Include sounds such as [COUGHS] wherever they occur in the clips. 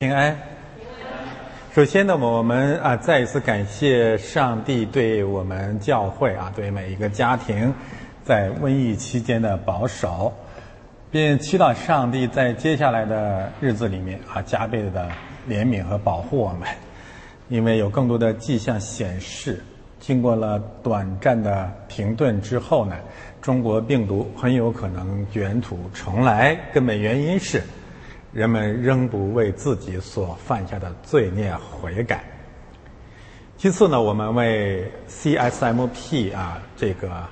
平安。首先呢，我们啊再一次感谢上帝对我们教会啊，对每一个家庭在瘟疫期间的保守，并祈祷上帝在接下来的日子里面啊加倍的怜悯和保护我们，因为有更多的迹象显示，经过了短暂的停顿之后呢，中国病毒很有可能卷土重来。根本原因是。人们仍不为自己所犯下的罪孽悔改。其次呢，我们为 CSMP 啊这个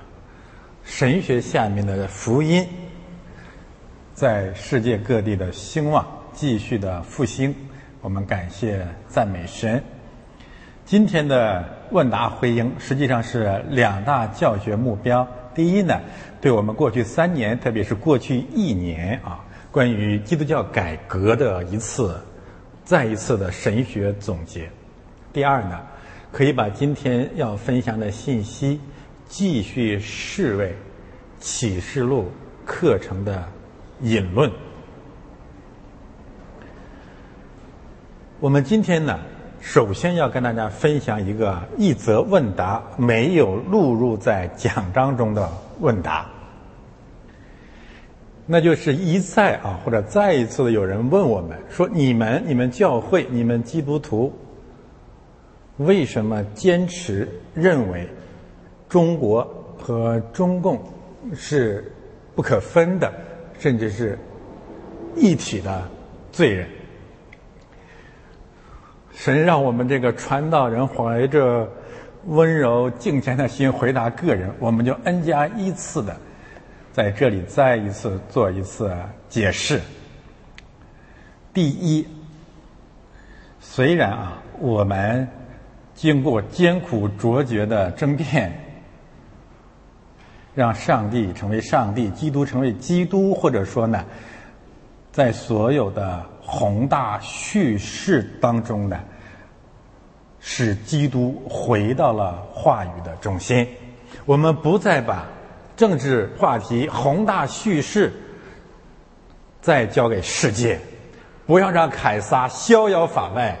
神学下面的福音，在世界各地的兴旺继续的复兴，我们感谢赞美神。今天的问答回应实际上是两大教学目标。第一呢，对我们过去三年，特别是过去一年啊。关于基督教改革的一次、再一次的神学总结。第二呢，可以把今天要分享的信息继续视为启示录课程的引论。我们今天呢，首先要跟大家分享一个一则问答，没有录入在讲章中的问答。那就是一再啊，或者再一次的有人问我们说：“你们、你们教会、你们基督徒，为什么坚持认为中国和中共是不可分的，甚至是一体的罪人？”神让我们这个传道人怀着温柔敬虔的心回答个人，我们就 n 加一次的。在这里再一次做一次解释。第一，虽然啊，我们经过艰苦卓绝的争辩，让上帝成为上帝，基督成为基督，或者说呢，在所有的宏大叙事当中呢，使基督回到了话语的中心。我们不再把。政治话题宏大叙事，再交给世界，不要让凯撒逍遥法外。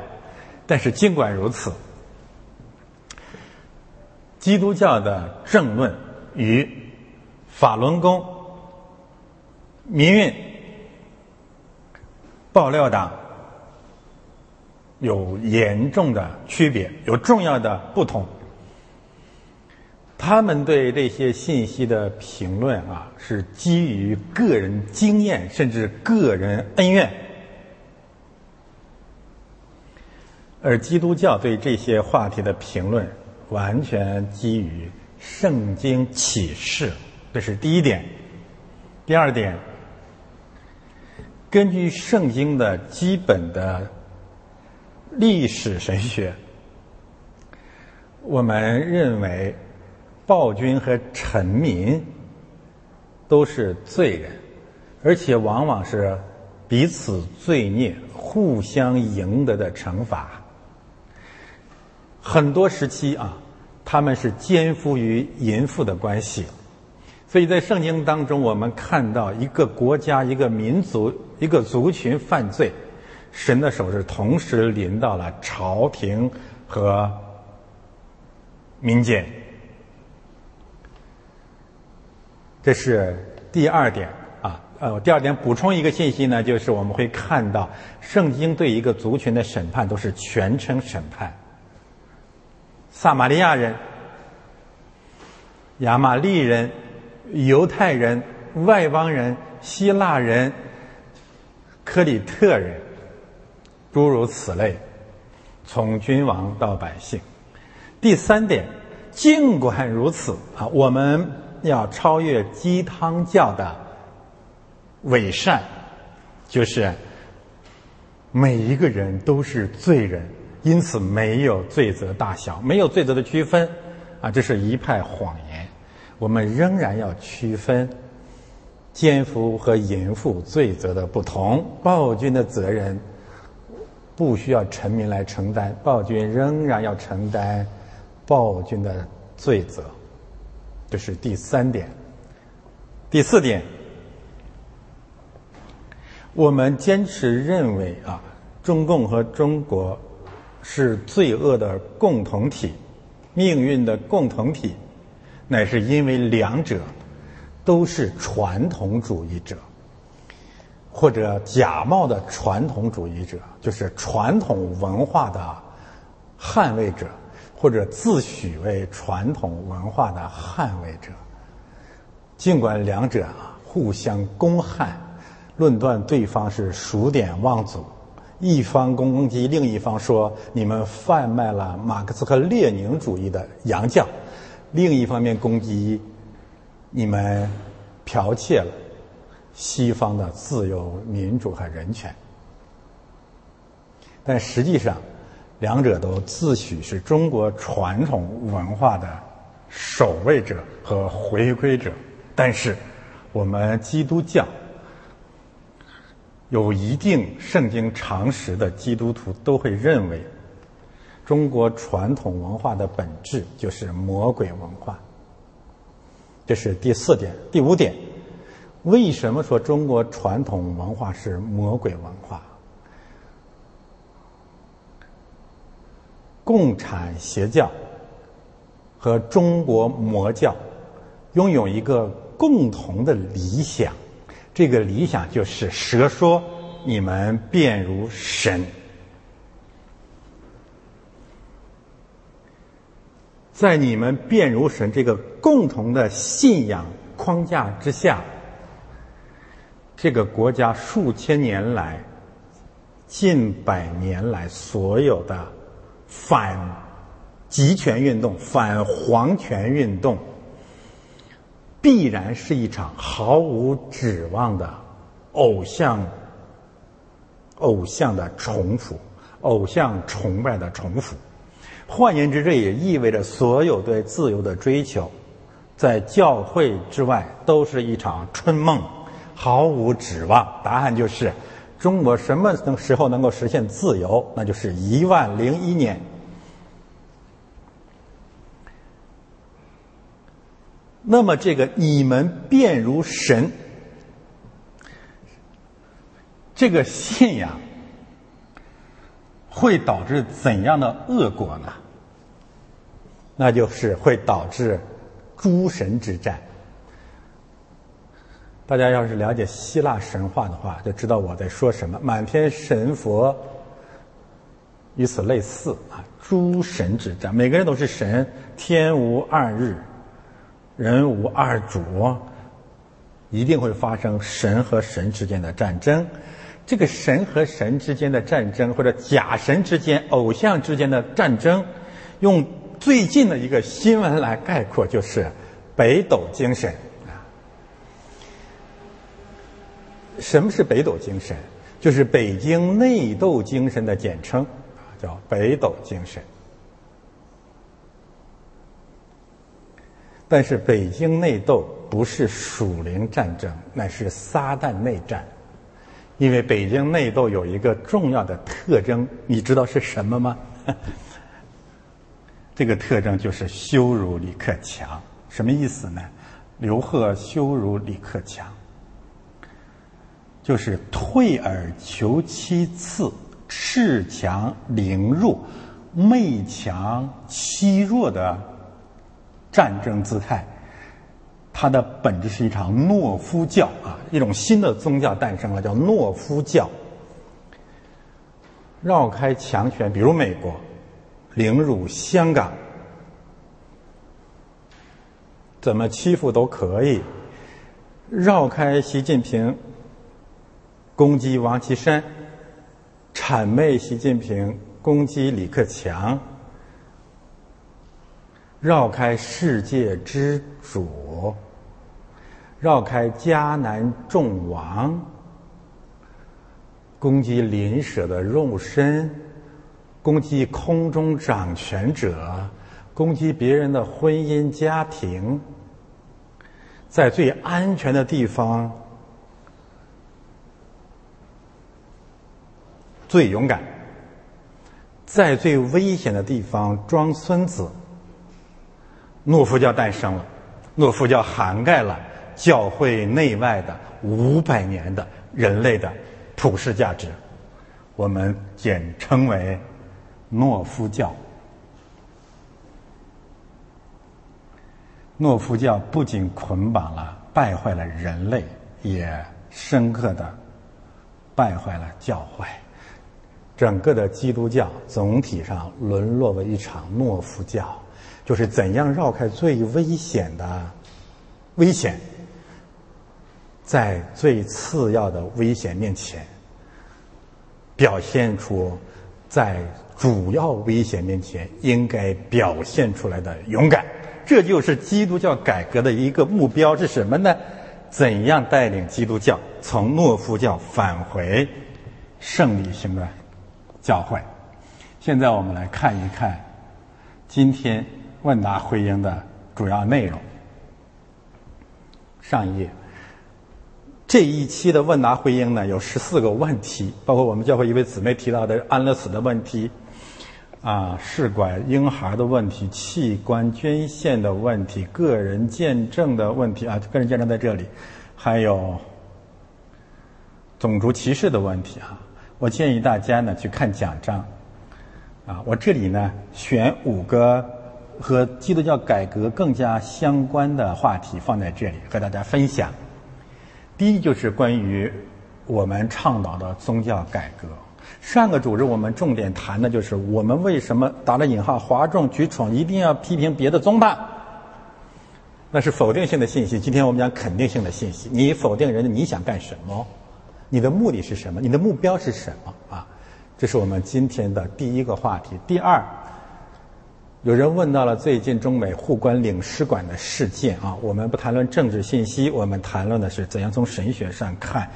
但是尽管如此，基督教的政论与法轮功、民运、爆料党有严重的区别，有重要的不同。他们对这些信息的评论啊，是基于个人经验甚至个人恩怨，而基督教对这些话题的评论完全基于圣经启示，这是第一点。第二点，根据圣经的基本的历史神学，我们认为。暴君和臣民都是罪人，而且往往是彼此罪孽、互相赢得的惩罚。很多时期啊，他们是奸夫与淫妇的关系。所以在圣经当中，我们看到一个国家、一个民族、一个族群犯罪，神的手是同时临到了朝廷和民间。这是第二点啊，呃，第二点补充一个信息呢，就是我们会看到圣经对一个族群的审判都是全程审判。撒玛利亚人、亚玛利人、犹太人、外邦人、希腊人、克里特人，诸如此类，从君王到百姓。第三点，尽管如此啊，我们。要超越鸡汤教的伪善，就是每一个人都是罪人，因此没有罪责大小，没有罪责的区分啊，这是一派谎言。我们仍然要区分奸夫和淫妇罪责的不同。暴君的责任不需要臣民来承担，暴君仍然要承担暴君的罪责。这是第三点，第四点，我们坚持认为啊，中共和中国是罪恶的共同体，命运的共同体，乃是因为两者都是传统主义者，或者假冒的传统主义者，就是传统文化的捍卫者，或者自诩为传统文化的捍卫者。尽管两者啊互相攻汉。论断对方是数典忘祖，一方攻击另一方说你们贩卖了马克思和列宁主义的洋教，另一方面攻击你们剽窃了西方的自由民主和人权。但实际上，两者都自诩是中国传统文化的守卫者和回归者。但是，我们基督教。有一定圣经常识的基督徒都会认为，中国传统文化的本质就是魔鬼文化。这是第四点，第五点，为什么说中国传统文化是魔鬼文化？共产邪教和中国魔教拥有一个共同的理想。这个理想就是蛇说：“你们便如神。”在你们便如神这个共同的信仰框架之下，这个国家数千年来、近百年来所有的反集权运动、反皇权运动。必然是一场毫无指望的偶像、偶像的重复、偶像崇拜的重复。换言之，这也意味着所有对自由的追求，在教会之外都是一场春梦，毫无指望。答案就是：中国什么时候能够实现自由？那就是一万零一年。那么，这个你们便如神，这个信仰会导致怎样的恶果呢？那就是会导致诸神之战。大家要是了解希腊神话的话，就知道我在说什么。满天神佛，与此类似啊，诸神之战，每个人都是神，天无二日。人无二主，一定会发生神和神之间的战争。这个神和神之间的战争，或者假神之间、偶像之间的战争，用最近的一个新闻来概括，就是北斗精神。什么是北斗精神？就是北京内斗精神的简称，叫北斗精神。但是北京内斗不是属灵战争，乃是撒旦内战。因为北京内斗有一个重要的特征，你知道是什么吗？[LAUGHS] 这个特征就是羞辱李克强。什么意思呢？刘贺羞辱李克强，就是退而求其次，恃强凌弱，媚强欺弱的。战争姿态，它的本质是一场懦夫教啊，一种新的宗教诞生了，叫懦夫教。绕开强权，比如美国，凌辱香港，怎么欺负都可以；绕开习近平，攻击王岐山，谄媚习近平，攻击李克强。绕开世界之主，绕开迦南众王，攻击邻舍的肉身，攻击空中掌权者，攻击别人的婚姻家庭，在最安全的地方最勇敢，在最危险的地方装孙子。诺夫教诞生了，诺夫教涵盖了教会内外的五百年的人类的普世价值，我们简称为诺夫教。诺夫教不仅捆绑了、败坏了人类，也深刻的败坏了教会。整个的基督教总体上沦落为一场懦夫教，就是怎样绕开最危险的危险，在最次要的危险面前，表现出在主要危险面前应该表现出来的勇敢。这就是基督教改革的一个目标是什么呢？怎样带领基督教从懦夫教返回胜利型的？教会，现在我们来看一看今天问答回应的主要内容。上一页，这一期的问答回应呢有十四个问题，包括我们教会一位姊妹提到的安乐死的问题，啊，试管婴孩的问题，器官捐献的问题，个人见证的问题啊，个人见证在这里，还有种族歧视的问题啊。我建议大家呢去看讲章，啊，我这里呢选五个和基督教改革更加相关的话题放在这里和大家分享。第一就是关于我们倡导的宗教改革。上个主日我们重点谈的就是我们为什么打了引号哗众取宠，一定要批评别的宗派，那是否定性的信息。今天我们讲肯定性的信息，你否定人家，你想干什么？你的目的是什么？你的目标是什么？啊，这是我们今天的第一个话题。第二，有人问到了最近中美互关领事馆的事件啊，我们不谈论政治信息，我们谈论的是怎样从神学上看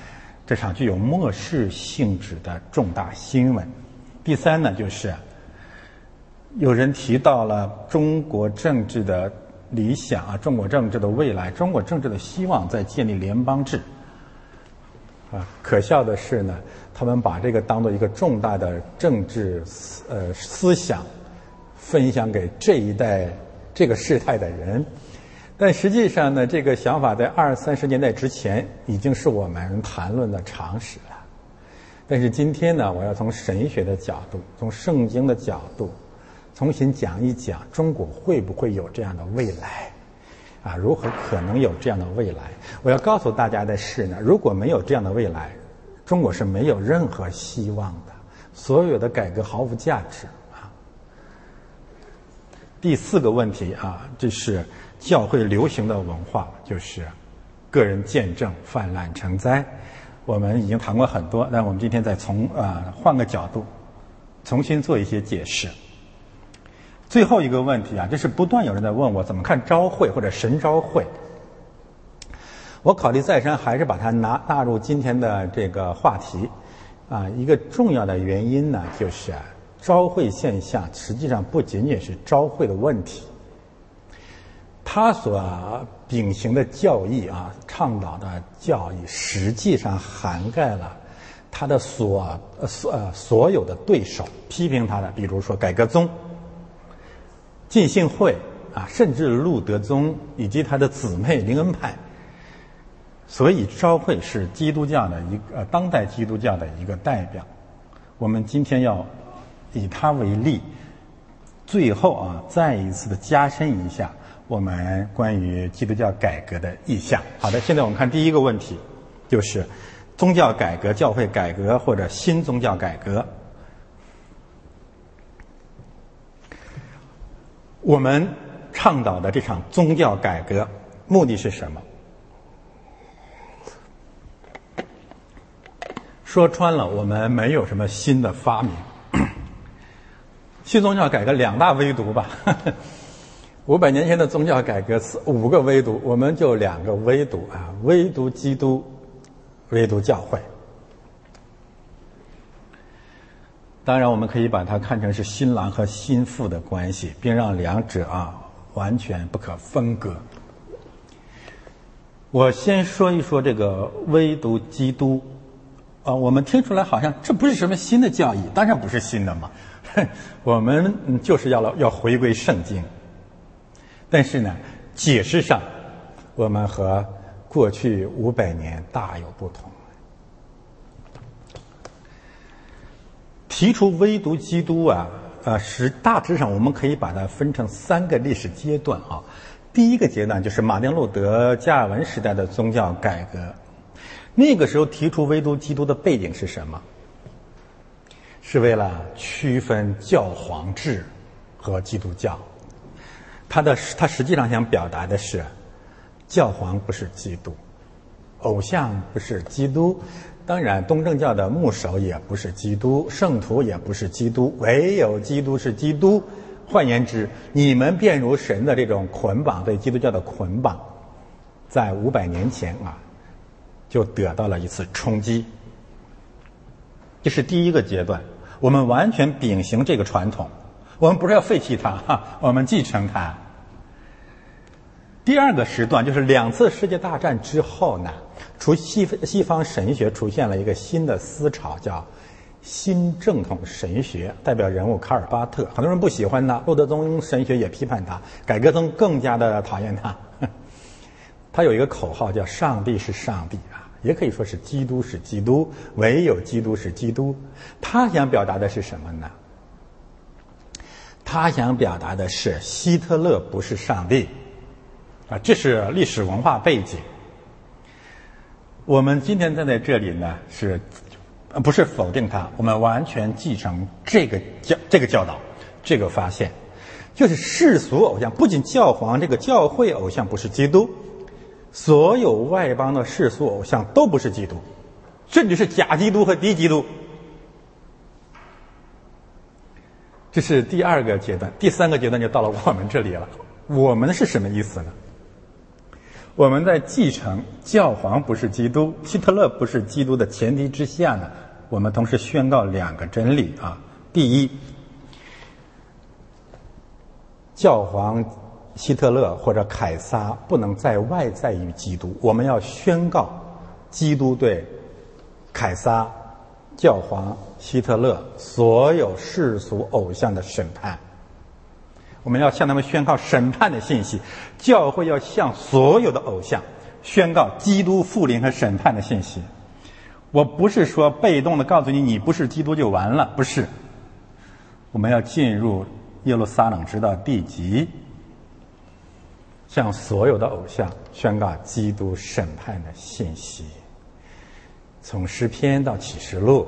这场具有末世性质的重大新闻。第三呢，就是有人提到了中国政治的理想啊，中国政治的未来，中国政治的希望在建立联邦制。啊，可笑的是呢，他们把这个当做一个重大的政治思呃思想，分享给这一代这个世代的人，但实际上呢，这个想法在二三十年代之前已经是我们谈论的常识了。但是今天呢，我要从神学的角度，从圣经的角度，重新讲一讲中国会不会有这样的未来。啊，如何可能有这样的未来？我要告诉大家的是呢，如果没有这样的未来，中国是没有任何希望的，所有的改革毫无价值啊。第四个问题啊，这是教会流行的文化，就是个人见证泛滥成灾。我们已经谈过很多，但我们今天再从啊换个角度，重新做一些解释。最后一个问题啊，这是不断有人在问我怎么看朝会或者神朝会。我考虑再三，还是把它纳纳入今天的这个话题。啊，一个重要的原因呢，就是朝会现象实际上不仅仅是朝会的问题，它所秉行的教义啊，倡导的教义，实际上涵盖了他的所所呃所有的对手批评他的，比如说改革宗。浸信会啊，甚至路德宗以及他的姊妹林恩派，所以昭会是基督教的一个当代基督教的一个代表。我们今天要以他为例，最后啊，再一次的加深一下我们关于基督教改革的意向。好的，现在我们看第一个问题，就是宗教改革、教会改革或者新宗教改革。我们倡导的这场宗教改革目的是什么？说穿了，我们没有什么新的发明。[CLEARS THROAT] 新宗教改革两大唯独吧，[LAUGHS] 五百年前的宗教改革是五个唯独，我们就两个唯独啊，唯独基督，唯独教会。当然，我们可以把它看成是新郎和新妇的关系，并让两者啊完全不可分割。我先说一说这个唯独基督啊，我们听出来好像这不是什么新的教义，当然不是新的嘛。[LAUGHS] 我们就是要要回归圣经，但是呢，解释上我们和过去五百年大有不同。提出唯独基督啊，呃，是大致上我们可以把它分成三个历史阶段啊。第一个阶段就是马丁路德、加尔文时代的宗教改革，那个时候提出唯独基督的背景是什么？是为了区分教皇制和基督教。他的他实际上想表达的是，教皇不是基督，偶像不是基督，当然东正教的牧首也不是基督，圣徒也不是基督，唯有基督是基督。换言之，你们便如神的这种捆绑对基督教的捆绑，在五百年前啊，就得到了一次冲击。这是第一个阶段，我们完全秉行这个传统，我们不是要废弃它，哈，我们继承它。第二个时段就是两次世界大战之后呢，除西西方神学出现了一个新的思潮，叫。新正统神学代表人物卡尔巴特，很多人不喜欢他。路德宗神学也批判他，改革宗更加的讨厌他。[LAUGHS] 他有一个口号叫“上帝是上帝”啊，也可以说是“基督是基督”，唯有基督是基督。他想表达的是什么呢？他想表达的是希特勒不是上帝啊，这是历史文化背景。我们今天站在这里呢，是。呃，不是否定他，我们完全继承这个教这个教导，这个发现，就是世俗偶像，不仅教皇这个教会偶像不是基督，所有外邦的世俗偶像都不是基督，甚至是假基督和低基督。这是第二个阶段，第三个阶段就到了我们这里了。我们是什么意思呢？我们在继承教皇不是基督、希特勒不是基督的前提之下呢，我们同时宣告两个真理啊：第一，教皇希特勒或者凯撒不能在外在于基督，我们要宣告基督对凯撒、教皇希特勒所有世俗偶像的审判。我们要向他们宣告审判的信息，教会要向所有的偶像宣告基督复临和审判的信息。我不是说被动的告诉你你不是基督就完了，不是。我们要进入耶路撒冷直到地极，向所有的偶像宣告基督审判的信息。从诗篇到启示录，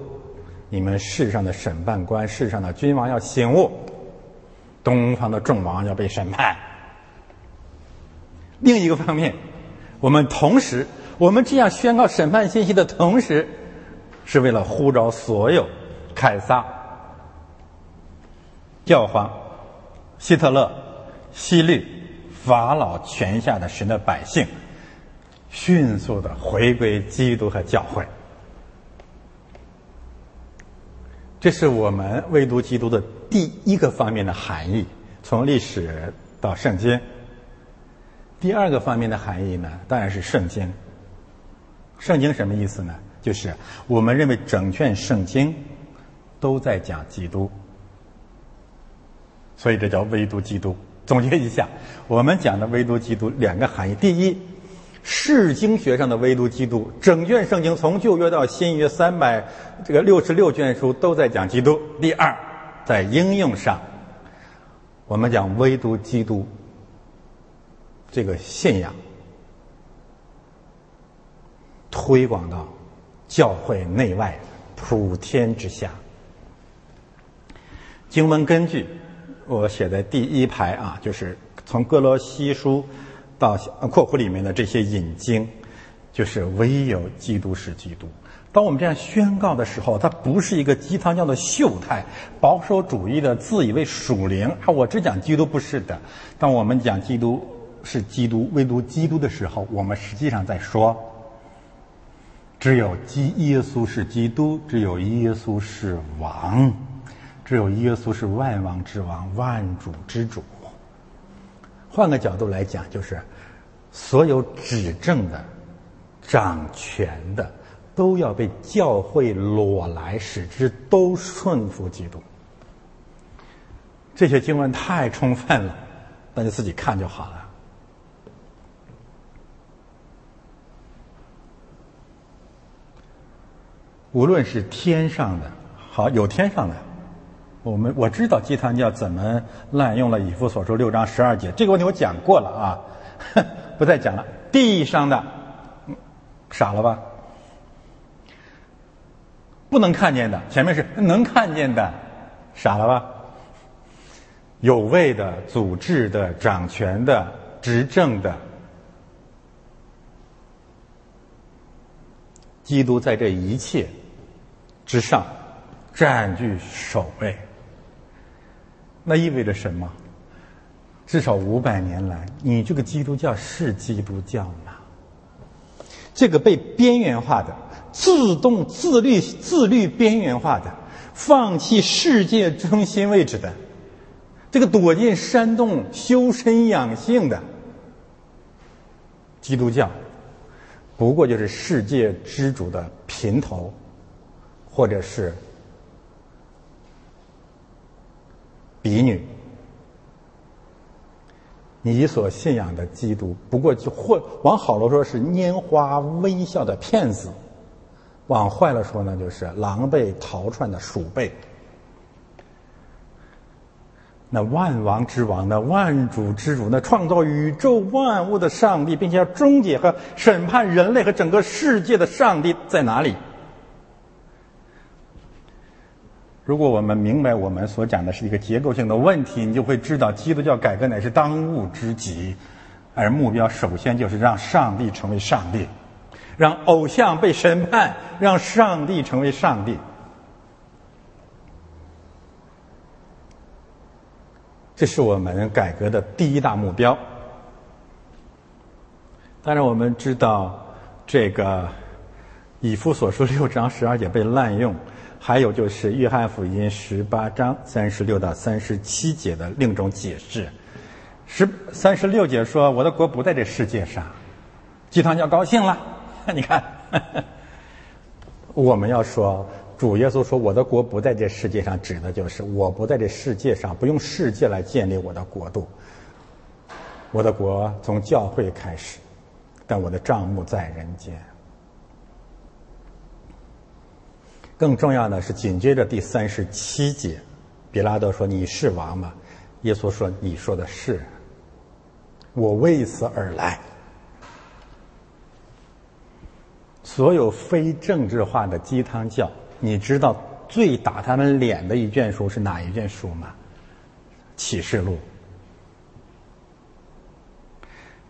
你们世上的审判官、世上的君王要醒悟。东方的众王要被审判。另一个方面，我们同时，我们这样宣告审判信息的同时，是为了呼召所有凯撒、教皇、希特勒、希律、法老权下的神的百姓，迅速的回归基督和教会。这是我们唯独基督的第一个方面的含义，从历史到圣经。第二个方面的含义呢，当然是圣经。圣经什么意思呢？就是我们认为整卷圣经都在讲基督，所以这叫唯独基督。总结一下，我们讲的唯独基督两个含义：第一。释经学上的唯独基督，整卷圣经从旧约到新约三百这个六十六卷书都在讲基督。第二，在应用上，我们讲唯独基督这个信仰推广到教会内外普天之下。经文根据我写在第一排啊，就是从哥罗西书。到括弧里面的这些引经，就是唯有基督是基督。当我们这样宣告的时候，它不是一个鸡汤教的秀态、保守主义的自以为属灵啊！我只讲基督不是的。当我们讲基督是基督、唯独基督的时候，我们实际上在说：只有基耶稣是基督，只有耶稣是王，只有耶稣是万王之王、万主之主。换个角度来讲，就是。所有执政的、掌权的，都要被教会裸来，使之都顺服基督。这些经文太充分了，大家自己看就好了。无论是天上的好，有天上的。我们我知道鸡汤教怎么滥用了以弗所说六章十二节，这个问题我讲过了啊，不再讲了。地上的，傻了吧？不能看见的，前面是能看见的，傻了吧？有位的、组织的、掌权的、执政的，基督在这一切之上占据首位。那意味着什么？至少五百年来，你这个基督教是基督教吗？这个被边缘化的、自动自律、自律边缘化的、放弃世界中心位置的、这个躲进山洞修身养性的基督教，不过就是世界之主的平头，或者是。婢女，你所信仰的基督，不过就或往好了说是拈花微笑的骗子，往坏了说呢，就是狼狈逃窜的鼠辈。那万王之王，那万主之主，那创造宇宙万物的上帝，并且要终结和审判人类和整个世界的上帝在哪里？如果我们明白我们所讲的是一个结构性的问题，你就会知道基督教改革乃是当务之急，而目标首先就是让上帝成为上帝，让偶像被审判，让上帝成为上帝。这是我们改革的第一大目标。当然，我们知道这个以夫所说六章十二节被滥用。还有就是《约翰福音》十八章三十六到三十七节的另一种解释，十三十六节说：“我的国不在这世界上。”鸡汤叫高兴了，[LAUGHS] 你看，我们要说主耶稣说：“我的国不在这世界上”，指的就是我不在这世界上，不用世界来建立我的国度。我的国从教会开始，但我的账目在人间。更重要的是，紧接着第三十七节，比拉多说：“你是王吗？”耶稣说：“你说的是，我为此而来。”所有非政治化的鸡汤教，你知道最打他们脸的一卷书是哪一卷书吗？启示录。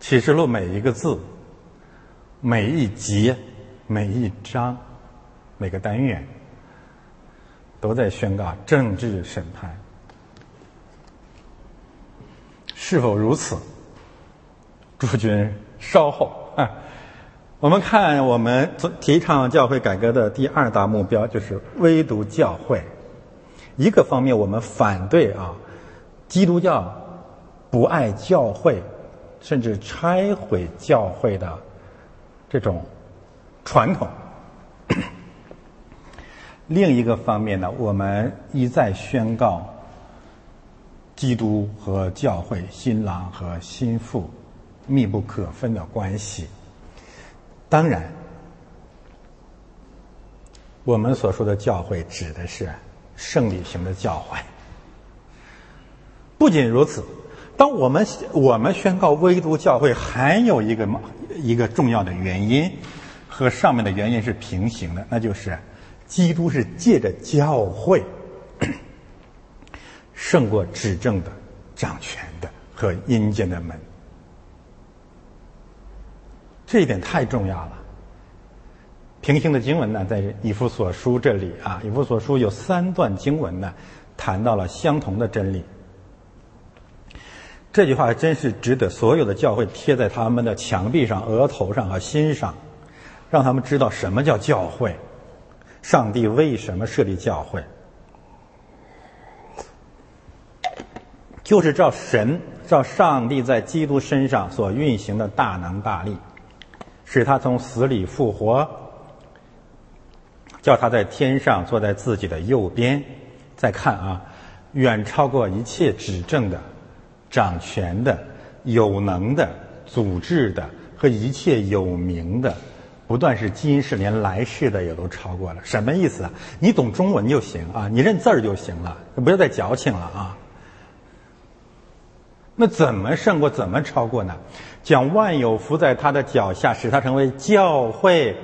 启示录每一个字、每一节、每一章、每个单元。都在宣告政治审判，是否如此？诸君稍后啊！我们看，我们提倡教会改革的第二大目标就是唯独教会。一个方面，我们反对啊，基督教不爱教会，甚至拆毁教会的这种传统。另一个方面呢，我们一再宣告，基督和教会、新郎和新妇密不可分的关系。当然，我们所说的教会指的是圣礼型的教会。不仅如此，当我们我们宣告唯独教会，还有一个一个重要的原因，和上面的原因是平行的，那就是。基督是借着教会 [CLEARS THROAT] 胜过执政的、掌权的和阴间的门，这一点太重要了。平行的经文呢，在以弗所书这里啊，以弗所书有三段经文呢，谈到了相同的真理。这句话真是值得所有的教会贴在他们的墙壁上、额头上和心上，让他们知道什么叫教会。上帝为什么设立教会？就是照神、照上帝在基督身上所运行的大能大力，使他从死里复活，叫他在天上坐在自己的右边。再看啊，远超过一切执政的、掌权的、有能的、组织的和一切有名的，不断是今世，连来世的也都超过了。什么意思啊？你懂中文就行啊，你认字儿就行了，不要再矫情了啊。那怎么胜过？怎么超过呢？将万有伏在他的脚下，使他成为教会，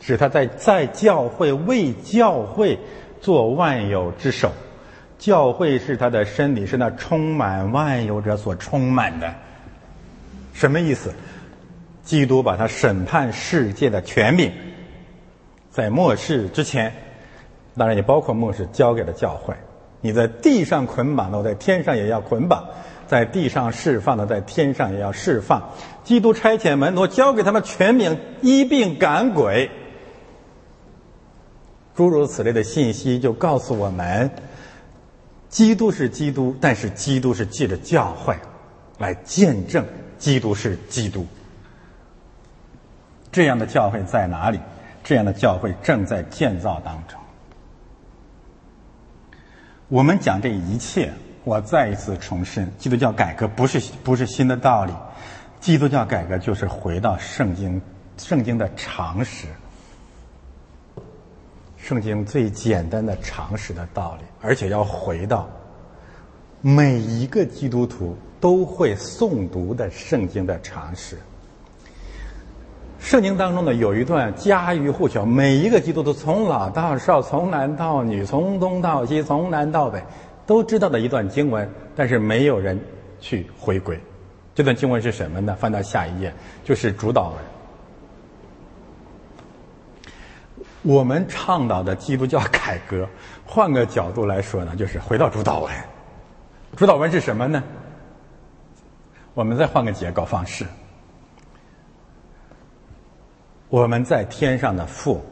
使他在在教会为教会做万有之首。教会是他的身体，是那充满万有者所充满的。什么意思？基督把他审判世界的权柄，在末世之前，当然也包括末世，交给了教会。你在地上捆绑的，我在天上也要捆绑；在地上释放的，在天上也要释放。基督差遣门徒，交给他们权柄，医病赶鬼。诸如此类的信息，就告诉我们：基督是基督，但是基督是借着教会来见证基督是基督。这样的教会在哪里？这样的教会正在建造当中。我们讲这一切，我再一次重申：基督教改革不是不是新的道理，基督教改革就是回到圣经，圣经的常识，圣经最简单的常识的道理，而且要回到每一个基督徒都会诵读的圣经的常识。圣经当中呢，有一段家喻户晓，每一个基督徒从老到少，从男到女，从东到西，从南到北，都知道的一段经文，但是没有人去回归。这段经文是什么呢？翻到下一页，就是主导文。我们倡导的基督教改革，换个角度来说呢，就是回到主导文。主导文是什么呢？我们再换个结构方式。我们在天上的父，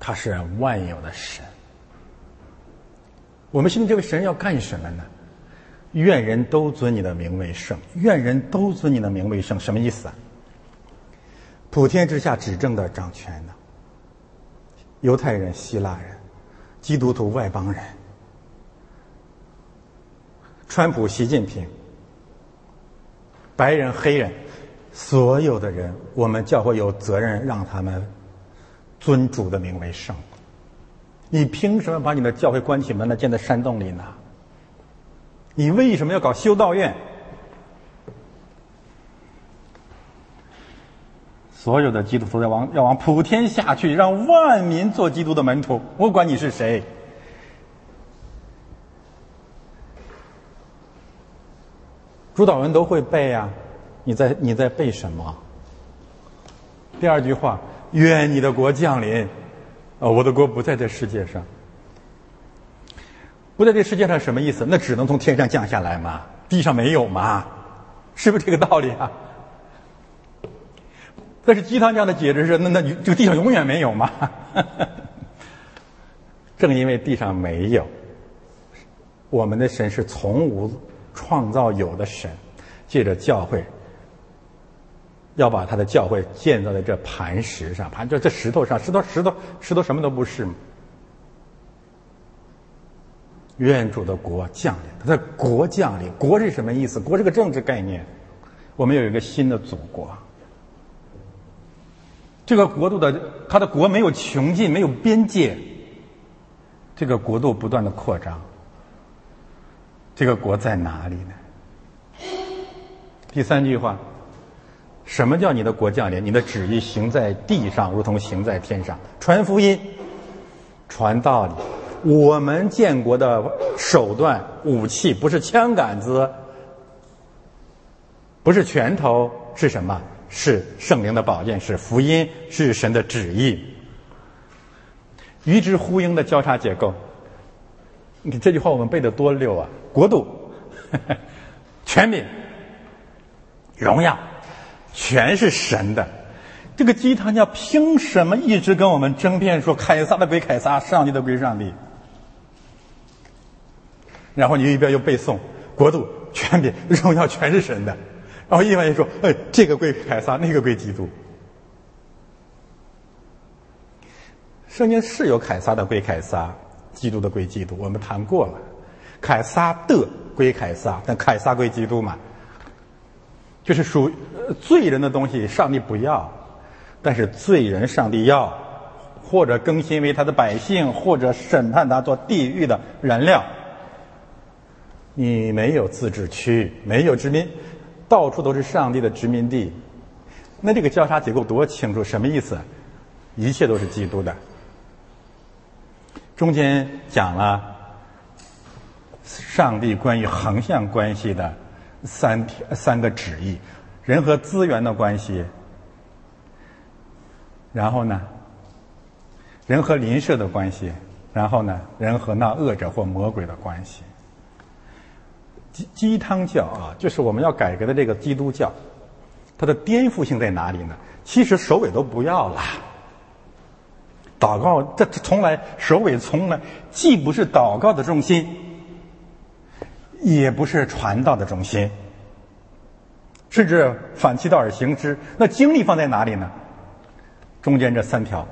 他是万有的神。我们信这位神要干什么呢？愿人都尊你的名为圣，愿人都尊你的名为圣，什么意思啊？普天之下执政的掌权的，犹太人、希腊人、基督徒、外邦人、川普、习近平、白人、黑人。所有的人，我们教会有责任让他们尊主的名为圣。你凭什么把你的教会关起门来建在山洞里呢？你为什么要搞修道院？所有的基督徒要往要往普天下去，让万民做基督的门徒。我管你是谁，主导文都会背呀。你在你在背什么？第二句话，愿你的国降临。啊，我的国不在这世界上，不在这世界上什么意思？那只能从天上降下来嘛，地上没有嘛，是不是这个道理啊？但是鸡汤这样的解释是，那那你这个地上永远没有嘛？[LAUGHS] 正因为地上没有，我们的神是从无创造有的神，借着教会。要把他的教会建造在这磐石上，磐就这石头上，石头石头石头什么都不是愿主的国降临，他的国降临，国是什么意思？国是个政治概念。我们有一个新的祖国，这个国度的他的国没有穷尽，没有边界，这个国度不断的扩张。这个国在哪里呢？第三句话。什么叫你的国降临？你的旨意行在地上，如同行在天上。传福音，传道理。我们建国的手段、武器不是枪杆子，不是拳头，是什么？是圣灵的宝剑，是福音，是神的旨意。与之呼应的交叉结构。你这句话我们背的多溜啊！国度、[LAUGHS] 权柄、荣耀。全是神的，这个鸡汤叫凭什么一直跟我们争辩说凯撒的归凯撒，上帝的归上帝？然后你一边又背诵国度、权柄、荣耀全是神的，然后一边又说哎，这个归凯撒，那个归基督。圣经是有凯撒的归凯撒，基督的归基督，我们谈过了，凯撒的归凯撒，但凯撒归基督嘛。就是属罪人的东西，上帝不要；但是罪人，上帝要，或者更新为他的百姓，或者审判他做地狱的燃料。你没有自治区，没有殖民，到处都是上帝的殖民地。那这个交叉结构多清楚？什么意思？一切都是基督的。中间讲了上帝关于横向关系的三条三个旨意：人和资源的关系，然后呢，人和邻舍的关系，然后呢，人和那恶者或魔鬼的关系。鸡鸡汤教啊，就是我们要改革的这个基督教，它的颠覆性在哪里呢？其实首尾都不要了。祷告这从来首尾从来既不是祷告的重心，也不是传道的中心，甚至反其道而行之。那精力放在哪里呢？中间这三条，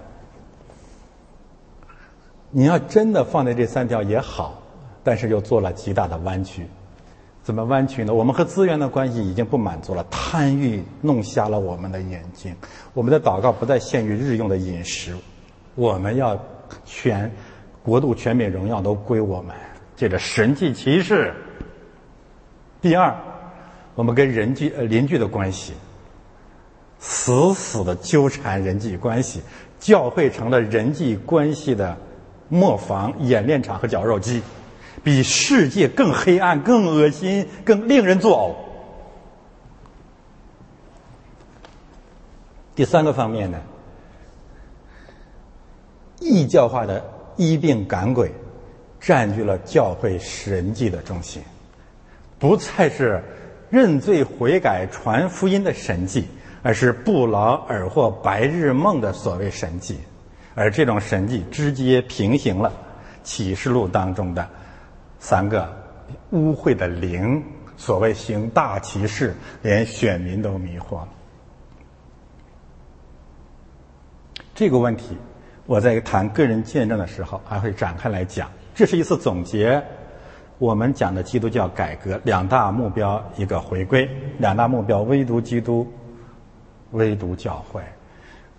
你要真的放在这三条也好，但是又做了极大的弯曲。怎么弯曲呢？我们和资源的关系已经不满足了，贪欲弄瞎了我们的眼睛。我们的祷告不再限于日用的饮食，我们要全国度全美荣耀都归我们。借着神迹奇事。第二，我们跟人际呃邻居的关系，死死的纠缠人际关系，教会成了人际关系的磨坊、演练场和绞肉机。比世界更黑暗、更恶心、更令人作呕。第三个方面呢，异教化的医病赶鬼，占据了教会神迹的中心，不再是认罪悔改、传福音的神迹，而是不劳而获白日梦的所谓神迹，而这种神迹直接平行了启示录当中的。三个污秽的灵，所谓行大奇事，连选民都迷惑了。这个问题，我在谈个人见证的时候还会展开来讲。这是一次总结，我们讲的基督教改革两大目标，一个回归，两大目标：唯独基督，唯独教会。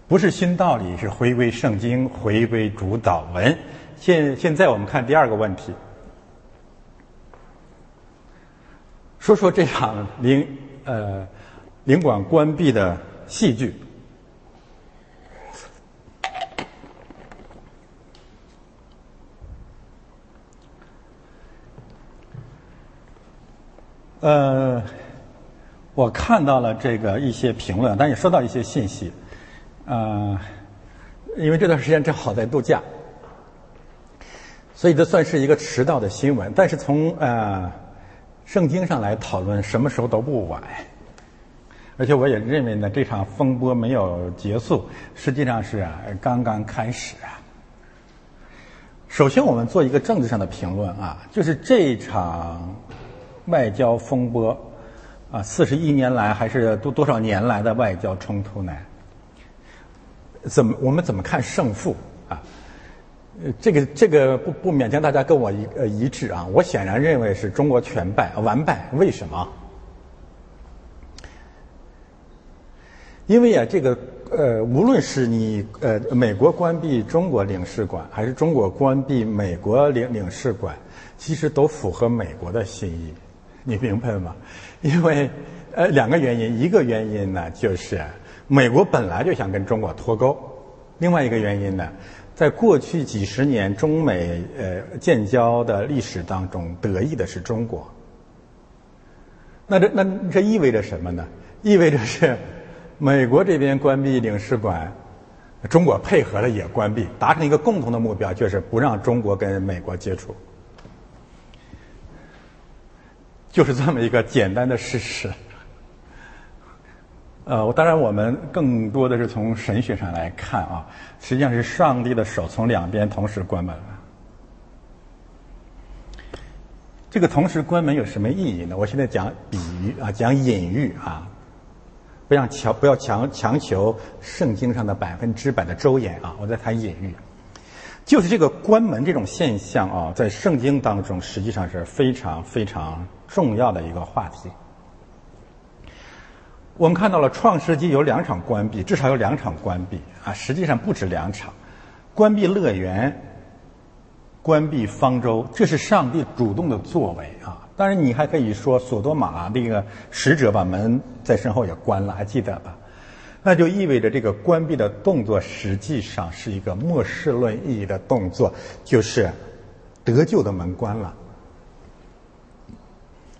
不是新道理，是回归圣经，回归主导文。现现在我们看第二个问题。说说这场领呃领馆关闭的戏剧。呃，我看到了这个一些评论，但也收到一些信息。呃，因为这段时间正好在度假，所以这算是一个迟到的新闻。但是从呃。圣经上来讨论，什么时候都不晚。而且我也认为呢，这场风波没有结束，实际上是啊刚刚开始啊。首先，我们做一个政治上的评论啊，就是这场外交风波啊，四十一年来还是多多少年来的外交冲突呢？怎么我们怎么看胜负啊？呃，这个这个不不勉强大家跟我一呃一致啊。我显然认为是中国全败完败。为什么？因为啊，这个呃，无论是你呃美国关闭中国领事馆，还是中国关闭美国领领事馆，其实都符合美国的心意。你明白吗？因为呃两个原因，一个原因呢就是美国本来就想跟中国脱钩，另外一个原因呢。在过去几十年中美呃建交的历史当中，得益的是中国。那这那这意味着什么呢？意味着是美国这边关闭领事馆，中国配合了也关闭，达成一个共同的目标，就是不让中国跟美国接触，就是这么一个简单的事实。呃，当然，我们更多的是从神学上来看啊，实际上是上帝的手从两边同时关门了。这个同时关门有什么意义呢？我现在讲比喻啊，讲隐喻啊，不要强不要强强求圣经上的百分之百的周延啊。我在谈隐喻，就是这个关门这种现象啊，在圣经当中实际上是非常非常重要的一个话题。我们看到了创世纪有两场关闭，至少有两场关闭啊，实际上不止两场，关闭乐园，关闭方舟，这是上帝主动的作为啊。当然，你还可以说索多玛那个使者把门在身后也关了，还记得吧？那就意味着这个关闭的动作实际上是一个末世论意义的动作，就是得救的门关了。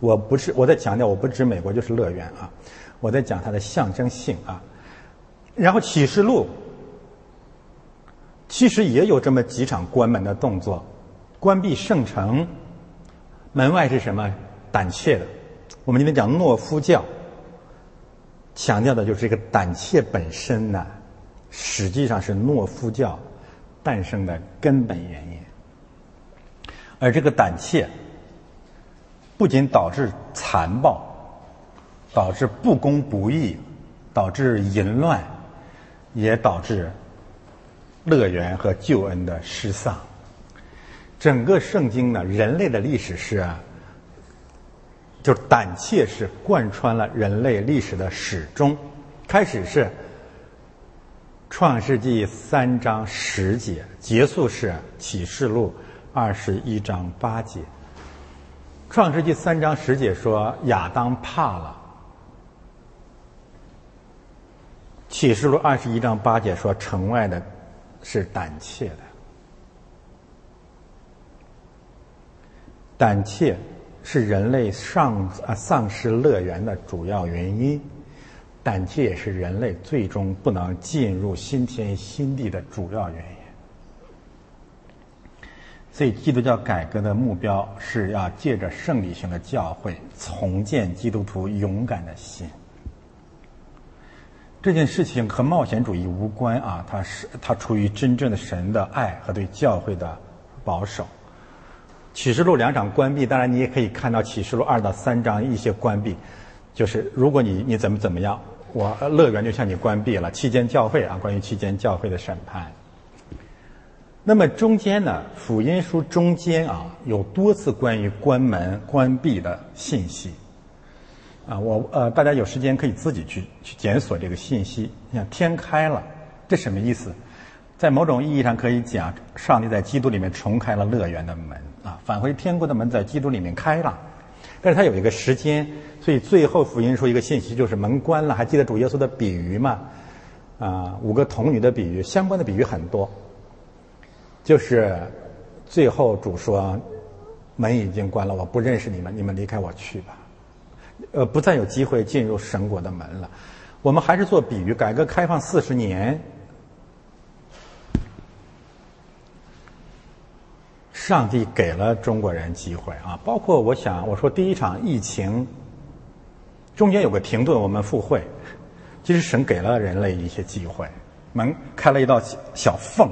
我不是我在强调，我不指美国就是乐园啊。我在讲它的象征性啊，然后启示录其实也有这么几场关门的动作，关闭圣城，门外是什么？胆怯的。我们今天讲懦夫教，强调的就是这个胆怯本身呢，实际上是懦夫教诞生的根本原因，而这个胆怯不仅导致残暴。导致不公不义，导致淫乱，也导致乐园和救恩的失丧。整个圣经呢，人类的历史是啊，就胆怯是贯穿了人类历史的始终。开始是创世纪三章十节，结束是启示录二十一章八节。创世纪三章十节说亚当怕了。启示录二十一章八节说：“城外的，是胆怯的。胆怯是人类丧啊丧失乐园的主要原因，胆怯也是人类最终不能进入新天新地的主要原因。所以，基督教改革的目标是要借着圣礼性的教会，重建基督徒勇敢的心。”这件事情和冒险主义无关啊，它是它出于真正的神的爱和对教会的保守。启示录两场关闭，当然你也可以看到启示录二到三章一些关闭，就是如果你你怎么怎么样，我乐园就向你关闭了。期间教会啊，关于期间教会的审判。那么中间呢，福音书中间啊，有多次关于关门关闭的信息。啊，我呃，大家有时间可以自己去去检索这个信息。你看，天开了，这什么意思？在某种意义上可以讲，上帝在基督里面重开了乐园的门啊，返回天国的门在基督里面开了。但是它有一个时间，所以最后福音说一个信息就是门关了。还记得主耶稣的比喻吗？啊，五个童女的比喻，相关的比喻很多。就是最后主说，门已经关了，我不认识你们，你们离开我去吧。呃，不再有机会进入神国的门了。我们还是做比喻，改革开放四十年，上帝给了中国人机会啊！包括我想，我说第一场疫情中间有个停顿，我们复会，其实神给了人类一些机会，门开了一道小缝。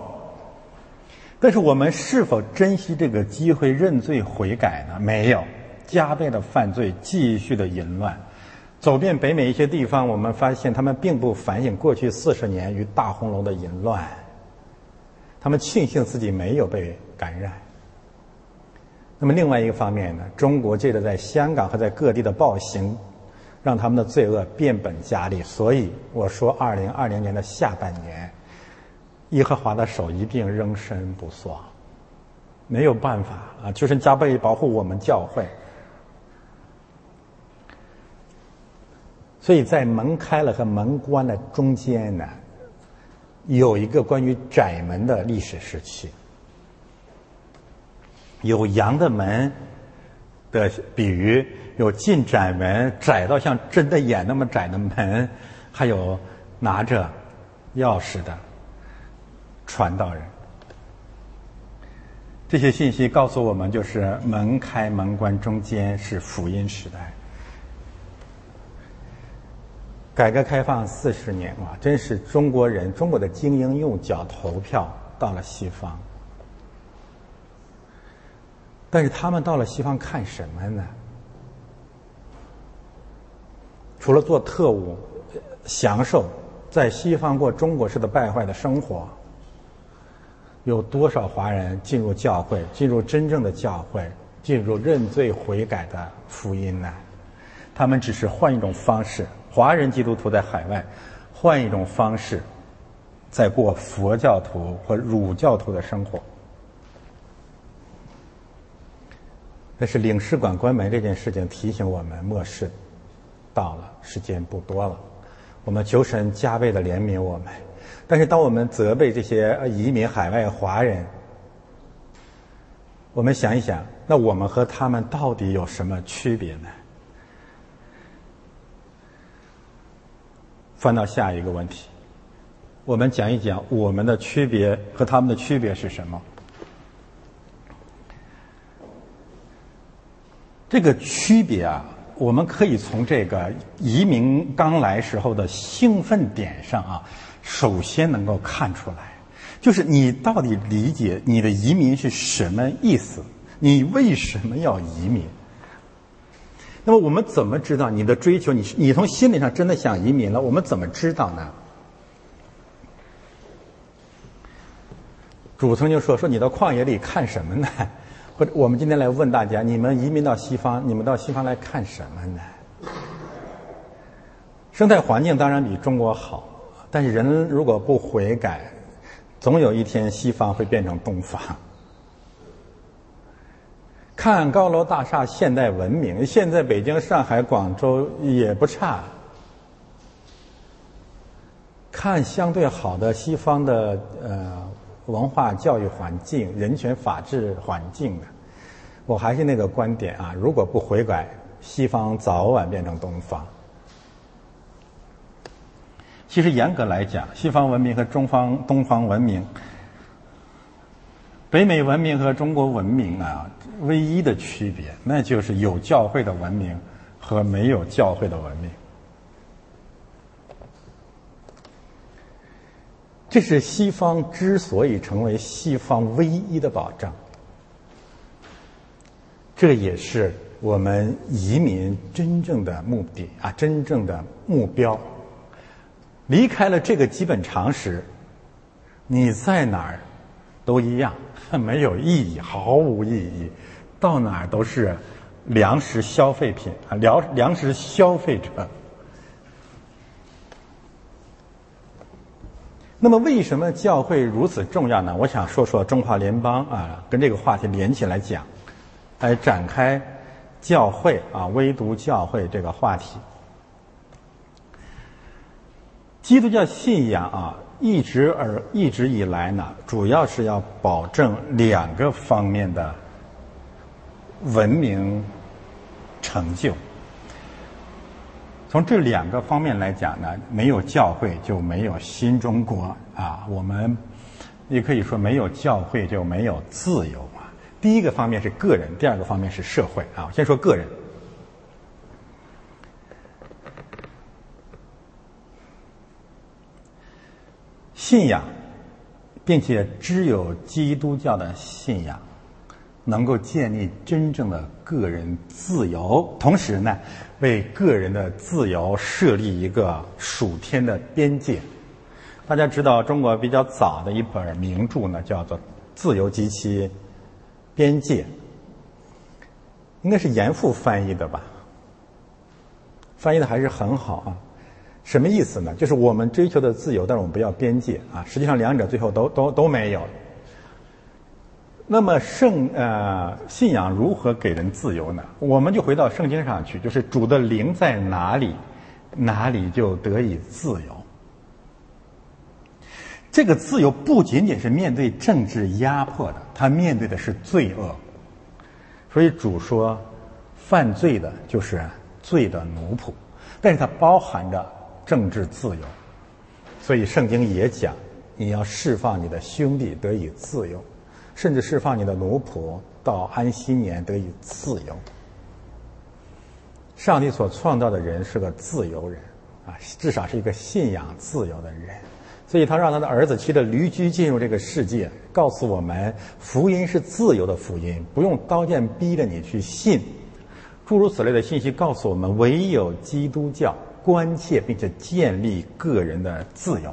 但是我们是否珍惜这个机会认罪悔改呢？没有。加倍的犯罪，继续的淫乱，走遍北美一些地方，我们发现他们并不反省过去四十年与大红楼的淫乱，他们庆幸自己没有被感染。那么另外一个方面呢，中国借着在香港和在各地的暴行，让他们的罪恶变本加厉。所以我说，二零二零年的下半年，耶和华的手一定仍伸不缩，没有办法啊，就是加倍保护我们教会。所以在门开了和门关了中间呢，有一个关于窄门的历史时期，有羊的门的比喻，有进窄门窄到像真的眼那么窄的门，还有拿着钥匙的传道人。这些信息告诉我们，就是门开门关中间是福音时代。改革开放四十年啊，真是中国人、中国的精英用脚投票到了西方。但是他们到了西方看什么呢？除了做特务，享受在西方过中国式的败坏的生活，有多少华人进入教会，进入真正的教会，进入认罪悔改的福音呢？他们只是换一种方式。华人基督徒在海外换一种方式，在过佛教徒或儒教徒的生活。但是领事馆关门这件事情提醒我们，末世到了，时间不多了。我们求神加倍的怜悯我们。但是当我们责备这些移民海外华人，我们想一想，那我们和他们到底有什么区别呢？翻到下一个问题，我们讲一讲我们的区别和他们的区别是什么？这个区别啊，我们可以从这个移民刚来时候的兴奋点上啊，首先能够看出来，就是你到底理解你的移民是什么意思？你为什么要移民？那么我们怎么知道你的追求？你你从心理上真的想移民了？我们怎么知道呢？主曾经说：“说你到旷野里看什么呢？”或者我们今天来问大家：你们移民到西方，你们到西方来看什么呢？生态环境当然比中国好，但是人如果不悔改，总有一天西方会变成东方。看高楼大厦、现代文明，现在北京、上海、广州也不差。看相对好的西方的呃。文化教育环境、人权法治环境的，我还是那个观点啊！如果不悔改，西方早晚变成东方。其实严格来讲，西方文明和中方、东方文明、北美文明和中国文明啊，唯一的区别，那就是有教会的文明和没有教会的文明。这是西方之所以成为西方唯一的保障，这也是我们移民真正的目的啊，真正的目标。离开了这个基本常识，你在哪儿都一样，[LAUGHS] 没有意义，毫无意义。到哪儿都是粮食消费品啊，粮粮食消费者。那么，为什么教会如此重要呢？我想说说中华联邦啊，跟这个话题连起来讲，来展开教会啊，唯独教会这个话题。基督教信仰啊，一直而一直以来呢，主要是要保证两个方面的文明成就。从这两个方面来讲呢，没有教会就没有新中国啊。我们也可以说，没有教会就没有自由啊。第一个方面是个人，第二个方面是社会啊。先说个人，信仰，并且只有基督教的信仰。能够建立真正的个人自由，同时呢，为个人的自由设立一个属天的边界。大家知道，中国比较早的一本名著呢，叫做《自由及其边界》，应该是严复翻译的吧？翻译的还是很好啊。什么意思呢？就是我们追求的自由，但是我们不要边界啊。实际上，两者最后都都都没有。那么圣呃信仰如何给人自由呢？我们就回到圣经上去，就是主的灵在哪里，哪里就得以自由。这个自由不仅仅是面对政治压迫的，他面对的是罪恶。所以主说，犯罪的就是罪的奴仆，但是它包含着政治自由。所以圣经也讲，你要释放你的兄弟得以自由。甚至释放你的奴仆到安息年得以自由。上帝所创造的人是个自由人，啊，至少是一个信仰自由的人。所以他让他的儿子骑着驴驹进入这个世界，告诉我们福音是自由的福音，不用刀剑逼着你去信。诸如此类的信息告诉我们，唯有基督教关切并且建立个人的自由。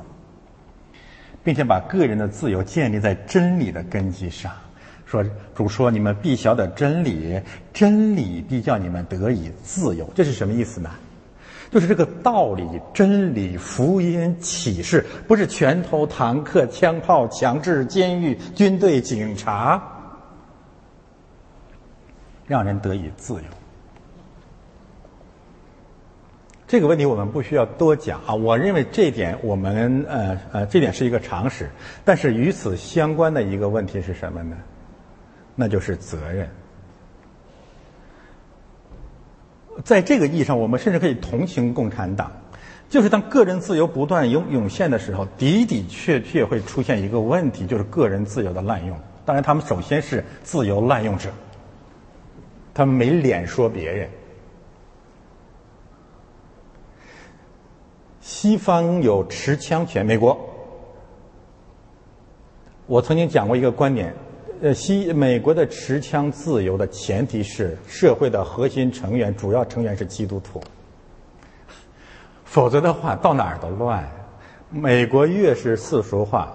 并且把个人的自由建立在真理的根基上，说主说你们必晓得真理，真理必叫你们得以自由。这是什么意思呢？就是这个道理、真理、福音、启示，不是拳头、坦克、枪炮、强制、监狱、军队、警察，让人得以自由。这个问题我们不需要多讲啊，我认为这一点我们呃呃，这点是一个常识。但是与此相关的一个问题是什么呢？那就是责任。在这个意义上，我们甚至可以同情共产党，就是当个人自由不断涌涌现的时候，的的确确会出现一个问题，就是个人自由的滥用。当然，他们首先是自由滥用者，他们没脸说别人。西方有持枪权，美国。我曾经讲过一个观点，呃，西美国的持枪自由的前提是社会的核心成员、主要成员是基督徒，否则的话到哪儿都乱。美国越是世俗化，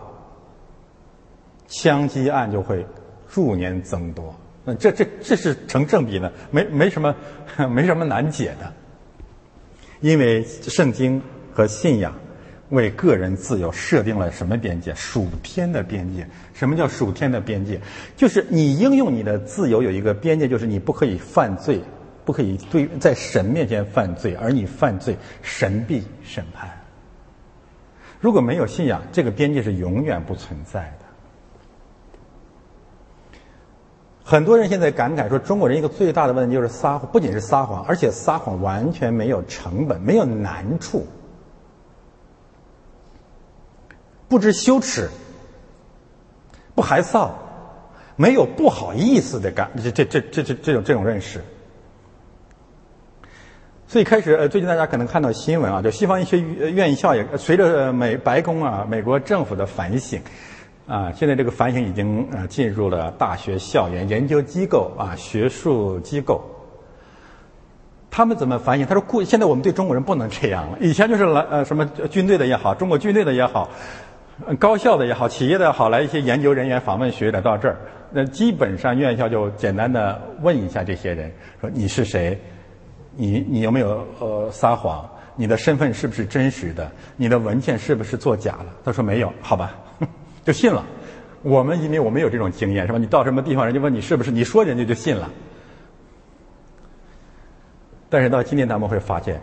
枪击案就会逐年增多。那这这这是成正比的，没没什么没什么难解的，因为圣经。和信仰为个人自由设定了什么边界？属天的边界。什么叫属天的边界？就是你应用你的自由有一个边界，就是你不可以犯罪，不可以对在神面前犯罪，而你犯罪，神必审判。如果没有信仰，这个边界是永远不存在的。很多人现在感慨说，中国人一个最大的问题就是撒谎，不仅是撒谎，而且撒谎完全没有成本，没有难处。不知羞耻，不害臊，没有不好意思的感，这这这这这这种这种认识。所以开始呃，最近大家可能看到新闻啊，就西方一些院校也随着美白宫啊、美国政府的反省啊，现在这个反省已经呃进入了大学校园、研究机构啊、学术机构。他们怎么反省？他说：“故现在我们对中国人不能这样了。以前就是来呃什么军队的也好，中国军队的也好。”高校的也好，企业的也好，来一些研究人员访问学者到这儿，那基本上院校就简单的问一下这些人，说你是谁？你你有没有呃撒谎？你的身份是不是真实的？你的文件是不是作假了？他说没有，好吧，[LAUGHS] 就信了。我们因为我们有这种经验是吧？你到什么地方，人家问你是不是，你说人家就信了。但是到今天，他们会发现，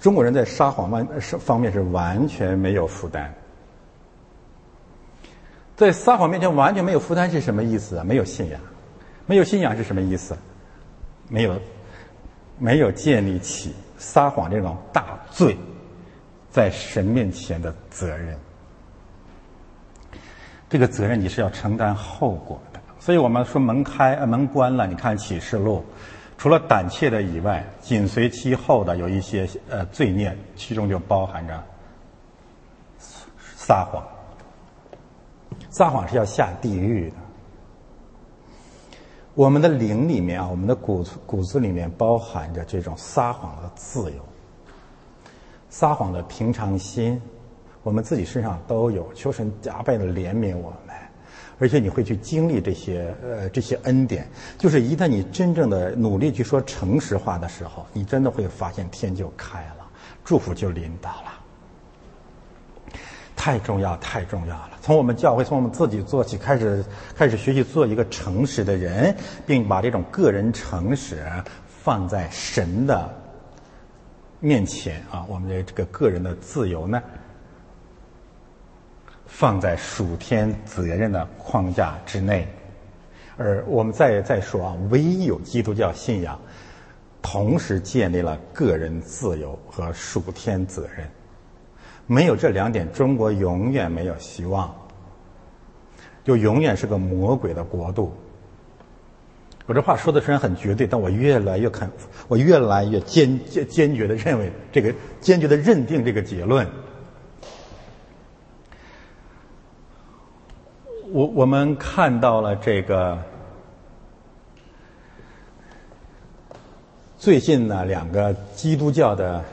中国人在撒谎方方面是完全没有负担。在撒谎面前完全没有负担是什么意思啊？没有信仰，没有信仰是什么意思？没有，没有建立起撒谎这种大罪在神面前的责任。这个责任你是要承担后果的。所以我们说门开门关了，你看启示录，除了胆怯的以外，紧随其后的有一些呃罪孽，其中就包含着撒谎。撒谎是要下地狱的。我们的灵里面啊，我们的骨骨子里面包含着这种撒谎的自由，撒谎的平常心，我们自己身上都有。求神加倍的怜悯我们，而且你会去经历这些呃这些恩典。就是一旦你真正的努力去说诚实话的时候，你真的会发现天就开了，祝福就临到了。太重要，太重要了。从我们教会，从我们自己做起，开始开始学习做一个诚实的人，并把这种个人诚实放在神的面前啊。我们的这个个人的自由呢，放在属天责任的框架之内。而我们再再说啊，唯有基督教信仰，同时建立了个人自由和属天责任。没有这两点，中国永远没有希望，就永远是个魔鬼的国度。我这话说的虽然很绝对，但我越来越肯，我越来越坚坚坚决的认为这个坚决的认定这个结论。我我们看到了这个最近呢两个基督教的。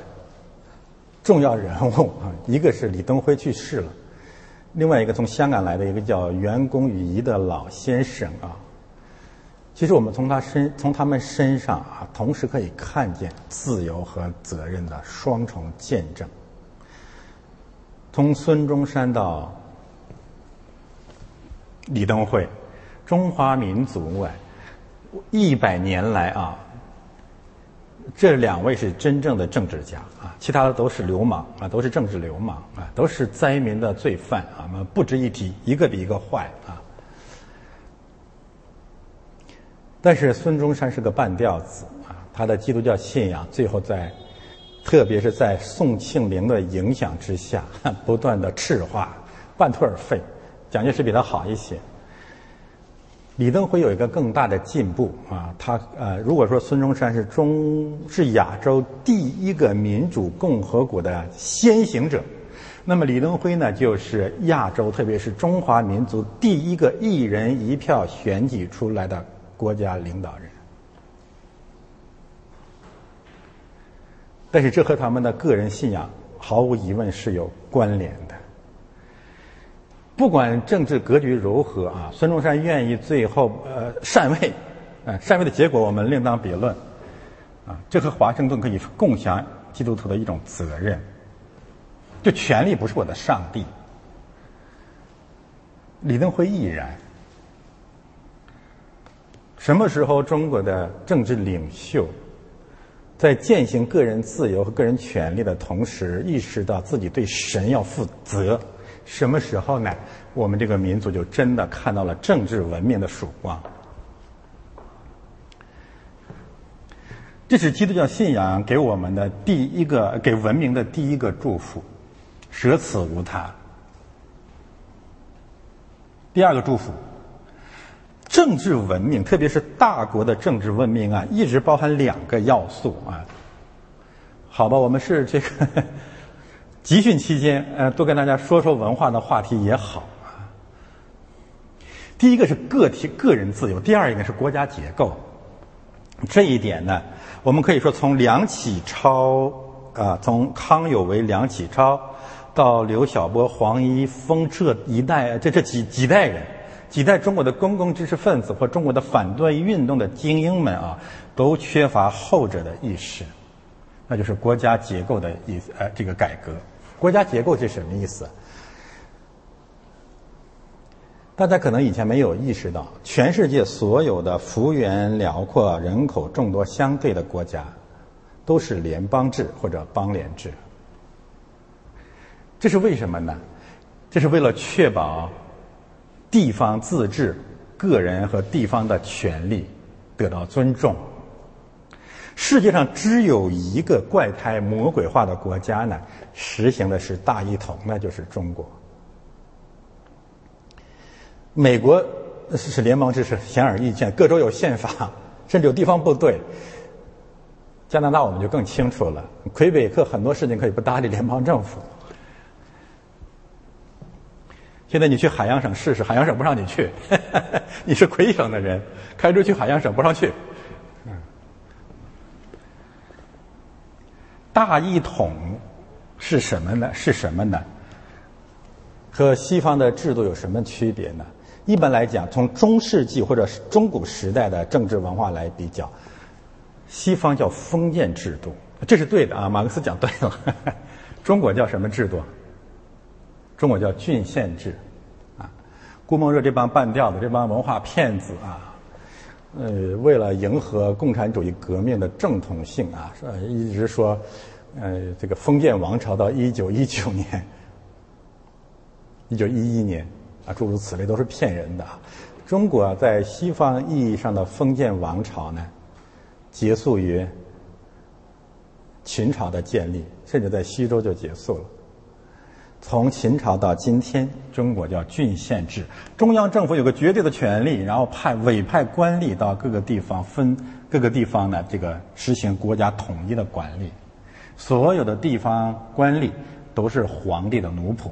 重要人物啊，一个是李登辉去世了，另外一个从香港来的一个叫袁公宇仪的老先生啊。其实我们从他身从他们身上啊，同时可以看见自由和责任的双重见证。从孙中山到李登辉，中华民族外一百年来啊，这两位是真正的政治家啊，其他的都是流氓啊，都是政治流氓啊，都是灾民的罪犯啊，那不值一提，一个比一个坏啊。但是孙中山是个半吊子啊，他的基督教信仰最后在，特别是在宋庆龄的影响之下，[LAUGHS] 不断的赤化，半途而废。蒋介石比他好一些。李登辉有一个更大的进步啊，他呃，如果说孙中山是中是亚洲第一个民主共和国的先行者，那么李登辉呢，就是亚洲特别是中华民族第一个一人一票选举出来的。国家领导人，但是这和他们的个人信仰毫无疑问是有关联的。不管政治格局如何啊，孙中山愿意最后呃禅位，啊禅位的结果我们另当别论，啊，这和华盛顿可以共享基督徒的一种责任。就权力不是我的上帝，李登辉亦然。什么时候中国的政治领袖在践行个人自由和个人权利的同时，意识到自己对神要负责？什么时候呢？我们这个民族就真的看到了政治文明的曙光。这是基督教信仰给我们的第一个给文明的第一个祝福，舍此无他。第二个祝福。政治文明，特别是大国的政治文明啊，一直包含两个要素啊。好吧，我们是这个集训期间，呃，多跟大家说说文化的话题也好啊。第一个是个体个人自由，第二一个是国家结构。这一点呢，我们可以说从梁启超啊，从康有为、梁启超到刘晓波、黄一锋这一代，这这几几代人。几代中国的公共知识分子或中国的反对运动的精英们啊，都缺乏后者的意识，那就是国家结构的意思。呃，这个改革，国家结构是什么意思？大家可能以前没有意识到，全世界所有的幅员辽阔、人口众多相对的国家，都是联邦制或者邦联制。这是为什么呢？这是为了确保。地方自治，个人和地方的权利得到尊重。世界上只有一个怪胎魔鬼化的国家呢，实行的是大一统，那就是中国。美国是联邦制，是显而易见，各州有宪法，[LAUGHS] 甚至有地方部队。加拿大我们就更清楚了，魁北克很多事情可以不搭理联邦政府。现在你去海洋省试试，海洋省不让你去。[LAUGHS] 你是魁省的人，开车去海洋省不让去。大一统是什么呢？是什么呢？和西方的制度有什么区别呢？一般来讲，从中世纪或者中古时代的政治文化来比较，西方叫封建制度，这是对的啊。马克思讲对了。[LAUGHS] 中国叫什么制度？中国叫郡县制，啊，顾孟热这帮半吊子，这帮文化骗子啊，呃，为了迎合共产主义革命的正统性啊，呃一直说，呃，这个封建王朝到一九一九年、[LAUGHS] 一九一一年啊，诸如此类都是骗人的。中国在西方意义上的封建王朝呢，结束于秦朝的建立，甚至在西周就结束了。从秦朝到今天，中国叫郡县制，中央政府有个绝对的权利，然后派委派官吏到各个地方分各个地方呢，这个实行国家统一的管理。所有的地方官吏都是皇帝的奴仆。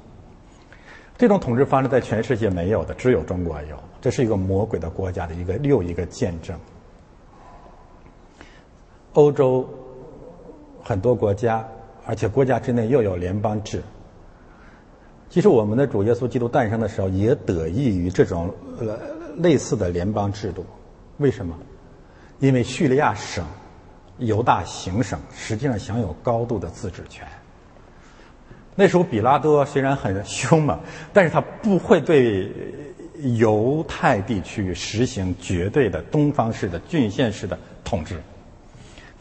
这种统治方式在全世界没有的，只有中国有。这是一个魔鬼的国家的一个又一个见证。欧洲很多国家，而且国家之内又有联邦制。其实我们的主耶稣基督诞生的时候，也得益于这种呃类似的联邦制度。为什么？因为叙利亚省、犹大行省实际上享有高度的自治权。那时候比拉多虽然很凶猛，[LAUGHS] 但是他不会对犹太地区实行绝对的东方式的郡县式的统治。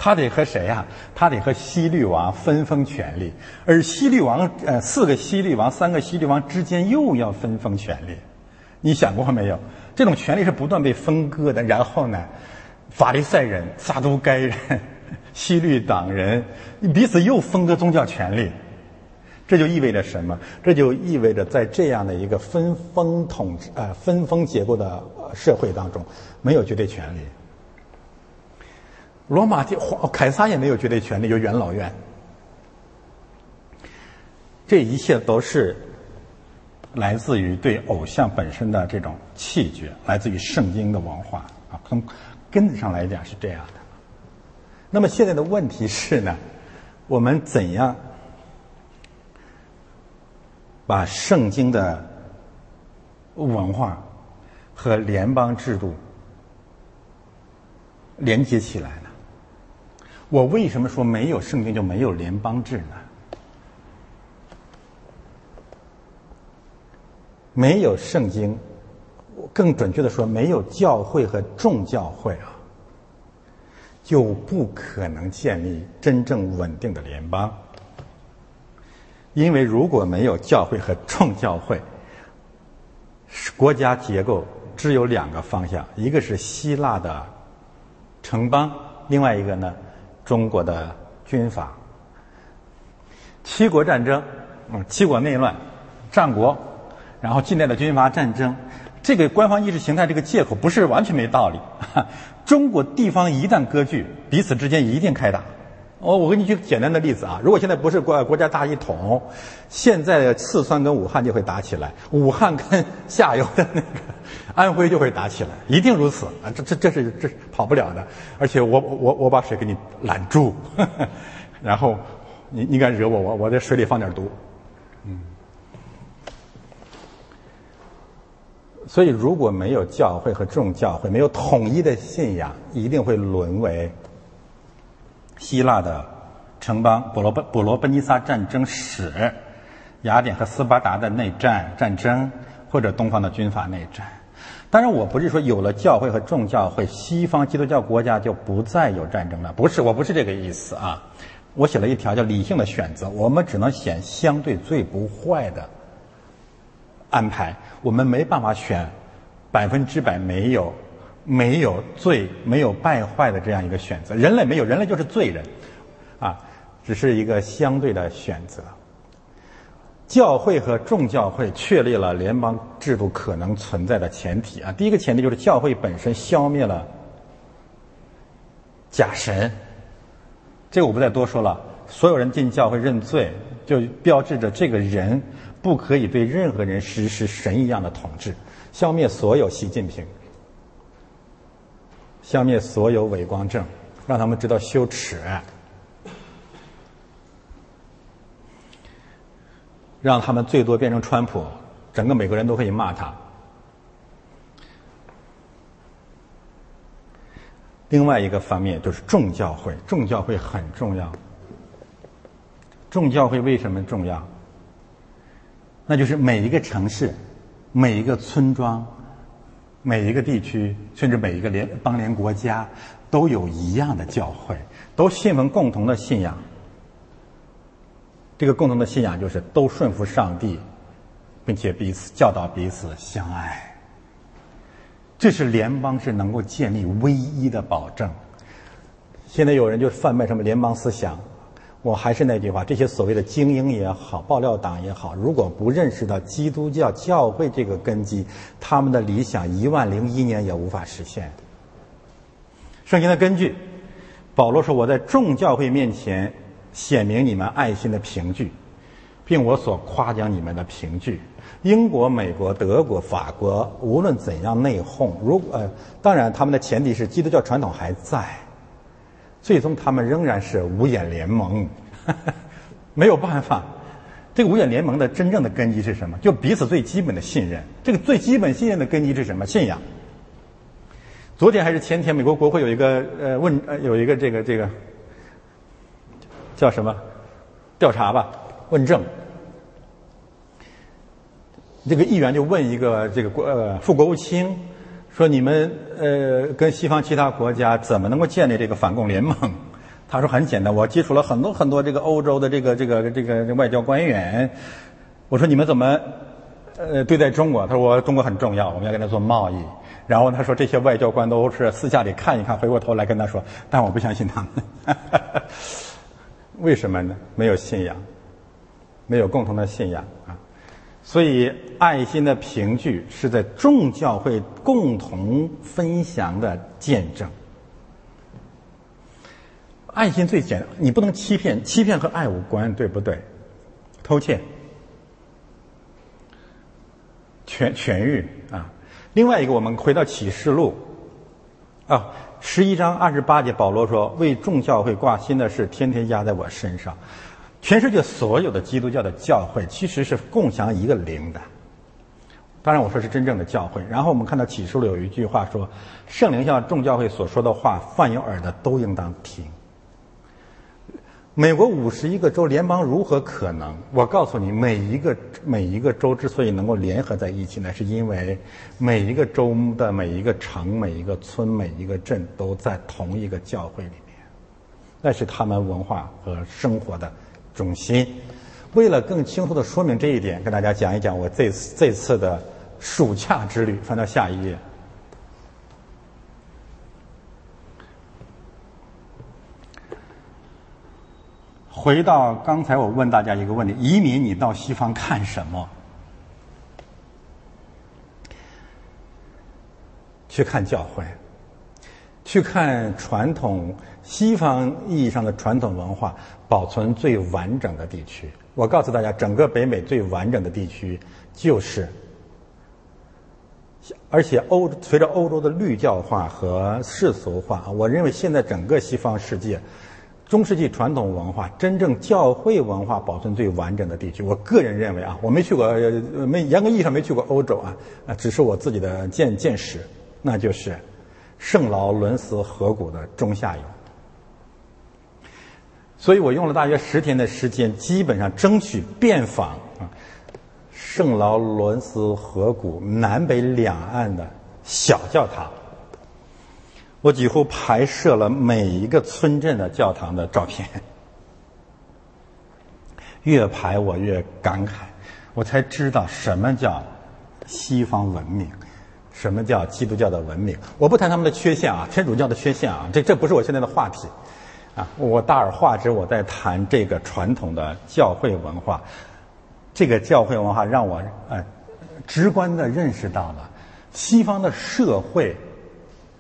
他得和谁呀？他得和西律王分封权力，而西律王呃四个西律王、三个西律王之间又要分封权力，你想过没有？这种权力是不断被分割的。然后呢，法利赛人、撒都该人、[LAUGHS] 西律党人彼此又分割宗教权力，这就意味着什么？这就意味着在这样的一个分封统治呃分封结构的社会当中，没有绝对权利。罗马帝皇凯撒也没有绝对权利，有元老院。这一切都是来自于对偶像本身的这种气绝，来自于圣经的文化啊，从根子上来讲是这样的。那么现在的问题是呢，我们怎样把圣经的文化和联邦制度连接起来呢？我为什么说没有圣经就没有联邦制呢？没有圣经，更准确的说，没有教会和众教会啊，就不可能建立真正稳定的联邦。因为如果没有教会和众教会，国家结构只有两个方向：一个是希腊的城邦，另外一个呢？中国的军阀，七国战争，嗯，七国内乱，战国，然后近代的军阀战争，这个官方意识形态这个借口不是完全没道理。[LAUGHS] 中国地方一旦割据，彼此之间一定开打。我我给你举个简单的例子啊，如果现在不是国国家大一统，现在四川跟武汉就会打起来，武汉跟下游的那个 [LAUGHS] 安徽就会打起来，一定如此啊！这这这是这跑不了的，而且我我我把水给你拦住，[LAUGHS] 然后你你敢惹我，我我在水里放点毒，嗯。所以如果没有教会和众教会，没有统一的信仰，一定会沦为。希腊的城邦伯罗奔伯罗奔尼撒战争史，雅典和斯巴达的内战战争，或者东方的军阀内战。当然，我不是说有了教会和众教会，西方基督教国家就不再有战争了。不是，我不是这个意思啊。我写了一条叫理性的选择，我们只能选相对最不坏的安排，我们没办法选百分之百没有。没有罪、没有败坏的这样一个选择，人类没有，人类就是罪人，啊，只是一个相对的选择。教会和众教会确立了联邦制度可能存在的前提啊，第一个前提就是教会本身消灭了假神，这个我不再多说了。所有人进教会认罪，就标志着这个人不可以对任何人实施神一样的统治，消灭所有习近平。消灭所有伪光正，让他们知道羞耻，让他们最多变成川普，整个美国人都可以骂他。另外一个方面就是众教会，众教会很重要。众教会为什么重要？那就是每一个城市，每一个村庄。每一个地区，甚至每一个联邦联国家，都有一样的教会，都信奉共同的信仰。这个共同的信仰就是都顺服上帝，并且彼此教导彼此相爱。这是联邦制能够建立唯一的保证。现在有人就贩卖什么联邦思想。我还是那句话，这些所谓的精英也好，爆料党也好，如果不认识到基督教教会这个根基，他们的理想一万零一年也无法实现。圣经的根据，保罗说：“我在众教会面前显明你们爱心的凭据，并我所夸奖你们的凭据。英国、美国、德国、法国，无论怎样内讧，如呃，当然他们的前提是基督教传统还在。”最终，他们仍然是五眼联盟，没有办法。这个五眼联盟的真正的根基是什么？就彼此最基本的信任。这个最基本信任的根基是什么？信仰。昨天还是前天，美国国会有一个呃问呃有一个这个这个叫什么调查吧？问政，这个议员就问一个这个国呃副国务卿说：“你们呃跟西方其他国家怎么能够建立这个反共联盟？” [LAUGHS] 他说：“很简单，我接触了很多很多这个欧洲的这个这个这个外交官员。我说你们怎么呃对待中国？他说我中国很重要，我们要跟他做贸易。”然后他说：“这些外交官都是私下里看一看，回过头来跟他说，但我不相信他们。[LAUGHS] 为什么呢？没有信仰，没有共同的信仰。所以，爱心的凭据是在众教会共同分享的见证。爱心最简单，你不能欺骗，欺骗和爱无关，对不对？偷窃、痊痊愈啊。”另外一个，我们回到启示录，啊，十一章二十八节，保罗说：“为众教会挂心的事，天天压在我身上。”全世界所有的基督教的教会其实是共享一个灵的。当然，我说是真正的教会。然后我们看到启示录有一句话说：“圣灵向众教会所说的话，凡有耳的都应当听。”美国五十一个州联邦如何可能？我告诉你，每一个每一个州之所以能够联合在一起呢，是因为每一个州的每一个城、每一个村、每一个镇都在同一个教会里面，那是他们文化和生活的中心。为了更清楚的说明这一点，跟大家讲一讲我这次这次的暑假之旅。翻到下一页。回到刚才，我问大家一个问题：移民，你到西方看什么？去看教会，去看传统西方意义上的传统文化保存最完整的地区。我告诉大家，整个北美最完整的地区就是，而且欧随着欧洲的绿教化和世俗化，我认为现在整个西方世界。中世纪传统文化真正教会文化保存最完整的地区，我个人认为啊，我没去过，没严格意义上没去过欧洲啊，啊，只是我自己的见见识，那就是圣劳伦斯河谷的中下游。所以我用了大约十天的时间，基本上争取遍访啊圣劳伦斯河谷南北两岸的小教堂。我几乎拍摄了每一个村镇的教堂的照片，越拍我越感慨，我才知道什么叫西方文明，什么叫基督教的文明。我不谈他们的缺陷啊，天主教的缺陷啊，这这不是我现在的话题，啊，我大而化之，我在谈这个传统的教会文化，这个教会文化让我呃直观的认识到了西方的社会。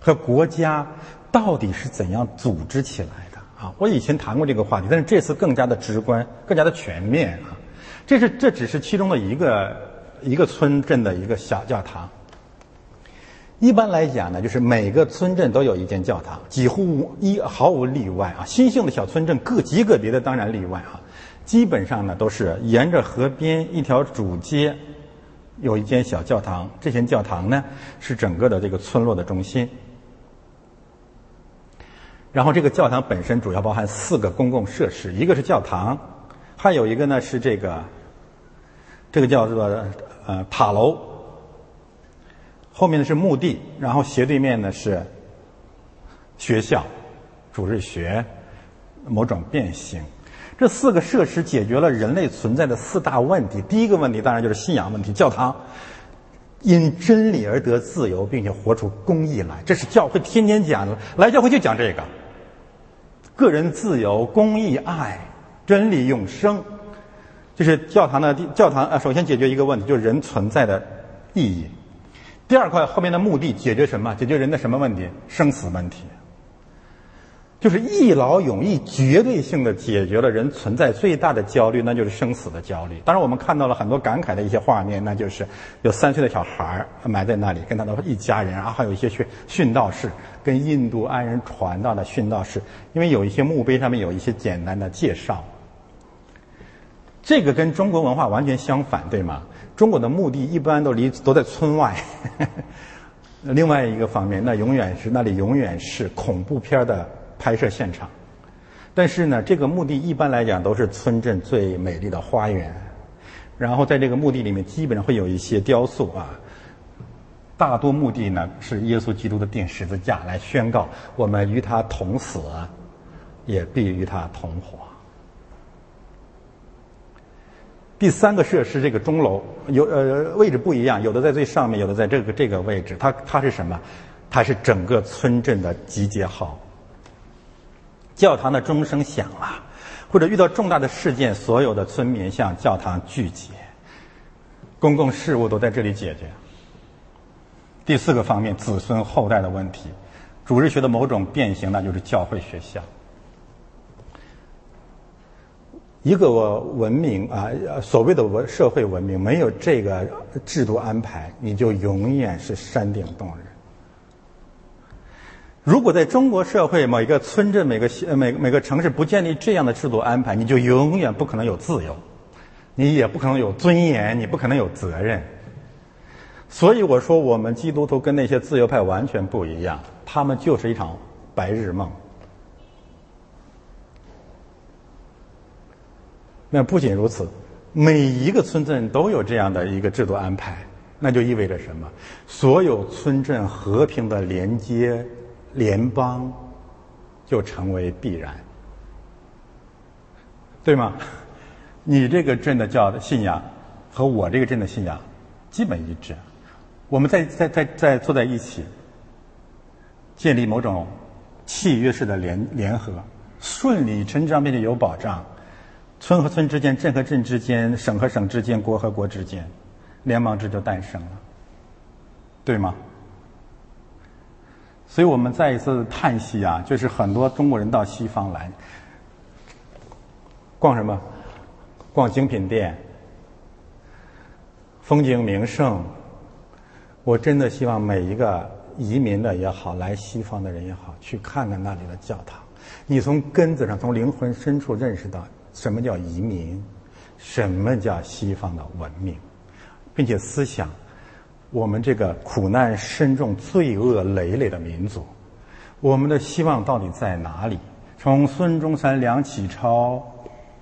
和国家到底是怎样组织起来的啊？我以前谈过这个话题，但是这次更加的直观，更加的全面啊！这是这只是其中的一个一个村镇的一个小教堂。一般来讲呢，就是每个村镇都有一间教堂，几乎无一毫无例外啊。新兴的小村镇个极个别的当然例外啊，基本上呢都是沿着河边一条主街有一间小教堂，这间教堂呢是整个的这个村落的中心。然后这个教堂本身主要包含四个公共设施，一个是教堂，还有一个呢是这个，这个叫做呃塔楼，后面呢是墓地，然后斜对面呢是学校、主日学、某种变形。这四个设施解决了人类存在的四大问题。第一个问题当然就是信仰问题，教堂因真理而得自由，并且活出公义来，这是教会天天讲的，来教会就讲这个。个人自由、公益、爱、真理、永生，就是教堂的教堂啊。首先解决一个问题，就是人存在的意义。第二块后面的目的，解决什么？解决人的什么问题？生死问题。就是一劳永逸、绝对性的解决了人存在最大的焦虑，那就是生死的焦虑。当然，我们看到了很多感慨的一些画面，那就是有三岁的小孩埋在那里，跟他的一家人，然后还有一些去殉道士，跟印度安人传道的殉道士。因为有一些墓碑上面有一些简单的介绍，这个跟中国文化完全相反，对吗？中国的墓地一般都离都在村外。[LAUGHS] 另外一个方面，那永远是那里永远是恐怖片的拍摄现场。但是呢，这个墓地一般来讲都是村镇最美丽的花园。然后在这个墓地里面，基本上会有一些雕塑啊。大多墓地呢是耶稣基督的钉十字架，来宣告我们与他同死，也必与他同活。第三个设施，这个钟楼有呃位置不一样，有的在最上面，有的在这个这个位置。它它是什么？它是整个村镇的集结号。教堂的钟声响了，或者遇到重大的事件，所有的村民向教堂聚集，公共事务都在这里解决。第四个方面，子孙后代的问题，主日学的某种变形，那就是教会学校。一个文明啊，所谓的文社会文明，没有这个制度安排，你就永远是山顶洞人。如果在中国社会某一个村镇、每个每每个城市不建立这样的制度安排，你就永远不可能有自由，你也不可能有尊严，你不可能有责任。所以我说，我们基督徒跟那些自由派完全不一样，他们就是一场白日梦。那不仅如此，每一个村镇都有这样的一个制度安排，那就意味着什么？所有村镇和平的连接，联邦就成为必然，对吗？你这个镇的教信仰和我这个镇的信仰基本一致，我们在在在在坐在一起，建立某种契约式的联联合，顺理成章并且有保障。村和村之间，镇和镇之间，省和省之间，国和国之间，联邦制就诞生了，对吗？所以我们再一次叹息啊，就是很多中国人到西方来，逛什么？逛精品店，风景名胜。我真的希望每一个移民的也好，来西方的人也好，去看看那里的教堂，你从根子上，从灵魂深处认识到。什么叫移民？什么叫西方的文明？并且思想，我们这个苦难深重、罪恶累累的民族，我们的希望到底在哪里？从孙中山、梁启超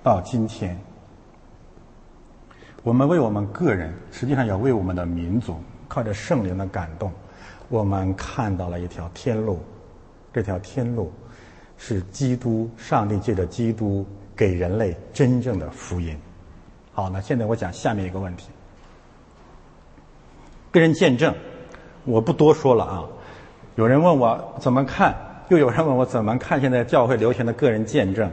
到今天，我们为我们个人，实际上也为我们的民族，靠着圣灵的感动，我们看到了一条天路。这条天路是基督，上帝借着基督。给人类真正的福音。好，那现在我讲下面一个问题：个人见证，我不多说了啊。有人问我怎么看，又有人问我怎么看现在教会流行的个人见证。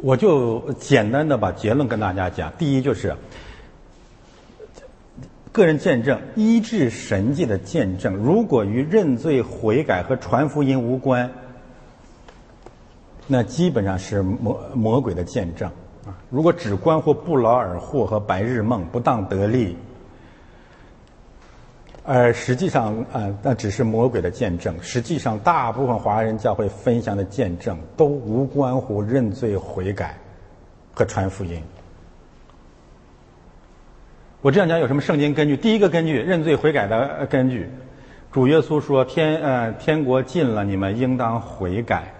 我就简单的把结论跟大家讲。第一就是。个人见证、医治神迹的见证，如果与认罪悔改和传福音无关，那基本上是魔魔鬼的见证啊。如果只关乎不劳而获和白日梦、不当得利，而实际上啊，那只是魔鬼的见证。实际上，大部分华人教会分享的见证都无关乎认罪悔改和传福音。我这样讲有什么圣经根据？第一个根据认罪悔改的根据，主耶稣说：“天呃天国近了，你们应当悔改。”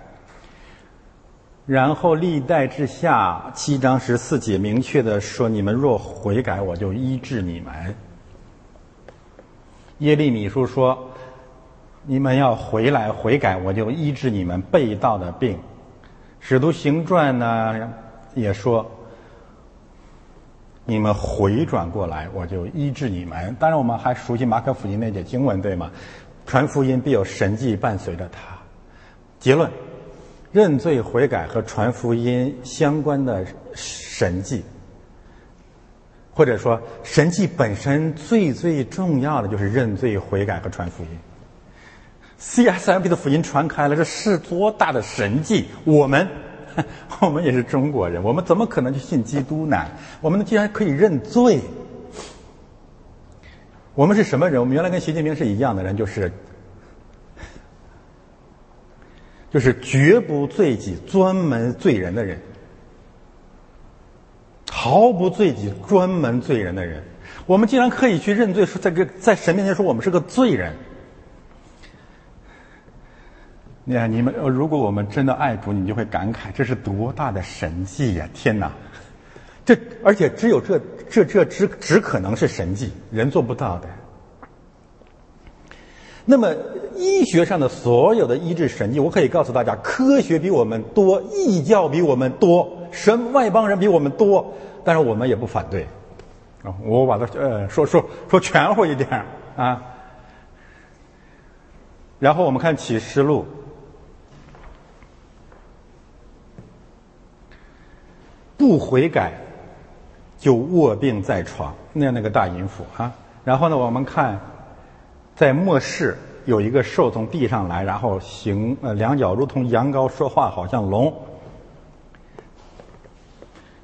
然后历代之下七章十四节明确的说：“你们若悔改，我就医治你们。”耶利米书说：“你们要回来悔改，我就医治你们被盗的病。”使徒行传呢也说。你们回转过来，我就医治你们。当然，我们还熟悉马可福音那节经文，对吗？传福音必有神迹伴随着他。结论：认罪悔改和传福音相关的神迹，或者说神迹本身最最重要的就是认罪悔改和传福音。CSMP 的福音传开了，这是多大的神迹！我们。[LAUGHS] 我们也是中国人，我们怎么可能去信基督呢？我们竟然可以认罪。我们是什么人？我们原来跟习近平是一样的人，就是就是绝不罪己、专门罪人的人。毫不罪己、专门罪人的人。我们竟然可以去认罪，说在这在神面前说我们是个罪人。你看，你们如果我们真的爱主，你就会感慨这是多大的神迹呀！天哪，这而且只有这这这只只可能是神迹，人做不到的。那么医学上的所有的医治神迹，我可以告诉大家，科学比我们多，异教比我们多，神外邦人比我们多，但是我们也不反对。啊，我把它呃说说说全乎一点啊。然后我们看启示录。不悔改，就卧病在床，那那个大淫妇啊。然后呢，我们看，在末世有一个兽从地上来，然后行呃两脚如同羊羔，说话好像龙。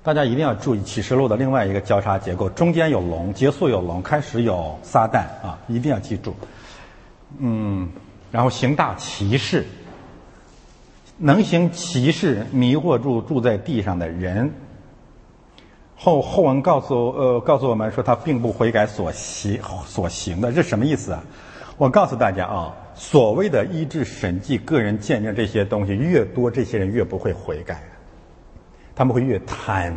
大家一定要注意启示录的另外一个交叉结构，中间有龙，结束有龙，开始有撒旦啊，一定要记住。嗯，然后行大骑士，能行骑士迷惑住住在地上的人。后后文告诉呃告诉我们说他并不悔改所行所行的，这什么意思啊？我告诉大家啊，所谓的医治神迹、个人见证这些东西越多，这些人越不会悔改，他们会越贪。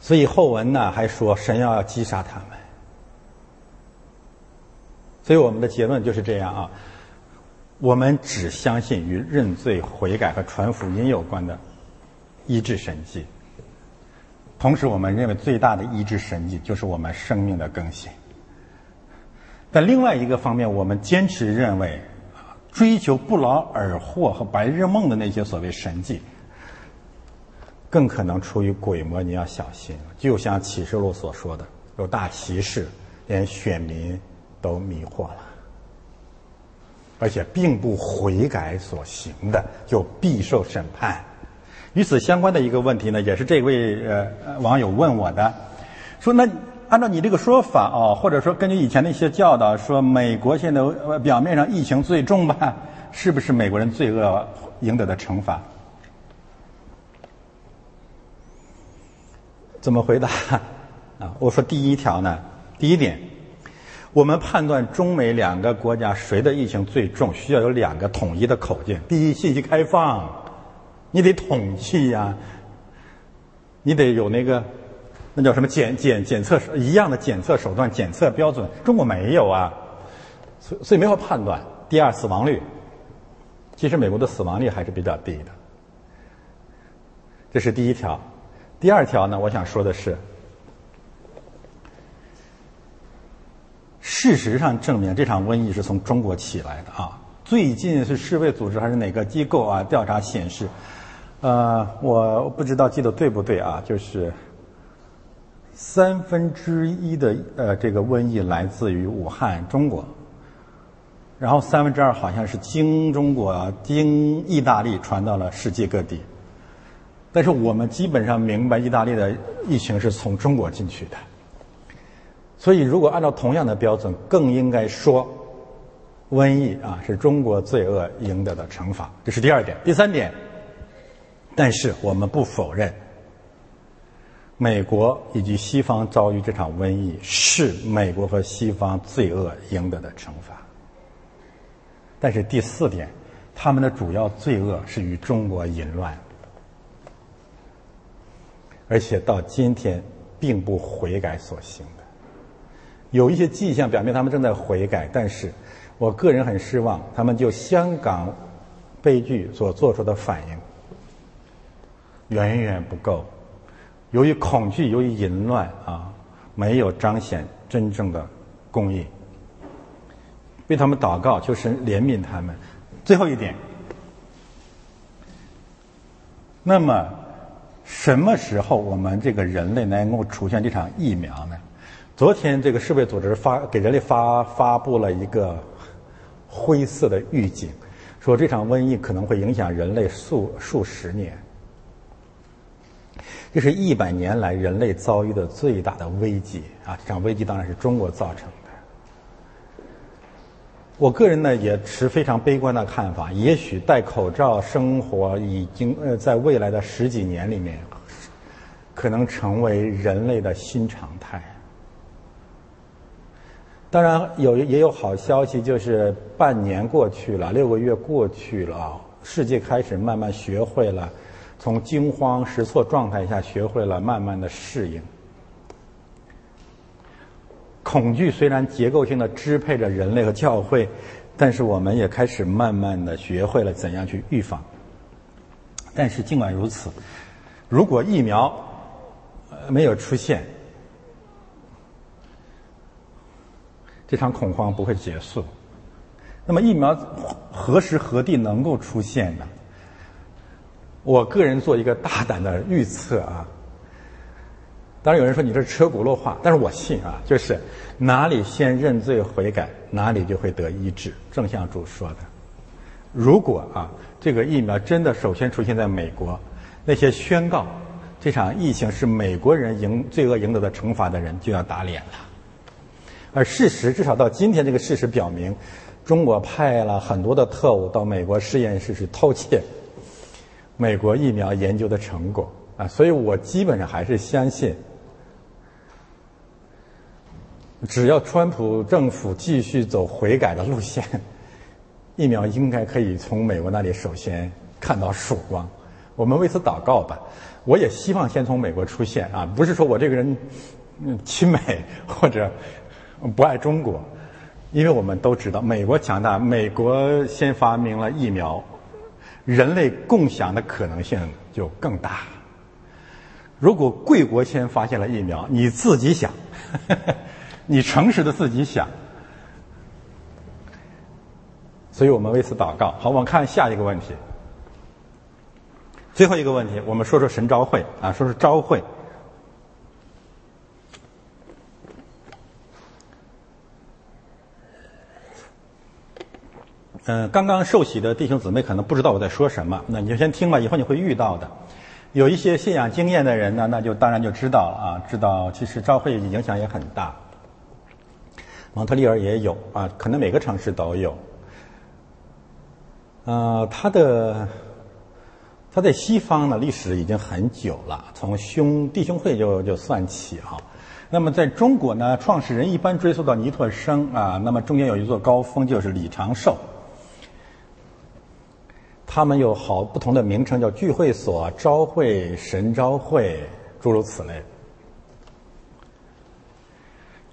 所以后文呢还说神要要击杀他们。所以我们的结论就是这样啊，我们只相信与认罪悔改和传福音有关的医治神迹。同时，我们认为最大的医治神迹就是我们生命的更新。但另外一个方面，我们坚持认为，追求不劳而获和白日梦的那些所谓神迹，更可能出于鬼魔。你要小心，就像启示录所说的，有大骑士连选民都迷惑了，而且并不悔改所行的，就必受审判。与此相关的一个问题呢，也是这位呃网友问我的，说那按照你这个说法哦，或者说根据以前的一些教导，说美国现在表面上疫情最重吧，是不是美国人罪恶赢得的惩罚？怎么回答？啊，我说第一条呢，第一点，我们判断中美两个国家谁的疫情最重，需要有两个统一的口径。第一，信息开放。你得统计呀，你得有那个，那叫什么检检检测一样的检测手段、检测标准。中国没有啊，所所以没法判断。第二，死亡率，其实美国的死亡率还是比较低的。这是第一条。第二条呢，我想说的是，事实上证明这场瘟疫是从中国起来的啊。最近是世卫组织还是哪个机构啊？调查显示。呃，我不知道记得对不对啊？就是三分之一的呃这个瘟疫来自于武汉中国，然后三分之二好像是经中国经意大利传到了世界各地，但是我们基本上明白意大利的疫情是从中国进去的，所以如果按照同样的标准，更应该说瘟疫啊是中国罪恶赢得的惩罚，这是第二点。第三点。但是我们不否认，美国以及西方遭遇这场瘟疫是美国和西方罪恶赢得的惩罚。但是第四点，他们的主要罪恶是与中国淫乱，而且到今天并不悔改所行的。有一些迹象表明他们正在悔改，但是我个人很失望，他们就香港悲剧所做出的反应。远远不够，由于恐惧，由于淫乱啊，没有彰显真正的公义。为他们祷告，就是怜悯他们。最后一点，那么什么时候我们这个人类能够出现这场疫苗呢？昨天这个世卫组织发给人类发发布了一个灰色的预警，说这场瘟疫可能会影响人类数数十年。这是一百年来人类遭遇的最大的危机啊！这场危机当然是中国造成的。我个人呢也持非常悲观的看法，也许戴口罩生活已经呃在未来的十几年里面，可能成为人类的新常态。当然有也有好消息，就是半年过去了，六个月过去了，世界开始慢慢学会了从惊慌失措状态下学会了慢慢的适应。恐惧虽然结构性的支配着人类和教会，但是我们也开始慢慢的学会了怎样去预防。但是尽管如此，如果疫苗呃没有出现，这场恐慌不会结束。那么疫苗何时何地能够出现呢？我个人做一个大胆的预测啊。当然有人说你这是车轱辘话，但是我信啊，就是哪里先认罪悔改，哪里就会得医治。正像主说的，如果啊这个疫苗真的首先出现在美国，那些宣告这场疫情是美国人赢罪恶赢得的惩罚的人就要打脸了。而事实，至少到今天，这个事实表明，中国派了很多的特务到美国实验室去偷窃美国疫苗研究的成果啊！所以我基本上还是相信，只要川普政府继续走悔改的路线，疫苗应该可以从美国那里首先看到曙光。我们为此祷告吧。我也希望先从美国出现啊！不是说我这个人亲美或者。不爱中国，因为我们都知道，美国强大，美国先发明了疫苗，人类共享的可能性就更大。如果贵国先发现了疫苗，你自己想，[LAUGHS] 你诚实的自己想，所以我们为此祷告。好，我们看下一个问题，最后一个问题，我们说说神召会啊，说说召会。嗯，刚刚受洗的弟兄姊妹可能不知道我在说什么，那你就先听吧，以后你会遇到的。有一些信仰经验的人呢，那就当然就知道了啊，知道其实教会影响也很大。蒙特利尔也有啊，可能每个城市都有。呃，他的他在西方呢历史已经很久了，从兄弟兄会就就算起哈。那么在中国呢，创始人一般追溯到尼特生啊，那么中间有一座高峰就是李长寿。他们有好不同的名称，叫聚会所、召会、神召会，诸如此类。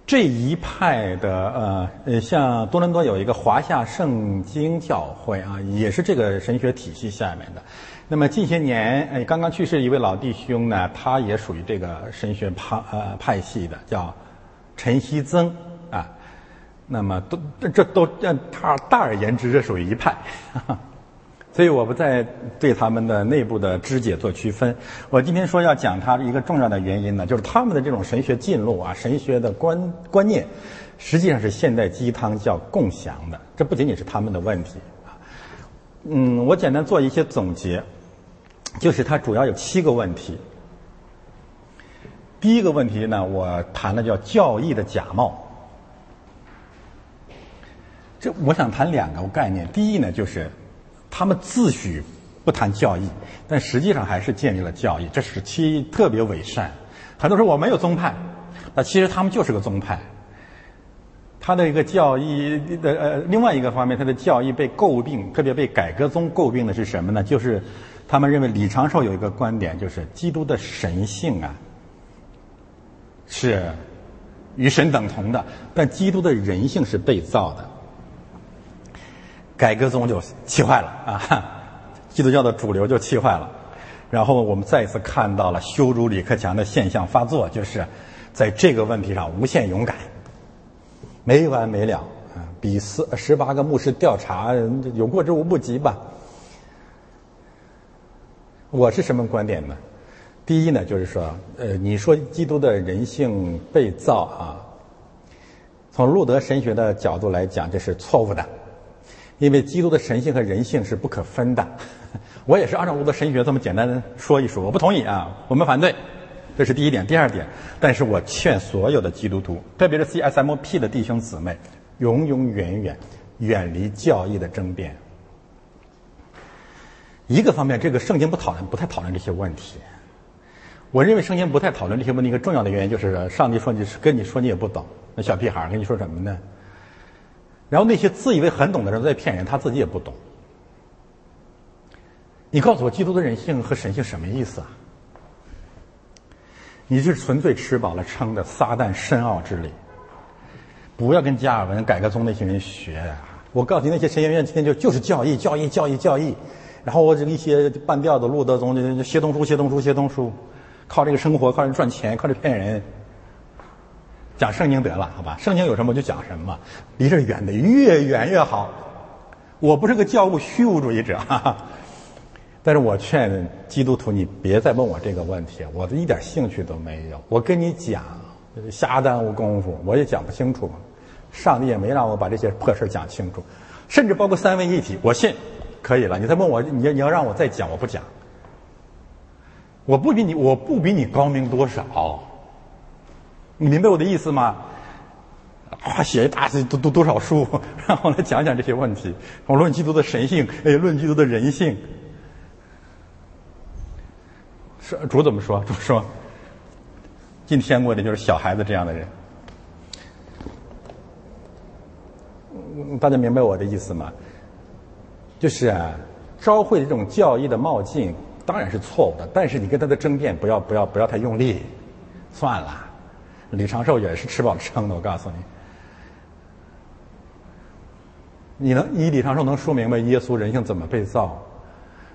这一派的呃呃，像多伦多有一个华夏圣经教会啊，也是这个神学体系下面的。那么近些年，哎，刚刚去世一位老弟兄呢，他也属于这个神学派呃派系的，叫陈希曾啊。那么都这都他大而言之，这属于一派。所以我不再对他们的内部的肢解做区分。我今天说要讲它一个重要的原因呢，就是他们的这种神学进路啊，神学的观观念，实际上是现代鸡汤叫共享的。这不仅仅是他们的问题啊。嗯，我简单做一些总结，就是它主要有七个问题。第一个问题呢，我谈的叫教义的假冒。这我想谈两个概念。第一呢，就是。他们自诩不谈教义，但实际上还是建立了教义，这是其特别伪善。很多说我没有宗派，那其实他们就是个宗派。他的一个教义的呃，另外一个方面，他的教义被诟病，特别被改革宗诟病的是什么呢？就是他们认为李长寿有一个观点，就是基督的神性啊是与神等同的，但基督的人性是被造的。改革宗就气坏了啊！[LAUGHS] 基督教的主流就气坏了，然后我们再一次看到了羞辱李克强的现象发作，就是在这个问题上无限勇敢，没完没了啊！比四十八个牧师调查有过之无不及吧？我是什么观点呢？第一呢，就是说，呃，你说基督的人性被造啊，从路德神学的角度来讲，这是错误的。因为基督的神性和人性是不可分的，[LAUGHS] 我也是按照我的神学这么简单的说一说，我不同意啊，我们反对，这是第一点。第二点，但是我劝所有的基督徒，特别是 CSMP 的弟兄姊妹，永永远远远离教义的争辩。一个方面，这个圣经不讨论，不太讨论这些问题。我认为圣经不太讨论这些问题，一个重要的原因就是上帝说你是跟你说你也不懂，那小屁孩跟你说什么呢？然后那些自以为很懂的人在骗人，他自己也不懂。你告诉我，基督的人性和神性什么意思啊？你是纯粹吃饱了撑的撒旦深奥之理。不要跟加尔文、改革宗那些人学。我告诉你，那些神学院天天就就是教义、教义、教义、教义。然后我这一些半吊子路德宗就写东书、写东书、写东书，靠这个生活，靠这赚钱，靠这骗人。讲圣经得了，好吧？圣经有什么就讲什么，离这远的越远越好。我不是个教务虚无主义者。哈哈。但是我劝基督徒，你别再问我这个问题，我一点兴趣都没有。我跟你讲，瞎耽误功夫，我也讲不清楚。上帝也没让我把这些破事讲清楚，甚至包括三位一体，我信可以了。你再问我，你要你要让我再讲，我不讲。我不比你，我不比你高明多少。你明白我的意思吗？啊，写一大读读多少书，然后来讲讲这些问题。我论基督的神性，哎，论基督的人性。是主怎么说？主说：“进天国的就是小孩子这样的人。”大家明白我的意思吗？就是啊，昭会这种教义的冒进当然是错误的，但是你跟他的争辩不要不要不要太用力，算了。李长寿也是吃饱了撑的，我告诉你。你能你李长寿能说明白耶稣人性怎么被造？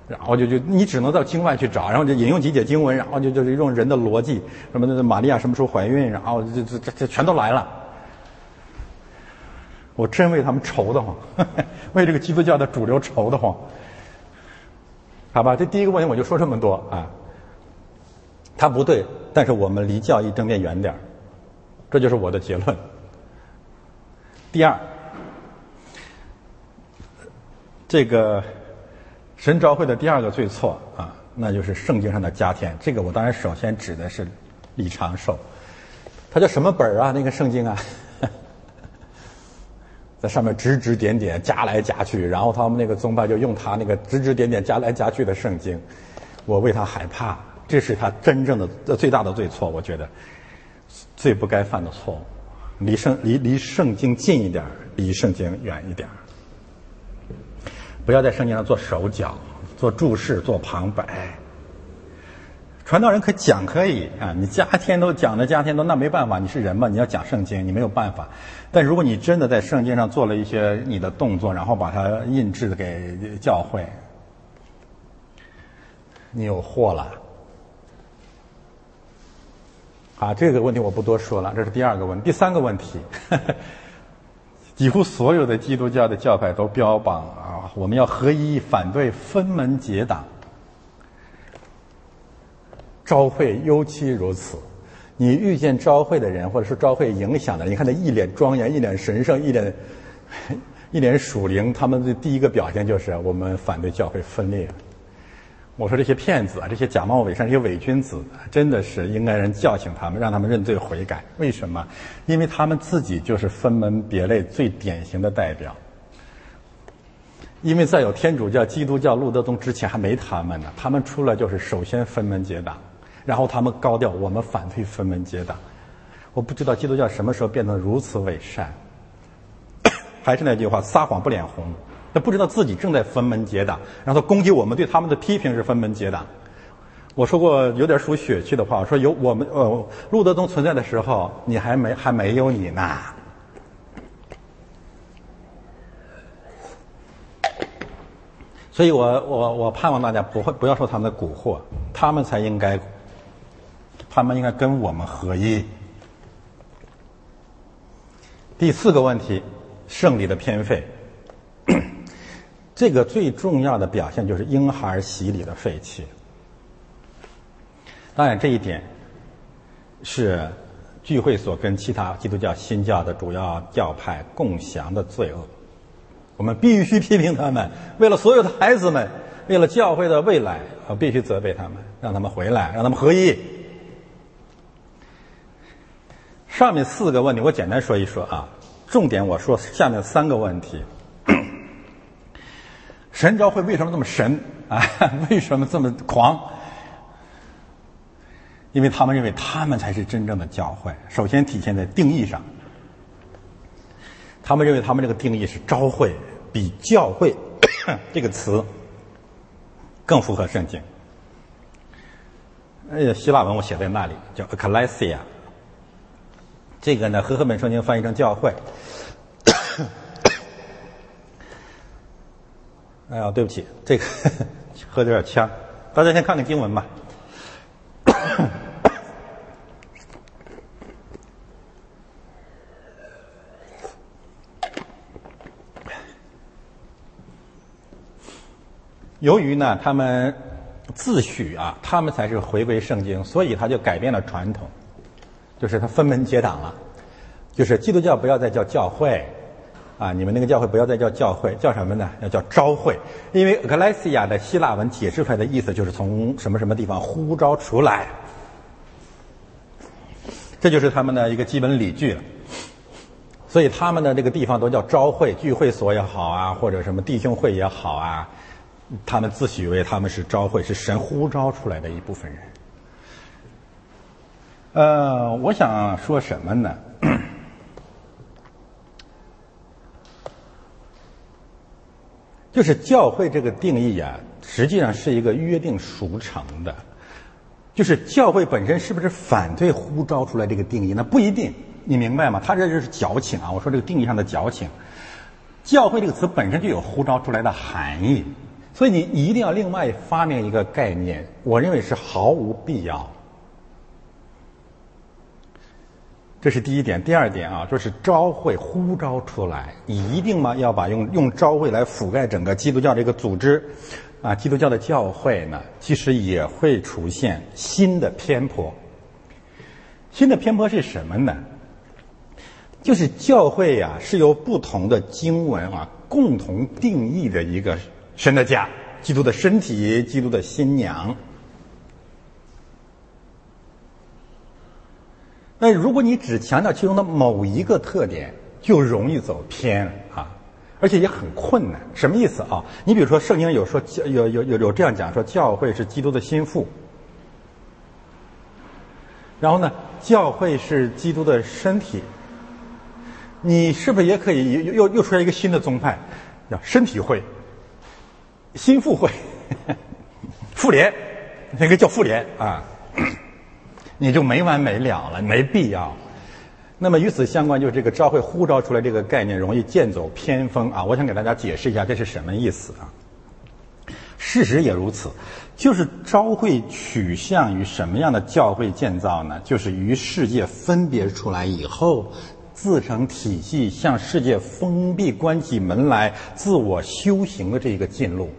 然后就就你只能到经外去找，然后就引用几节经文，然后就就用人的逻辑，什么的玛利亚什么时候怀孕，然后就就就全都来了。我真为他们愁得慌，[LAUGHS] 为这个基督教的主流愁得慌。好吧，这第一个问题我就说这么多啊。他不对，但是我们离教义争辩远点这就是我的结论。第二，这个。神召会的第二个最错啊，那就是圣经上的加添。这个我当然首先指的是李长寿，他叫什么本儿啊？那个圣经啊，在上面指指点点，加来加去，然后他们那个宗派就用他那个指指点点、加来加去的圣经，我为他害怕。这是他真正的最大的罪错，我觉得最不该犯的错误。离圣离离圣经近一点，离圣经远一点。不要在圣经上做手脚、做注释、做旁白。传道人可讲可以啊，你加天都讲的加天都那没办法，你是人嘛，你要讲圣经，你没有办法。但如果你真的在圣经上做了一些你的动作，然后把它印制给教会，你有祸了。啊，这个问题我不多说了，这是第二个问题。第三个问题。几乎所有的基督教的教派都标榜啊，我们要合一，反对分门结党。昭会尤其如此。你遇见昭会的人，或者是昭会影响的，你看他一脸庄严，一脸神圣，一脸 [LAUGHS] 一脸属灵，他们的第一个表现就是我们反对教会分裂。我说这些骗子啊，这些假冒伪善、这些伪君子，真的是应该人叫醒他们，让他们认罪悔改。为什么？因为他们自己就是分门别类最典型的代表。因为在有天主教、基督教、路德宗之前还没他们呢，他们出来就是首先分门结党，然后他们高调我们反对分门结党。我不知道基督教什么时候变得如此伪善。[COUGHS] 还是那句话，撒谎不脸红。他不知道自己正在分门结党，然后攻击我们，对他们的批评是分门结党。我说过有点属血气的话，说有我们呃路德宗存在的时候，你还没还没有你呢。所以我我我盼望大家不会不要受他们的蛊惑，他们才应该，他们应该跟我们合一。第四个问题，圣礼的偏废。这个最重要的表现就是婴孩洗礼的废弃。当然，这一点是聚会所跟其他基督教新教的主要教派共享的罪恶。我们必须批评他们，为了所有的孩子们，为了教会的未来，我必须责备他们，让他们回来，让他们合一。上面四个问题我简单说一说啊，重点我说下面三个问题。神召会为什么这么神啊？[LAUGHS] 为什么这么狂？因为他们认为他们才是真正的教会。首先体现在定义上，他们认为他们这个定义是召会比教会 [COUGHS] 这个词更符合圣经。哎呀，希腊文我写在那里，叫 ecclesia。这个呢，和合本圣经翻译成教会。哎呀，对不起，这个喝的有点呛。大家先看看经文吧。由于呢，他们自诩啊，他们才是回归圣经，所以他就改变了传统，就是他分门结党了，就是基督教不要再叫教会，啊，你们那个教会不要再叫教会，叫什么呢？要叫召会，因为格莱西亚的希腊文解释出来的意思就是从什么什么地方呼召出来，这就是他们的一个基本理据了。所以他们的这个地方都叫召会聚会所也好啊，或者什么弟兄会也好啊。他们自诩为他们是召会，是神呼召出来的一部分人。呃，我想说什么呢？[CLEARS THROAT] 就是教会这个定义啊，实际上是一个约定俗成的。就是教会本身是不是反对呼召出来这个定义？那不一定，你明白吗？他这就是矫情啊！我说这个定义上的矫情。教会这个词本身就有呼召出来的含义。所以你一定要另外发明一个概念，我认为是毫无必要。这是第一点。第二点啊，就是召会呼召出来，你一定吗？要把用用召会来覆盖整个基督教这个组织啊，基督教的教会呢，其实也会出现新的偏颇。新的偏颇是什么呢？就是教会呀，是由不同的经文啊共同定义的一个。神的家，基督的身体，基督的新娘。那如果你只强调其中的某一个特点，就容易走偏啊，而且也很困难。什么意思啊？你比如说，圣经有说有有有有这样讲说，教会是基督的心腹。然后呢，教会是基督的身体。你是不是也可以又又又出来一个新的宗派，叫身体会？心腹会，[LAUGHS] 妇联，那个叫妇联啊，你就没完没了了，没必要。那么与此相关，就是这个召会呼召出来这个概念容易剑走偏锋啊。我想给大家解释一下这是什么意思啊。事实也如此，就是召会取向于什么样的教会建造呢？就是与世界分别出来以后。自成体系，向世界封闭、关起门来，自我修行的这个进路，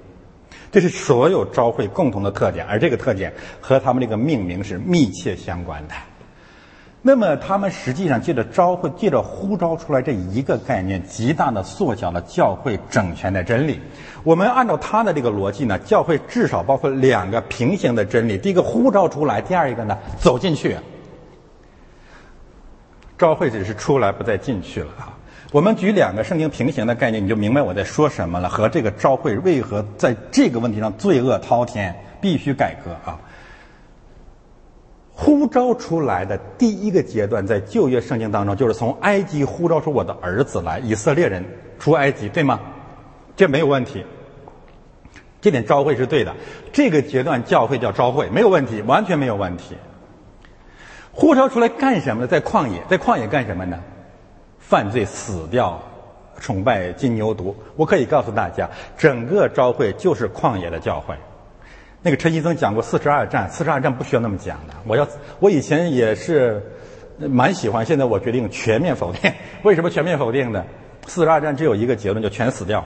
这是所有召会共同的特点，而这个特点和他们这个命名是密切相关的。那么，他们实际上借着召会，借着呼召出来这一个概念，极大的缩小了教会整全的真理。我们按照他的这个逻辑呢，教会至少包括两个平行的真理：第一个呼召出来，第二一个呢走进去。召会只是出来，不再进去了啊！我们举两个圣经平行的概念，你就明白我在说什么了。和这个召会为何在这个问题上罪恶滔天，必须改革啊！呼召出来的第一个阶段，在旧约圣经当中，就是从埃及呼召出我的儿子来，以色列人出埃及，对吗？这没有问题，这点召会是对的。这个阶段教会叫召会，没有问题，完全没有问题。呼召出来干什么呢？在旷野，在旷野干什么呢？犯罪死掉，崇拜金牛犊。我可以告诉大家，整个召会就是旷野的教会。那个陈医生讲过四十二战，四十二战不需要那么讲的。我要，我以前也是蛮喜欢，现在我决定全面否定。[LAUGHS] 为什么全面否定呢？四十二战只有一个结论，就全死掉。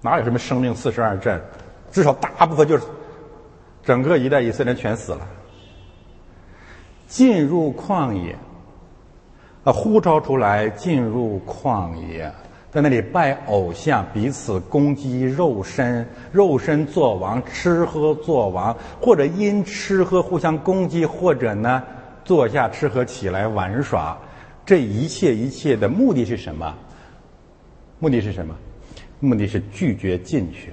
哪有什么生命四十二战？至少大部分就是整个一代以色列人全死了。进入旷野，啊，呼召出来进入旷野，在那里拜偶像，彼此攻击，肉身，肉身作王，吃喝作王，或者因吃喝互相攻击，或者呢，坐下吃喝起来玩耍，这一切一切的目的是什么？目的是什么？目的是拒绝进去，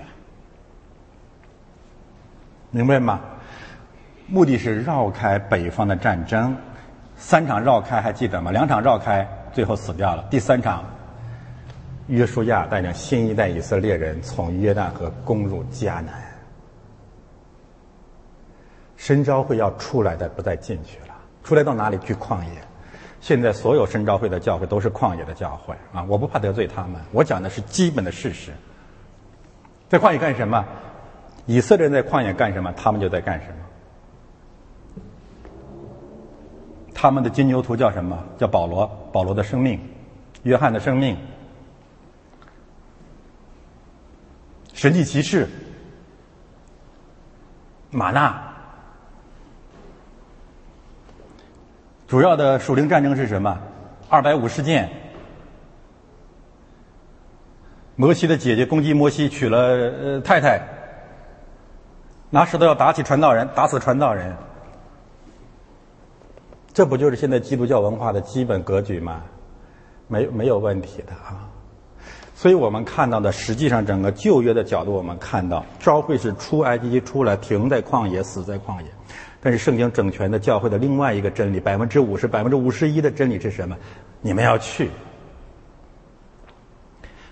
明白吗？目的是绕开北方的战争。三场绕开还记得吗？两场绕开，最后死掉了。第三场，约书亚带领新一代以色列人从约旦河攻入迦南。深召会要出来的不再进去了，出来到哪里去？旷野。现在所有深召会的教会都是旷野的教会啊！我不怕得罪他们，我讲的是基本的事实。在旷野干什么？以色列人在旷野干什么？他们就在干什么。他们的金牛图叫什么？叫保罗，保罗的生命，约翰的生命，神迹骑士，马纳。主要的属灵战争是什么？二百五十件。摩西的姐姐攻击摩西，娶了呃太太，拿石头要打起传道人，打死传道人。这不就是现在基督教文化的基本格局吗？没没有问题的啊。所以我们看到的，实际上整个旧约的角度，我们看到教会是出埃及出来，停在旷野，死在旷野。但是圣经整全的教会的另外一个真理，百分之五十、百分之五十一的真理是什么？你们要去，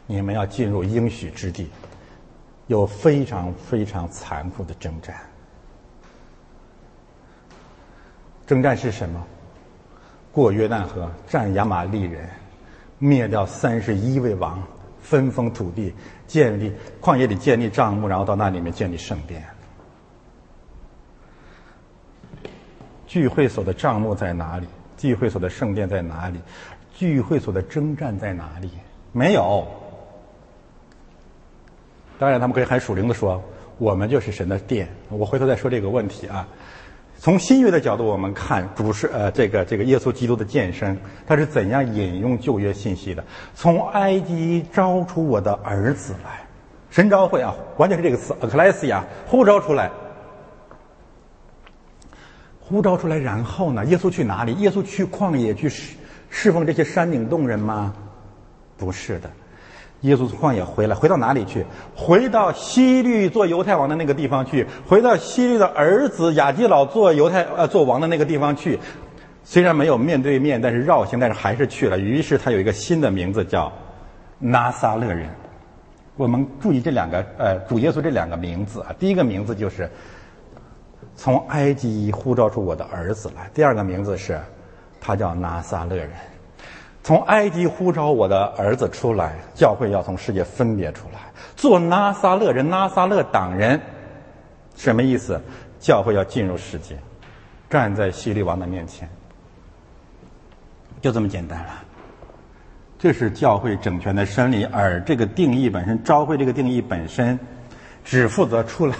你们要进入应许之地，有非常非常残酷的征战。征战是什么？过约旦河，战亚玛利人，灭掉三十一位王，分封土地，建立旷野里建立帐幕，然后到那里面建立圣殿。聚会所的帐幕在哪里？聚会所的圣殿在哪里？聚会所的征战在哪里？没有。当然，他们可以很属灵的说：“我们就是神的殿。”我回头再说这个问题啊。从新约的角度，我们看主是呃这个这个耶稣基督的健身，他是怎样引用旧约信息的？从埃及招出我的儿子来，神召会啊，关键是这个词 a c l e s i a 呼召出来，呼召出来，然后呢？耶稣去哪里？耶稣去旷野去侍侍奉这些山顶洞人吗？不是的。耶稣从旷野回来，回到哪里去？回到西律做犹太王的那个地方去，回到西律的儿子亚基老做犹太呃做王的那个地方去。虽然没有面对面，但是绕行，但是还是去了。于是他有一个新的名字叫拿撒勒人。我们注意这两个呃主耶稣这两个名字啊，第一个名字就是从埃及呼召出我的儿子来，第二个名字是他叫拿撒勒人。从埃及呼召我的儿子出来，教会要从世界分别出来，做拿撒勒人、拿撒勒党人，什么意思？教会要进入世界，站在希律王的面前，就这么简单了。这是教会整全的真理，而这个定义本身，召会这个定义本身，只负责出来，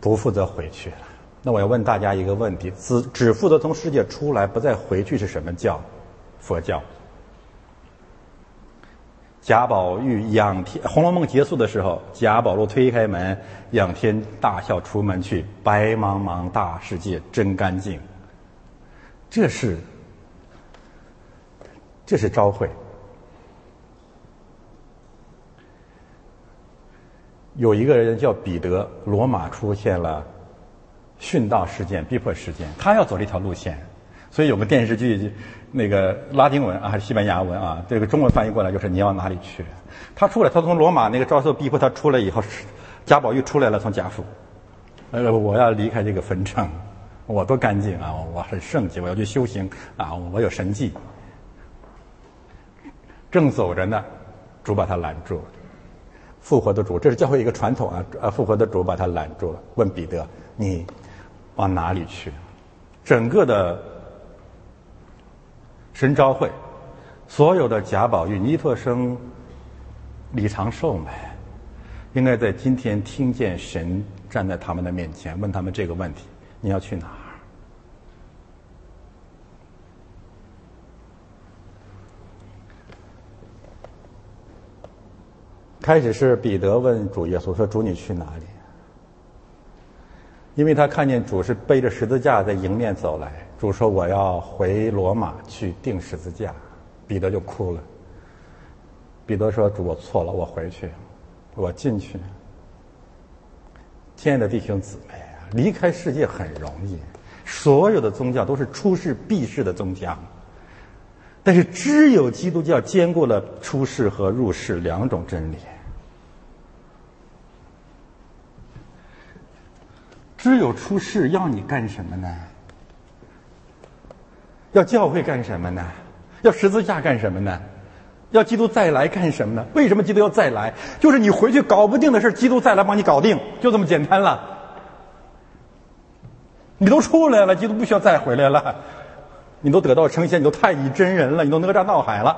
不负责回去了。那我要问大家一个问题：只只负责从世界出来，不再回去，是什么教？佛教。贾宝玉仰天，《红楼梦》结束的时候，贾宝玉推开门，仰天大笑出门去，白茫茫大世界真干净。这是，这是朝会。有一个人叫彼得，罗马出现了。殉道事件、逼迫事件，他要走这条路线，所以有个电视剧，那个拉丁文啊还是西班牙文啊，这个中文翻译过来就是你要哪里去？他出来，他从罗马那个遭受逼迫，他出来以后，贾宝玉出来了，从贾府，呃，我要离开这个坟场，我多干净啊，我很圣洁，我要去修行啊，我有神迹。正走着呢，主把他拦住，复活的主，这是教会一个传统啊，呃，复活的主把他拦住了，问彼得，你。往哪里去？整个的神召会，所有的贾宝玉、尼特生、李长寿们，应该在今天听见神站在他们的面前，问他们这个问题：你要去哪儿？开始是彼得问主耶稣说：“主，你去哪里？”因为他看见主是背着十字架在迎面走来，主说：“我要回罗马去钉十字架。”彼得就哭了。彼得说：“主，我错了，我回去，我进去。”亲爱的弟兄姊妹啊，离开世界很容易，所有的宗教都是出世避世的宗教，但是只有基督教兼顾了出世和入世两种真理。只有出世要你干什么呢？要教会干什么呢？要十字架干什么呢？要基督再来干什么呢？为什么基督要再来？就是你回去搞不定的事基督再来帮你搞定，就这么简单了。你都出来了，基督不需要再回来了。你都得道成仙，你都太乙真人了，你都哪吒闹海了。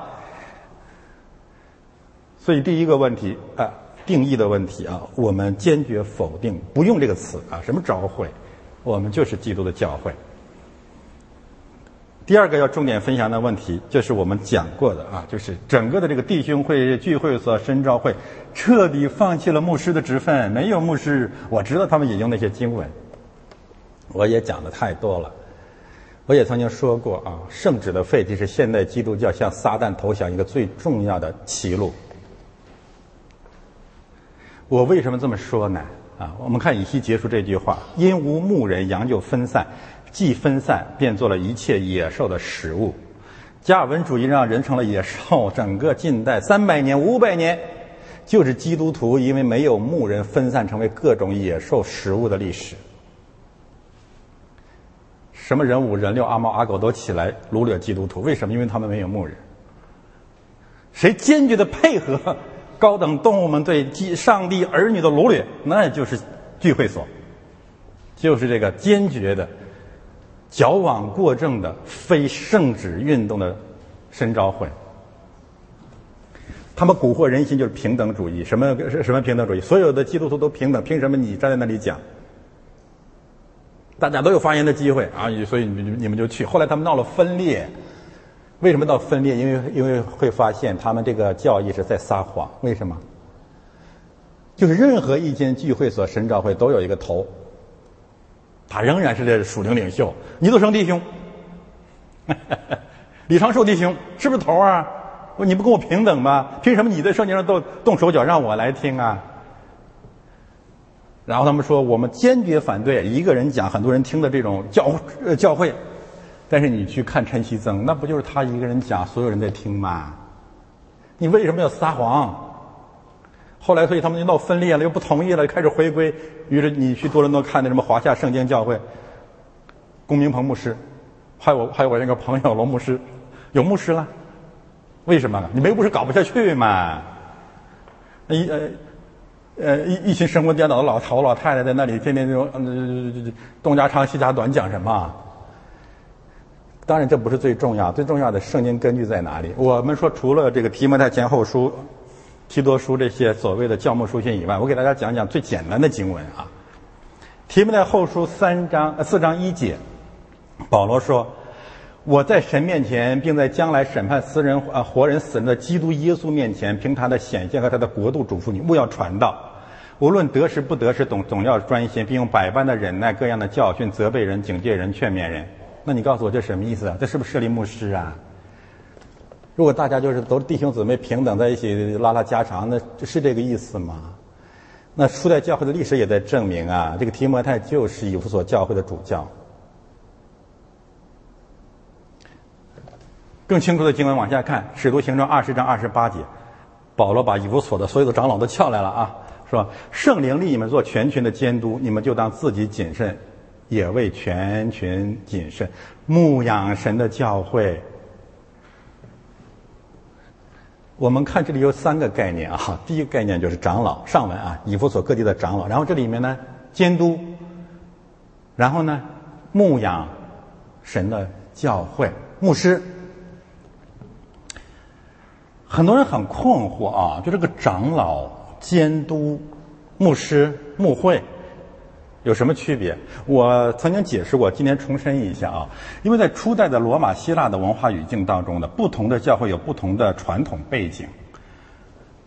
所以第一个问题啊，定义的问题啊，我们坚决否定，不用这个词啊。什么召会？我们就是基督的教会。第二个要重点分享的问题，就是我们讲过的啊，就是整个的这个弟兄会聚会所深召会，彻底放弃了牧师的职分，没有牧师。我知道他们引用那些经文，我也讲的太多了。我也曾经说过啊，圣旨的废弃是现代基督教向撒旦投降一个最重要的歧路。我为什么这么说呢？啊，我们看以西结束这句话：因无牧人，羊就分散。既分散，便做了一切野兽的食物。加尔文主义让人成了野兽。整个近代三百年、五百年，就是基督徒因为没有牧人分散，成为各种野兽食物的历史。什么人五人六、阿猫阿狗都起来掳掠基督徒？为什么？因为他们没有牧人。谁坚决的配合高等动物们对上帝儿女的掳掠？那就是聚会所，就是这个坚决的。矫枉过正的非圣旨运动的深召会，他们蛊惑人心就是平等主义。什么什么平等主义？所有的基督徒都平等，凭什么你站在那里讲？大家都有发言的机会啊！所以你们你们就去。后来他们闹了分裂，为什么到分裂？因为因为会发现他们这个教义是在撒谎。为什么？就是任何一间聚会所神召会都有一个头。他仍然是这属灵领袖，尼都生弟兄，[LAUGHS] 李长寿弟兄是不是头啊？你不跟我平等吗？凭什么你在圣经上动动手脚让我来听啊？然后他们说，我们坚决反对一个人讲很多人听的这种教呃教会，但是你去看陈锡曾，那不就是他一个人讲，所有人在听吗？你为什么要撒谎？后来，所以他们就闹分裂了，又不同意了，开始回归。于是你去多伦多看那什么华夏圣经教会，龚明鹏牧师，还有还有我那个朋友龙牧师，有牧师了。为什么？你没牧师搞不下去嘛？一呃呃一一群神魂颠倒的老头老太太在那里天天就呃东家长西家短讲什么？当然这不是最重要，最重要的圣经根据在哪里？我们说除了这个提摩太前后书。提多书这些所谓的教牧书信以外，我给大家讲讲最简单的经文啊。提摩太后书三章四章一节，保罗说：“我在神面前，并在将来审判死人啊活人死人的基督耶稣面前，凭他的显现和他的国度嘱咐你，勿要传道，无论得时不得时，总总要专心，并用百般的忍耐、各样的教训、责备人、警戒人、劝勉人。”那你告诉我这什么意思啊？这是不是设立牧师啊？如果大家就是都弟兄姊妹平等在一起拉拉家常，那是这个意思吗？那初代教会的历史也在证明啊，这个提摩太就是以弗所教会的主教。更清楚的经文往下看，《使徒行传》二十章二十八节，保罗把以弗所的所有的长老都叫来了啊，说：“圣灵立你们做全群的监督，你们就当自己谨慎，也为全群谨慎，牧养神的教会。”我们看这里有三个概念啊，第一个概念就是长老上文啊，以弗所各地的长老，然后这里面呢监督，然后呢牧养神的教会牧师。很多人很困惑啊，就这个长老、监督、牧师、牧会。有什么区别？我曾经解释过，今天重申一下啊。因为在初代的罗马、希腊的文化语境当中呢，不同的教会有不同的传统背景。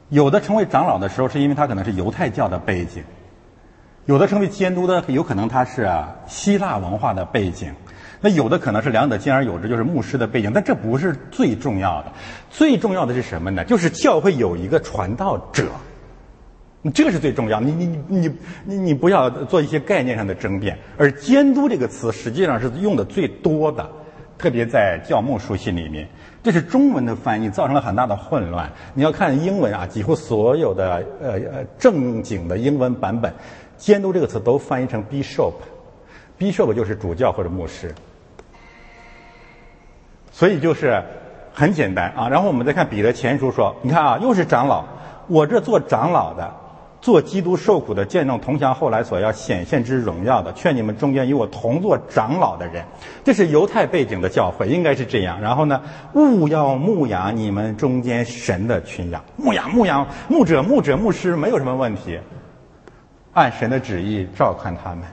有的成为长老的时候，是因为他可能是犹太教的背景；有的成为监督的，有可能他是希腊文化的背景；那有的可能是两者兼而有之，就是牧师的背景。但这不是最重要的，最重要的是什么呢？就是教会有一个传道者。这个是最重要。你你你你你不要做一些概念上的争辩。而“监督”这个词实际上是用的最多的，特别在教牧书信里面。这是中文的翻译造成了很大的混乱。你要看英文啊，几乎所有的呃呃正经的英文版本，“监督”这个词都翻译成 “bishop”，“bishop” 就是主教或者牧师。所以就是很简单啊。然后我们再看彼得前书说，你看啊，又是长老，我这做长老的。做基督受苦的见证，同享后来所要显现之荣耀的，劝你们中间与我同做长老的人，这是犹太背景的教会，应该是这样。然后呢，勿要牧养你们中间神的群羊，牧养牧养牧者牧者牧师没有什么问题，按神的旨意照看他们。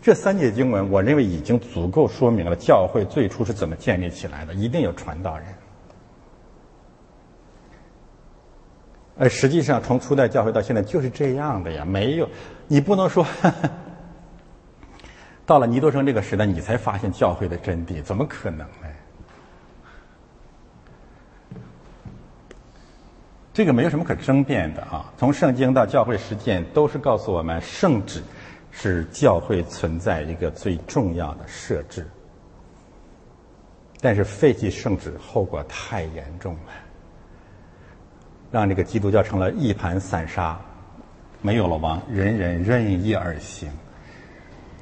这三节经文，我认为已经足够说明了教会最初是怎么建立起来的，一定有传道人。呃，实际上从初代教会到现在就是这样的呀，没有，你不能说 [LAUGHS] 到了尼多生这个时代，你才发现教会的真谛，怎么可能呢？这个没有什么可争辩的啊！从圣经到教会实践，都是告诉我们，圣旨是教会存在一个最重要的设置。但是废弃圣旨，后果太严重了。让这个基督教成了一盘散沙，没有了王，人人任意而行。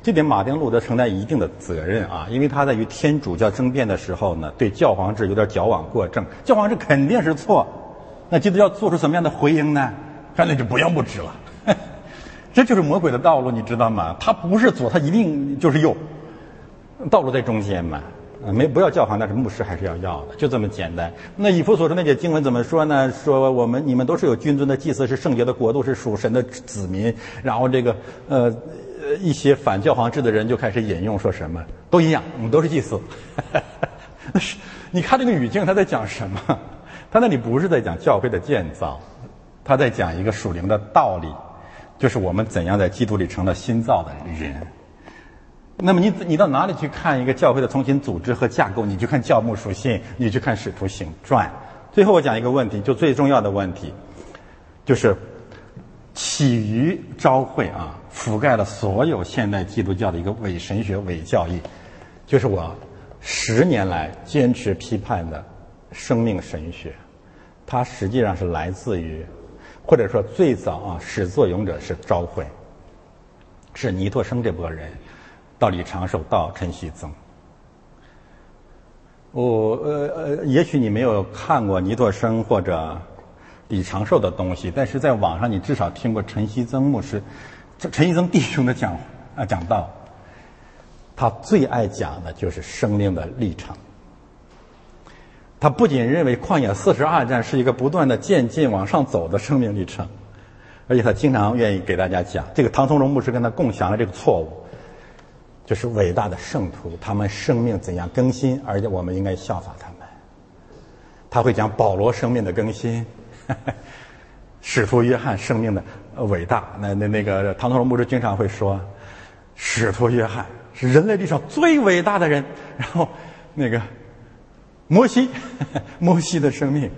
这点马丁路德承担一定的责任啊，因为他在与天主教争辩的时候呢，对教皇制有点矫枉过正。教皇制肯定是错，那基督教做出什么样的回应呢？干脆就不要牧师了。[LAUGHS] 这就是魔鬼的道路，你知道吗？他不是左，他一定就是右，道路在中间嘛。没不要教皇，但是牧师还是要要的，就这么简单。那以弗所说那些经文怎么说呢？说我们你们都是有君尊的祭司，是圣洁的国度，是属神的子民。然后这个呃一些反教皇制的人就开始引用说什么都一样，我们都是祭司。[LAUGHS] 那是你看这个语境他在讲什么？他那里不是在讲教会的建造，他在讲一个属灵的道理，就是我们怎样在基督里成了新造的人。那么你你到哪里去看一个教会的重新组织和架构？你去看教牧属性，你去看使徒行传。最后我讲一个问题，就最重要的问题，就是起于昭会啊，覆盖了所有现代基督教的一个伪神学、伪教义，就是我十年来坚持批判的生命神学。它实际上是来自于，或者说最早啊始作俑者是昭会，是尼托生这波人。到李长寿，到陈锡曾。我呃呃，也许你没有看过尼托生或者李长寿的东西，但是在网上你至少听过陈锡曾牧师、陈锡曾弟兄的讲啊讲道。他最爱讲的就是生命的历程。他不仅认为旷野四十二站是一个不断的渐进往上走的生命历程，而且他经常愿意给大家讲这个唐从容牧师跟他共享了这个错误。这是伟大的圣徒，他们生命怎样更新，而且我们应该效法他们。他会讲保罗生命的更新，使徒约翰生命的伟大。那那那个唐德荣牧师经常会说，使徒约翰是人类历史上最伟大的人。然后那个摩西，[LAUGHS] 摩西的生命。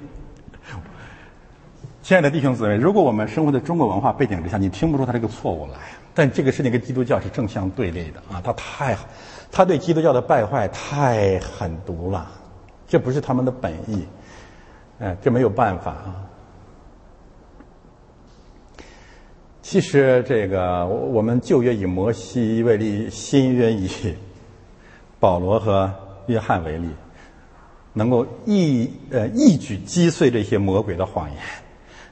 亲爱的弟兄姊妹，如果我们生活在中国文化背景之下，你听不出他这个错误来。但这个事情跟基督教是正相对立的啊！他太，他对基督教的败坏太狠毒了，这不是他们的本意，哎，这没有办法啊。其实这个我们旧约以摩西为例，新约以保罗和约翰为例，能够一呃一举击碎这些魔鬼的谎言。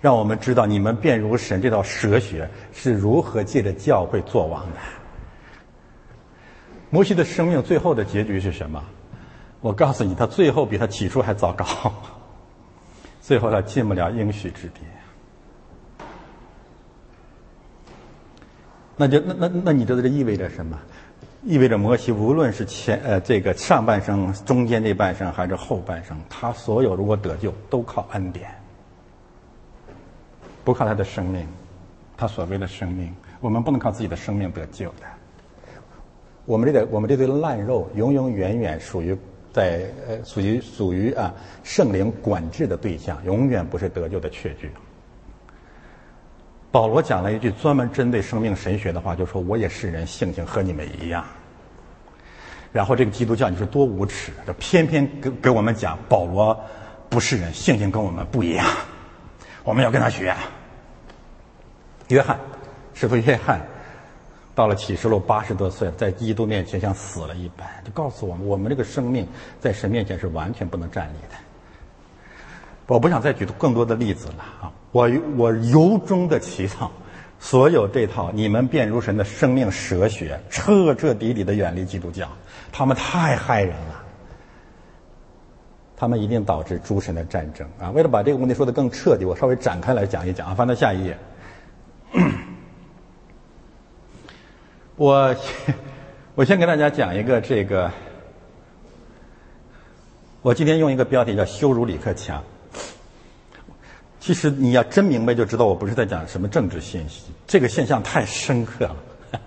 让我们知道你们便如神这道哲学是如何借着教会作王的。摩西的生命最后的结局是什么？我告诉你，他最后比他起初还糟糕。最后他进不了应许之地。那就那那那你知道这意味着什么？意味着摩西无论是前呃这个上半生、中间这半生还是后半生，他所有如果得救都靠恩典。不靠他的生命，他所谓的生命，我们不能靠自己的生命得救的。我们这个我们这堆烂肉，永永远远属于在呃属于属于啊圣灵管制的对象，永远不是得救的确据。保罗讲了一句专门针对生命神学的话，就说：“我也是人，性情和你们一样。”然后这个基督教你说多无耻，这偏偏给给我们讲保罗不是人，性情跟我们不一样，我们要跟他学。约翰，师傅约翰，到了启示录八十多岁，在基督面前像死了一般，就告诉我们，我们这个生命在神面前是完全不能站立的。我不想再举更多的例子了啊！我我由衷的祈祷，所有这套你们变如神的生命哲学，彻彻底底的远离基督教。他们太害人了，他们一定导致诸神的战争啊！为了把这个问题说得更彻底，我稍微展开来讲一讲啊。翻到下一页，我 [LAUGHS] 我先给大家讲一个这个，我今天用一个标题叫“羞辱李克强”。其实你要真明白，就知道我不是在讲什么政治信息，这个现象太深刻了。[LAUGHS]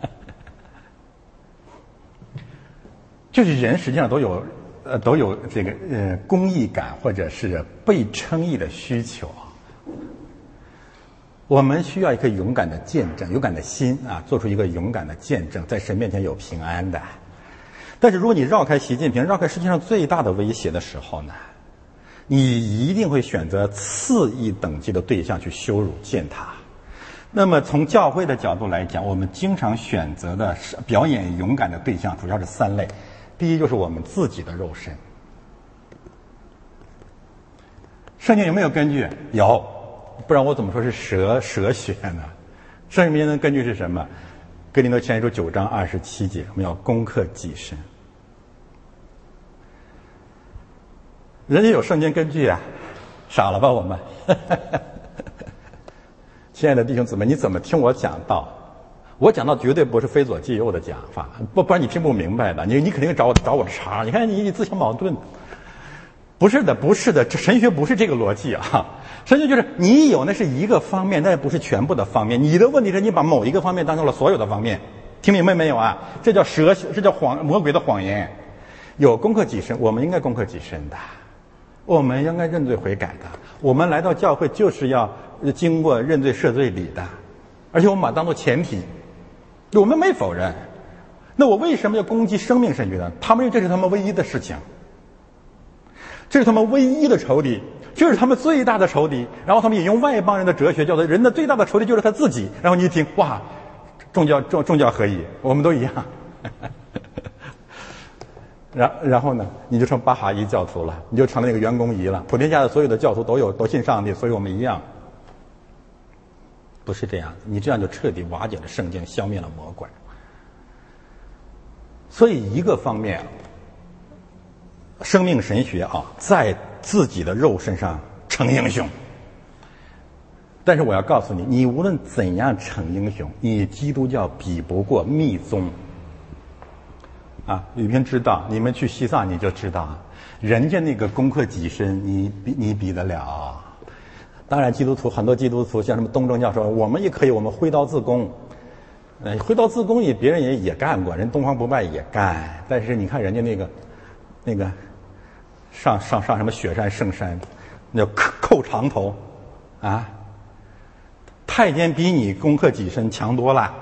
就是人实际上都有，呃，都有这个呃公益感或者是被称义的需求。我们需要一个勇敢的见证，勇敢的心啊，做出一个勇敢的见证，在神面前有平安的。但是如果你绕开习近平，绕开世界上最大的威胁的时候呢，你一定会选择次一等级的对象去羞辱践踏。那么从教会的角度来讲，我们经常选择的表演勇敢的对象，主要是三类。第一就是我们自己的肉身，圣经有没有根据？有，不然我怎么说是蛇蛇学呢？圣经的根据是什么？哥林多前书九章二十七节，我们要攻克己身。人家有圣经根据啊，傻了吧我们？[LAUGHS] 亲爱的弟兄姊妹，你怎么听我讲道？我讲到绝对不是非左即右的讲法，不不然你听不明白的。你你肯定找我找我茬你看你你自相矛盾。不是的，不是的，这神学不是这个逻辑啊。神学就是你有那是一个方面，但不是全部的方面。你的问题是你把某一个方面当成了所有的方面。听明白没有啊？这叫蛇，这叫谎魔鬼的谎言。有攻克己身，我们应该攻克己身的，我们应该认罪悔改的。我们来到教会就是要经过认罪赦罪礼的，而且我们把它当做前提。我们没否认，那我为什么要攻击生命神学呢？他们认为这是他们唯一的事情，这是他们唯一的仇敌，这是他们最大的仇敌。然后他们引用外邦人的哲学，叫做人的最大的仇敌就是他自己。然后你一听，哇，众教众众教合一，我们都一样。然然后呢，你就成巴哈伊教徒了，你就成了那个员工仪了。普天下的所有的教徒都有都信上帝，所以我们一样。不是这样，你这样就彻底瓦解了圣经，消灭了魔鬼。所以一个方面，生命神学啊，在自己的肉身上成英雄。但是我要告诉你，你无论怎样成英雄，你基督教比不过密宗。啊，吕平知道，你们去西藏你就知道啊，人家那个攻克己身，你比你比得了。当然，基督徒很多基督徒像什么东正教说，我们也可以，我们挥刀自宫。呃，挥刀自宫也别人也也干过，人东方不败也干。但是你看人家那个，那个上上上什么雪山圣山，那叫扣扣长头，啊，太监比你攻克己身强多了，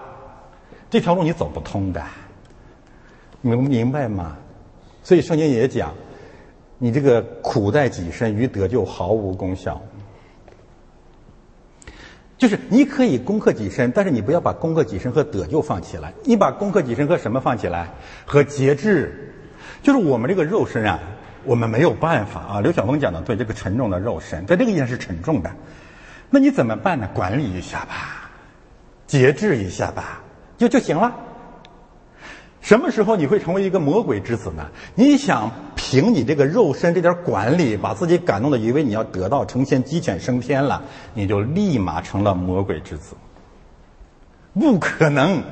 这条路你走不通的，明明白吗？所以圣经也讲，你这个苦在己身，于得救毫无功效。就是你可以攻克己身，但是你不要把攻克己身和得救放起来。你把攻克己身和什么放起来？和节制。就是我们这个肉身啊，我们没有办法啊。刘晓峰讲的对，这个沉重的肉身，在这个意义上是沉重的。那你怎么办呢？管理一下吧，节制一下吧，就就行了。什么时候你会成为一个魔鬼之子呢？你想凭你这个肉身这点管理，把自己感动的以为你要得道成仙、鸡犬升天了，你就立马成了魔鬼之子。不可能！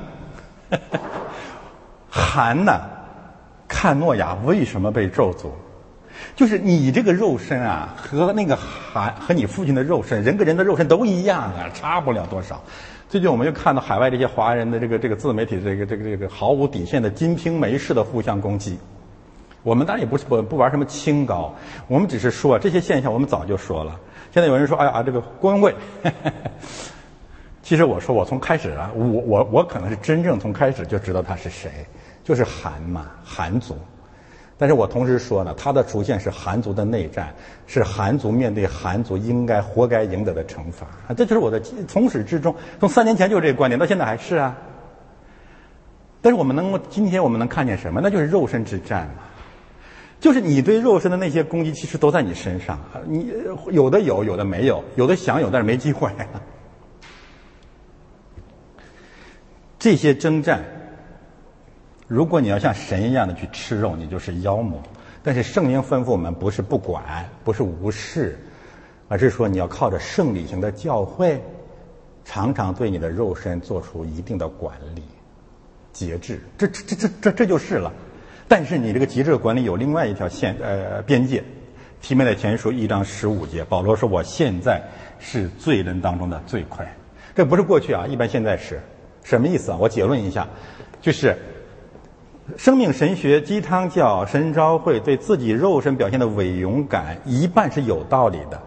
[LAUGHS] 韩呢？看诺亚为什么被咒诅？就是你这个肉身啊，和那个韩和你父亲的肉身，人跟人的肉身都一样啊，差不了多少。最近我们又看到海外这些华人的这个这个自媒体这个这个这个毫无底线的《金瓶梅》式的互相攻击。我们当然也不是不不玩什么清高，我们只是说这些现象我们早就说了。现在有人说：“哎呀，这个郭文贵。[LAUGHS] ”其其实我说我从开始啊，我我我可能是真正从开始就知道他是谁，就是韩嘛，韩族。但是我同时说呢，他的出现是韩族的内战，是韩族面对韩族应该活该赢得的惩罚啊！这就是我的从始至终，从三年前就这个观点，到现在还是啊。但是我们能够今天我们能看见什么？那就是肉身之战嘛，就是你对肉身的那些攻击，其实都在你身上。你有的有，有的没有，有的想有，但是没机会。[LAUGHS] 这些征战。如果你要像神一样的去吃肉，你就是妖魔。但是圣灵吩咐我们，不是不管，不是无视，而是说你要靠着圣理型的教诲，常常对你的肉身做出一定的管理、节制。这这这这这这就是了。但是你这个极致的管理有另外一条线呃边界。提摩太前书一章十五节，保罗说：“我现在是罪人当中的罪魁。”这不是过去啊，一般现在是什么意思啊？我结论一下，就是。生命神学、鸡汤教、神召会对自己肉身表现的伪勇敢，一半是有道理的，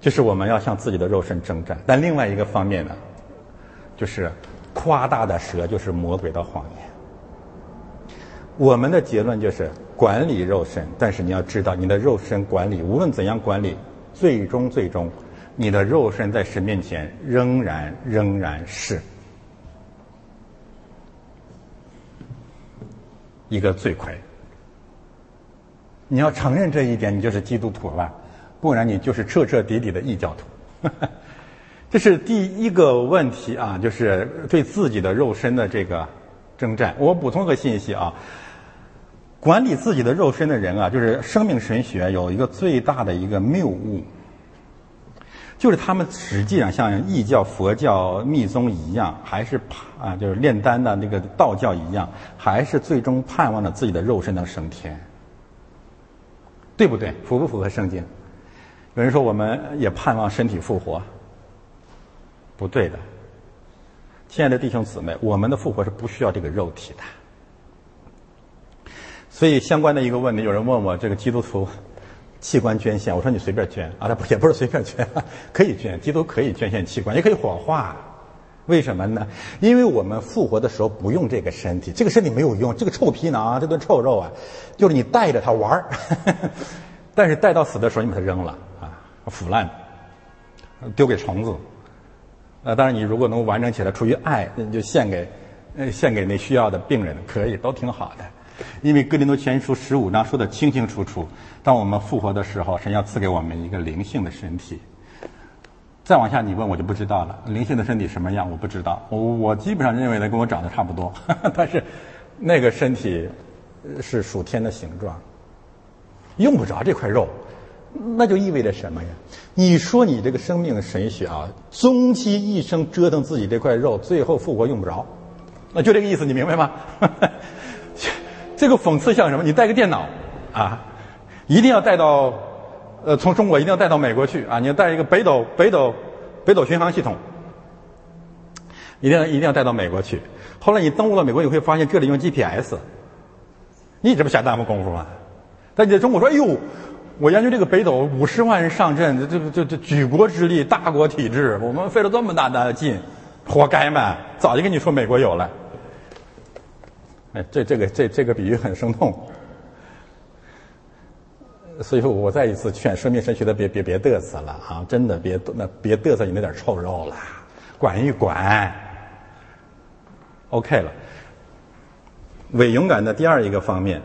就是我们要向自己的肉身征战；但另外一个方面呢，就是夸大的蛇就是魔鬼的谎言。我们的结论就是管理肉身，但是你要知道，你的肉身管理无论怎样管理，最终最终，你的肉身在神面前仍然仍然是。一个罪魁，你要承认这一点，你就是基督徒了；不然你就是彻彻底底的异教徒。这是第一个问题啊，就是对自己的肉身的这个征战。我补充个信息啊，管理自己的肉身的人啊，就是生命神学有一个最大的一个谬误。就是他们实际上像异教、佛教、密宗一样，还是啊，就是炼丹的那个道教一样，还是最终盼望着自己的肉身能升天，对不对？符不符合圣经？有人说我们也盼望身体复活，不对的。亲爱的弟兄姊妹，我们的复活是不需要这个肉体的。所以相关的一个问题，有人问我这个基督徒。器官捐献，我说你随便捐啊，他不也不是随便捐，[LAUGHS] 可以捐，基督可以捐献器官，也可以火化，为什么呢？因为我们复活的时候不用这个身体，这个身体没有用，这个臭皮囊，这顿臭肉啊，就是你带着它玩儿，[LAUGHS] 但是带到死的时候你把它扔了啊，腐烂，丢给虫子，呃，当然你如果能完整起来，出于爱，那你就献给，呃，献给那需要的病人，可以，都挺好的。因为《哥林多前书》十五章说的清清楚楚，当我们复活的时候，神要赐给我们一个灵性的身体。再往下你问我就不知道了，灵性的身体什么样我不知道。我我基本上认为呢，跟我长得差不多，[LAUGHS] 但是那个身体是属天的形状，用不着这块肉，那就意味着什么呀？你说你这个生命神学啊，终其一生折腾自己这块肉，最后复活用不着，那就这个意思，你明白吗？[LAUGHS] 这个讽刺像什么？你带个电脑，啊，一定要带到，呃，从中国一定要带到美国去啊！你要带一个北斗北斗北斗巡航系统，一定要一定要带到美国去。后来你登陆了美国，你会发现这里用 GPS，你这不下大功夫吗？但你在中国说，哎呦，我研究这个北斗五十万人上阵，这这这举国之力，大国体制，我们费了这么大的劲，活该嘛！早就跟你说美国有了。哎，这这个这这个比喻很生动，所以说我再一次劝生命神学的别别别嘚瑟了啊！真的别那别嘚瑟你那点臭肉了，管一管，OK 了。伪勇敢的第二一个方面，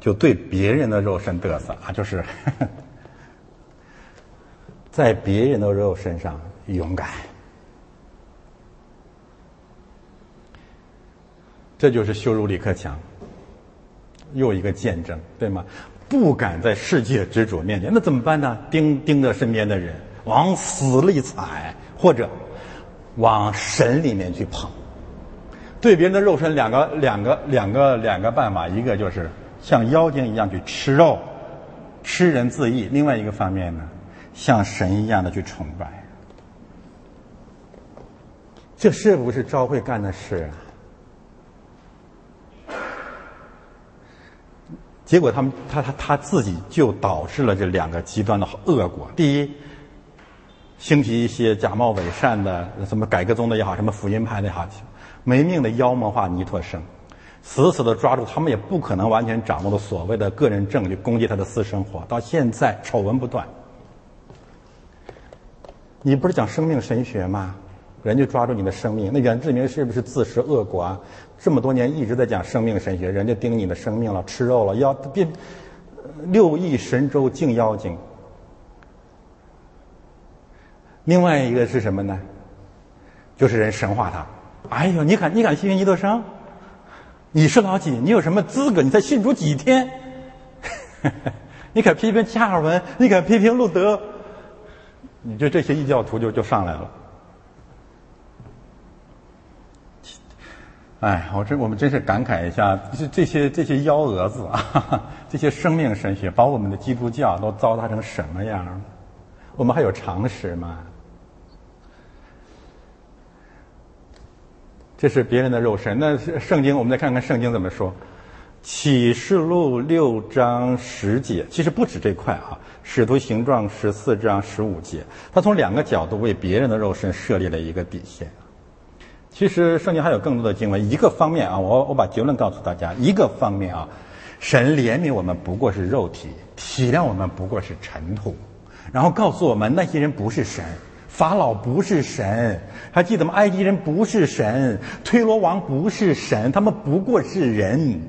就对别人的肉身嘚瑟啊，就是 [LAUGHS] 在别人的肉身上勇敢。这就是羞辱李克强，又一个见证，对吗？不敢在世界之主面前，那怎么办呢？盯盯着身边的人，往死里踩，或者往神里面去捧。对别人的肉身，两个两个两个两个办法，一个就是像妖精一样去吃肉，吃人自缢；另外一个方面呢，像神一样的去崇拜。这是不是昭会干的事啊？结果他们他他他自己就导致了这两个极端的恶果。第一，兴起一些假冒伪善的，什么改革宗的也好，什么福音派的也好，没命的妖魔化尼托生，死死的抓住他们，也不可能完全掌握的所谓的个人证据，攻击他的私生活，到现在丑闻不断。你不是讲生命神学吗？人就抓住你的生命，那袁志明是不是自食恶果啊？这么多年一直在讲生命神学，人家盯你的生命了，吃肉了，要变六亿神州敬妖精。另外一个是什么呢？就是人神化他。哎呦，你敢你敢信尼多生？你是老几？你有什么资格？你才信主几天？[LAUGHS] 你敢批评加尔文？你敢批评路德？你就这些异教徒就就上来了。哎，我这我们真是感慨一下，这这些这些幺蛾子啊，[LAUGHS] 这些生命神学把我们的基督教都糟蹋成什么样了我们还有常识吗？这是别人的肉身。那圣经，我们再看看圣经怎么说。启示录六章十节，其实不止这块啊。使徒行状十四章十五节，他从两个角度为别人的肉身设立了一个底线。其实圣经还有更多的经文。一个方面啊，我我把结论告诉大家。一个方面啊，神怜悯我们不过是肉体，体谅我们不过是尘土，然后告诉我们那些人不是神。法老不是神，还记得吗？埃及人不是神，推罗王不是神，他们不过是人。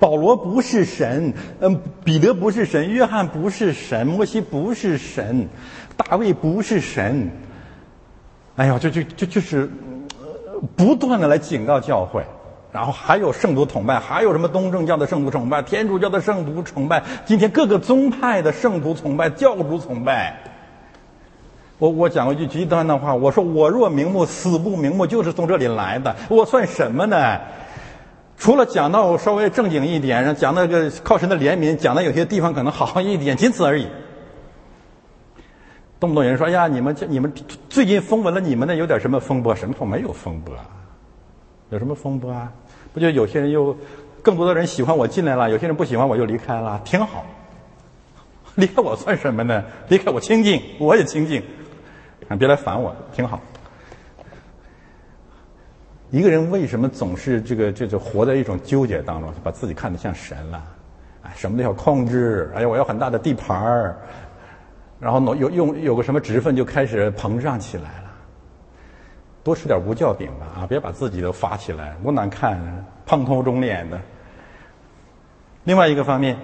保罗不是神，嗯，彼得不是神，约翰不是神，摩西不是神，大卫不是神。哎呀，就就就就是不断的来警告教会，然后还有圣徒崇拜，还有什么东正教的圣徒崇拜，天主教的圣徒崇拜，今天各个宗派的圣徒崇拜，教主崇拜。我我讲过一句极端的话，我说我若瞑目，死不瞑目，就是从这里来的。我算什么呢？除了讲到稍微正经一点，讲那个靠神的怜悯，讲的有些地方可能好一点，仅此而已。动不动有人说：“呀，你们这你们最近风闻了你们那有点什么风波？什么风？没有风波，有什么风波啊？不就有些人又更多的人喜欢我进来了，有些人不喜欢我又离开了，挺好。[LAUGHS] 离开我算什么呢？离开我清净，我也清净。”啊，别来烦我，挺好。一个人为什么总是这个这个活在一种纠结当中，把自己看得像神了？哎，什么都要控制，哎呀，我要很大的地盘儿，然后有用有个什么职分就开始膨胀起来了。多吃点无酵饼吧，啊，别把自己都发起来，多难看，胖头肿脸的。另外一个方面，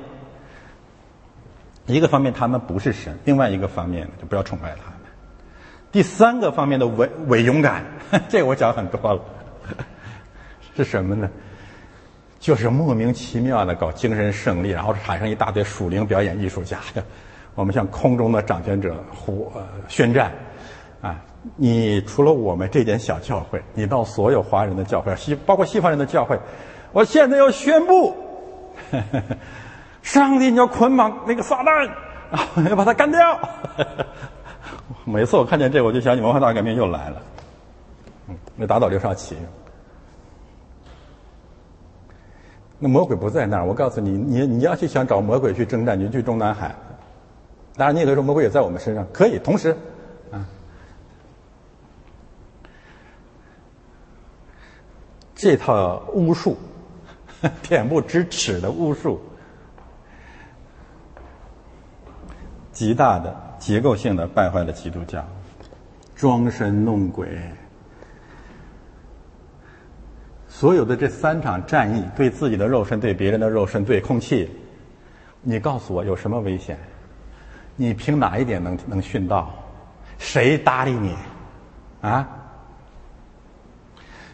一个方面他们不是神，另外一个方面就不要崇拜他。第三个方面的伪伪勇敢，[LAUGHS] 这我讲很多了，[LAUGHS] 是什么呢？就是莫名其妙的搞精神胜利，然后产生一大堆属灵表演艺术家。[LAUGHS] 我们向空中的掌权者呼宣战啊！你除了我们这点小教会，你到所有华人的教会，西包括西方人的教会，我现在要宣布，上帝你要捆绑那个撒旦，要把他干掉。[LAUGHS] 每次我看见这，我就想起文化大革命又来了。嗯，那打倒刘少奇，那魔鬼不在那儿。我告诉你，你你要去想找魔鬼去征战，你去中南海。当然，你也可以说魔鬼也在我们身上，可以同时，啊，这套巫术，[LAUGHS] 恬不知耻的巫术，极大的。结构性的败坏了基督教，装神弄鬼。所有的这三场战役，对自己的肉身，对别人的肉身，对空气，你告诉我有什么危险？你凭哪一点能能殉道？谁搭理你？啊？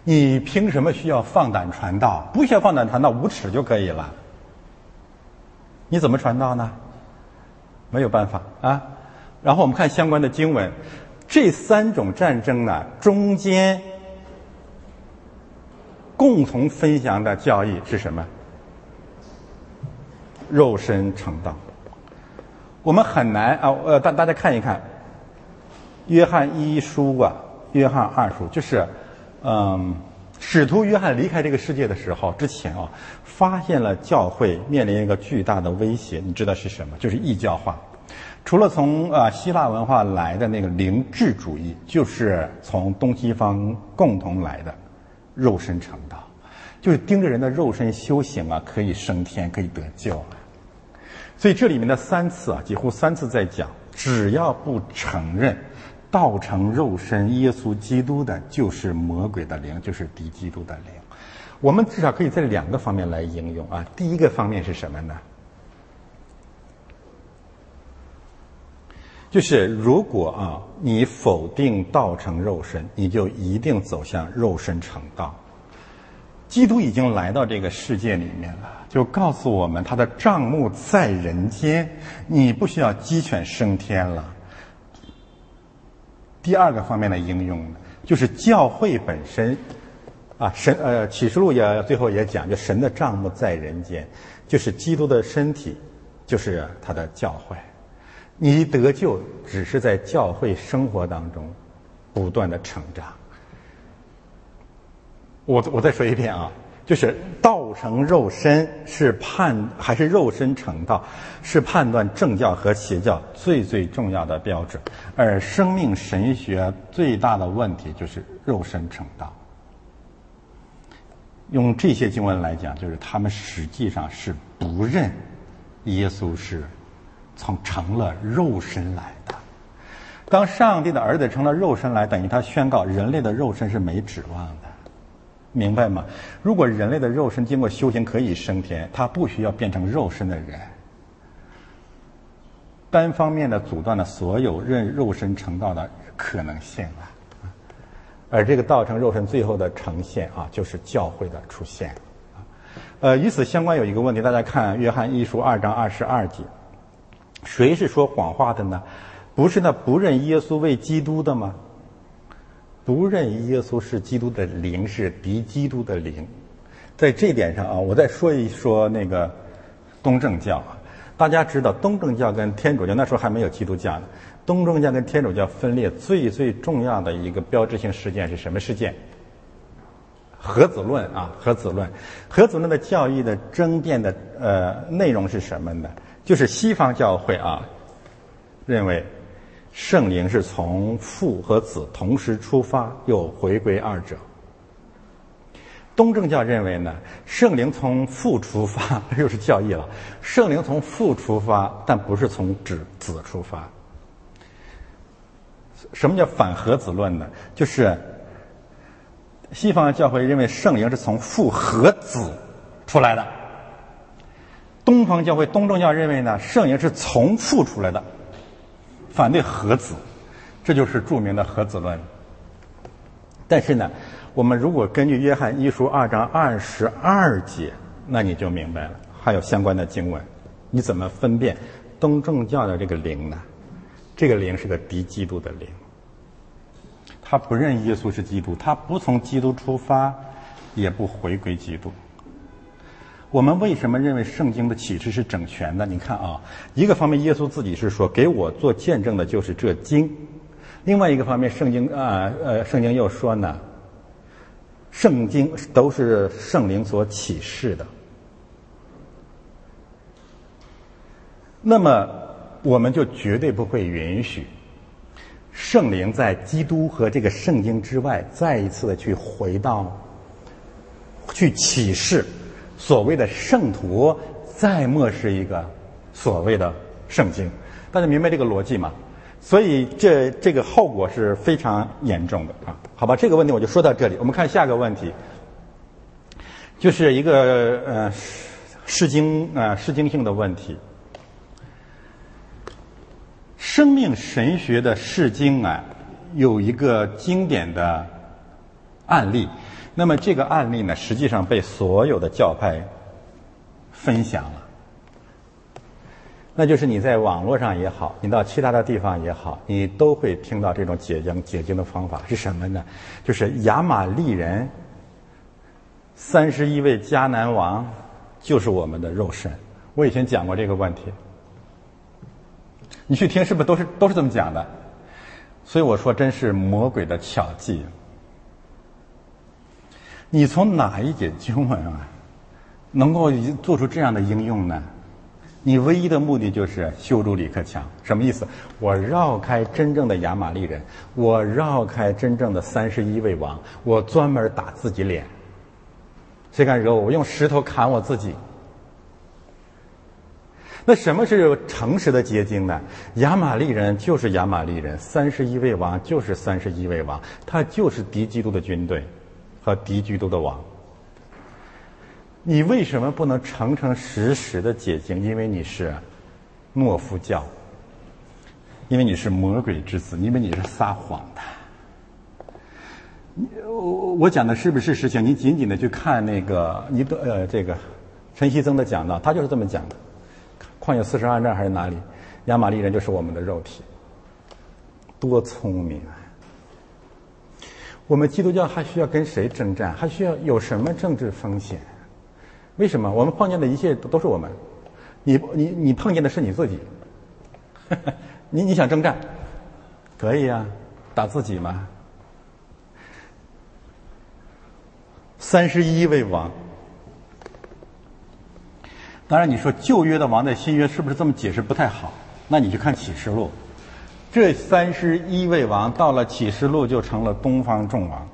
你凭什么需要放胆传道？不需要放胆传道，无耻就可以了。你怎么传道呢？没有办法啊。然后我们看相关的经文，这三种战争呢，中间共同分享的教义是什么？肉身成道。我们很难啊，呃，大大家看一看，约翰一书啊，约翰二书，就是，嗯，使徒约翰离开这个世界的时候，之前啊，发现了教会面临一个巨大的威胁，你知道是什么？就是异教化。除了从啊希腊文化来的那个灵智主义，就是从东西方共同来的肉身成道，就是盯着人的肉身修行啊，可以升天，可以得救啊。所以这里面的三次啊，几乎三次在讲，只要不承认道成肉身耶稣基督的，就是魔鬼的灵，就是敌基督的灵。我们至少可以在两个方面来应用啊。第一个方面是什么呢？就是如果啊，你否定道成肉身，你就一定走向肉身成道。基督已经来到这个世界里面了，就告诉我们他的账目在人间，你不需要鸡犬升天了。第二个方面的应用呢，就是教会本身，啊，神呃启示录也最后也讲，就神的账目在人间，就是基督的身体，就是他的教会。你得救只是在教会生活当中不断的成长。我我再说一遍啊，就是道成肉身是判还是肉身成道，是判断正教和邪教最最重要的标准。而生命神学最大的问题就是肉身成道。用这些经文来讲，就是他们实际上是不认耶稣是从成了肉身来的。当上帝的儿子成了肉身来，等于他宣告人类的肉身是没指望的。明白吗？如果人类的肉身经过修行可以升天，他不需要变成肉身的人，单方面的阻断了所有认肉身成道的可能性啊。而这个道成肉身最后的呈现啊，就是教会的出现。呃，与此相关有一个问题，大家看《约翰一书》二章二十二节，谁是说谎话的呢？不是那不认耶稣为基督的吗？不认耶稣是基督的灵，是敌基督的灵。在这点上啊，我再说一说那个东正教啊。大家知道，东正教跟天主教那时候还没有基督教呢。东正教跟天主教分裂最最重要的一个标志性事件是什么事件？核子论啊，核子论。核子论的教义的争辩的呃内容是什么呢？就是西方教会啊认为。圣灵是从父和子同时出发，又回归二者。东正教认为呢，圣灵从父出发，[LAUGHS] 又是教义了。圣灵从父出发，但不是从子子出发。什么叫反核子论呢？就是西方教会认为圣灵是从父和子出来的。东方教会东正教认为呢，圣灵是从父出来的。反对核子，这就是著名的核子论。但是呢，我们如果根据约翰一书二章二十二节，那你就明白了，还有相关的经文，你怎么分辨东正教的这个灵呢？这个灵是个敌基督的灵，他不认耶稣是基督，他不从基督出发，也不回归基督。我们为什么认为圣经的启示是整全的？你看啊，一个方面，耶稣自己是说给我做见证的就是这经；另外一个方面，圣经啊呃，圣经又说呢，圣经都是圣灵所启示的。那么，我们就绝对不会允许圣灵在基督和这个圣经之外再一次的去回到去启示。所谓的圣徒，再漠视一个所谓的圣经，大家明白这个逻辑吗？所以这这个后果是非常严重的啊！好吧，这个问题我就说到这里。我们看下个问题，就是一个呃释经啊释经性的问题。生命神学的释经啊，有一个经典的案例。那么这个案例呢，实际上被所有的教派分享了。那就是你在网络上也好，你到其他的地方也好，你都会听到这种解经解经的方法是什么呢？就是亚玛利人三十一位迦南王就是我们的肉身。我以前讲过这个问题，你去听是不是都是都是这么讲的？所以我说，真是魔鬼的巧计。你从哪一节经文啊，能够做出这样的应用呢？你唯一的目的就是修筑李克强，什么意思？我绕开真正的亚玛力人，我绕开真正的三十一位王，我专门打自己脸。谁敢惹我？我用石头砍我自己。那什么是诚实的结晶呢？亚玛力人就是亚玛力人，三十一位王就是三十一位王，他就是敌基督的军队和敌基督的王。你为什么不能诚诚实实的解经？因为你是懦夫教，因为你是魔鬼之子，因为你是撒谎的。我我讲的是不是实情？你紧紧的去看那个，你的呃这个陈希曾的讲道，他就是这么讲的。旷野四十二战还是哪里？亚玛力人就是我们的肉体，多聪明啊！我们基督教还需要跟谁征战？还需要有什么政治风险？为什么我们碰见的一切都是我们？你你你碰见的是你自己。[LAUGHS] 你你想征战，可以啊，打自己嘛。三十一位王，当然你说旧约的王在新约是不是这么解释不太好？那你去看启示录，这三十一位王到了启示录就成了东方众王。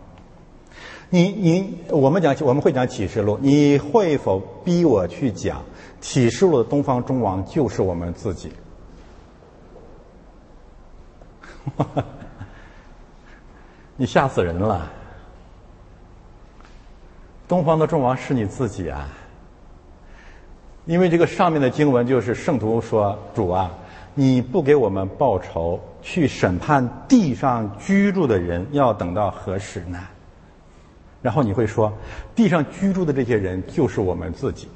你你我们讲我们会讲启示录，你会否逼我去讲启示录的东方中王就是我们自己？[LAUGHS] 你吓死人了！东方的众王是你自己啊！因为这个上面的经文就是圣徒说：“主啊，你不给我们报仇，去审判地上居住的人，要等到何时呢？”然后你会说，地上居住的这些人就是我们自己。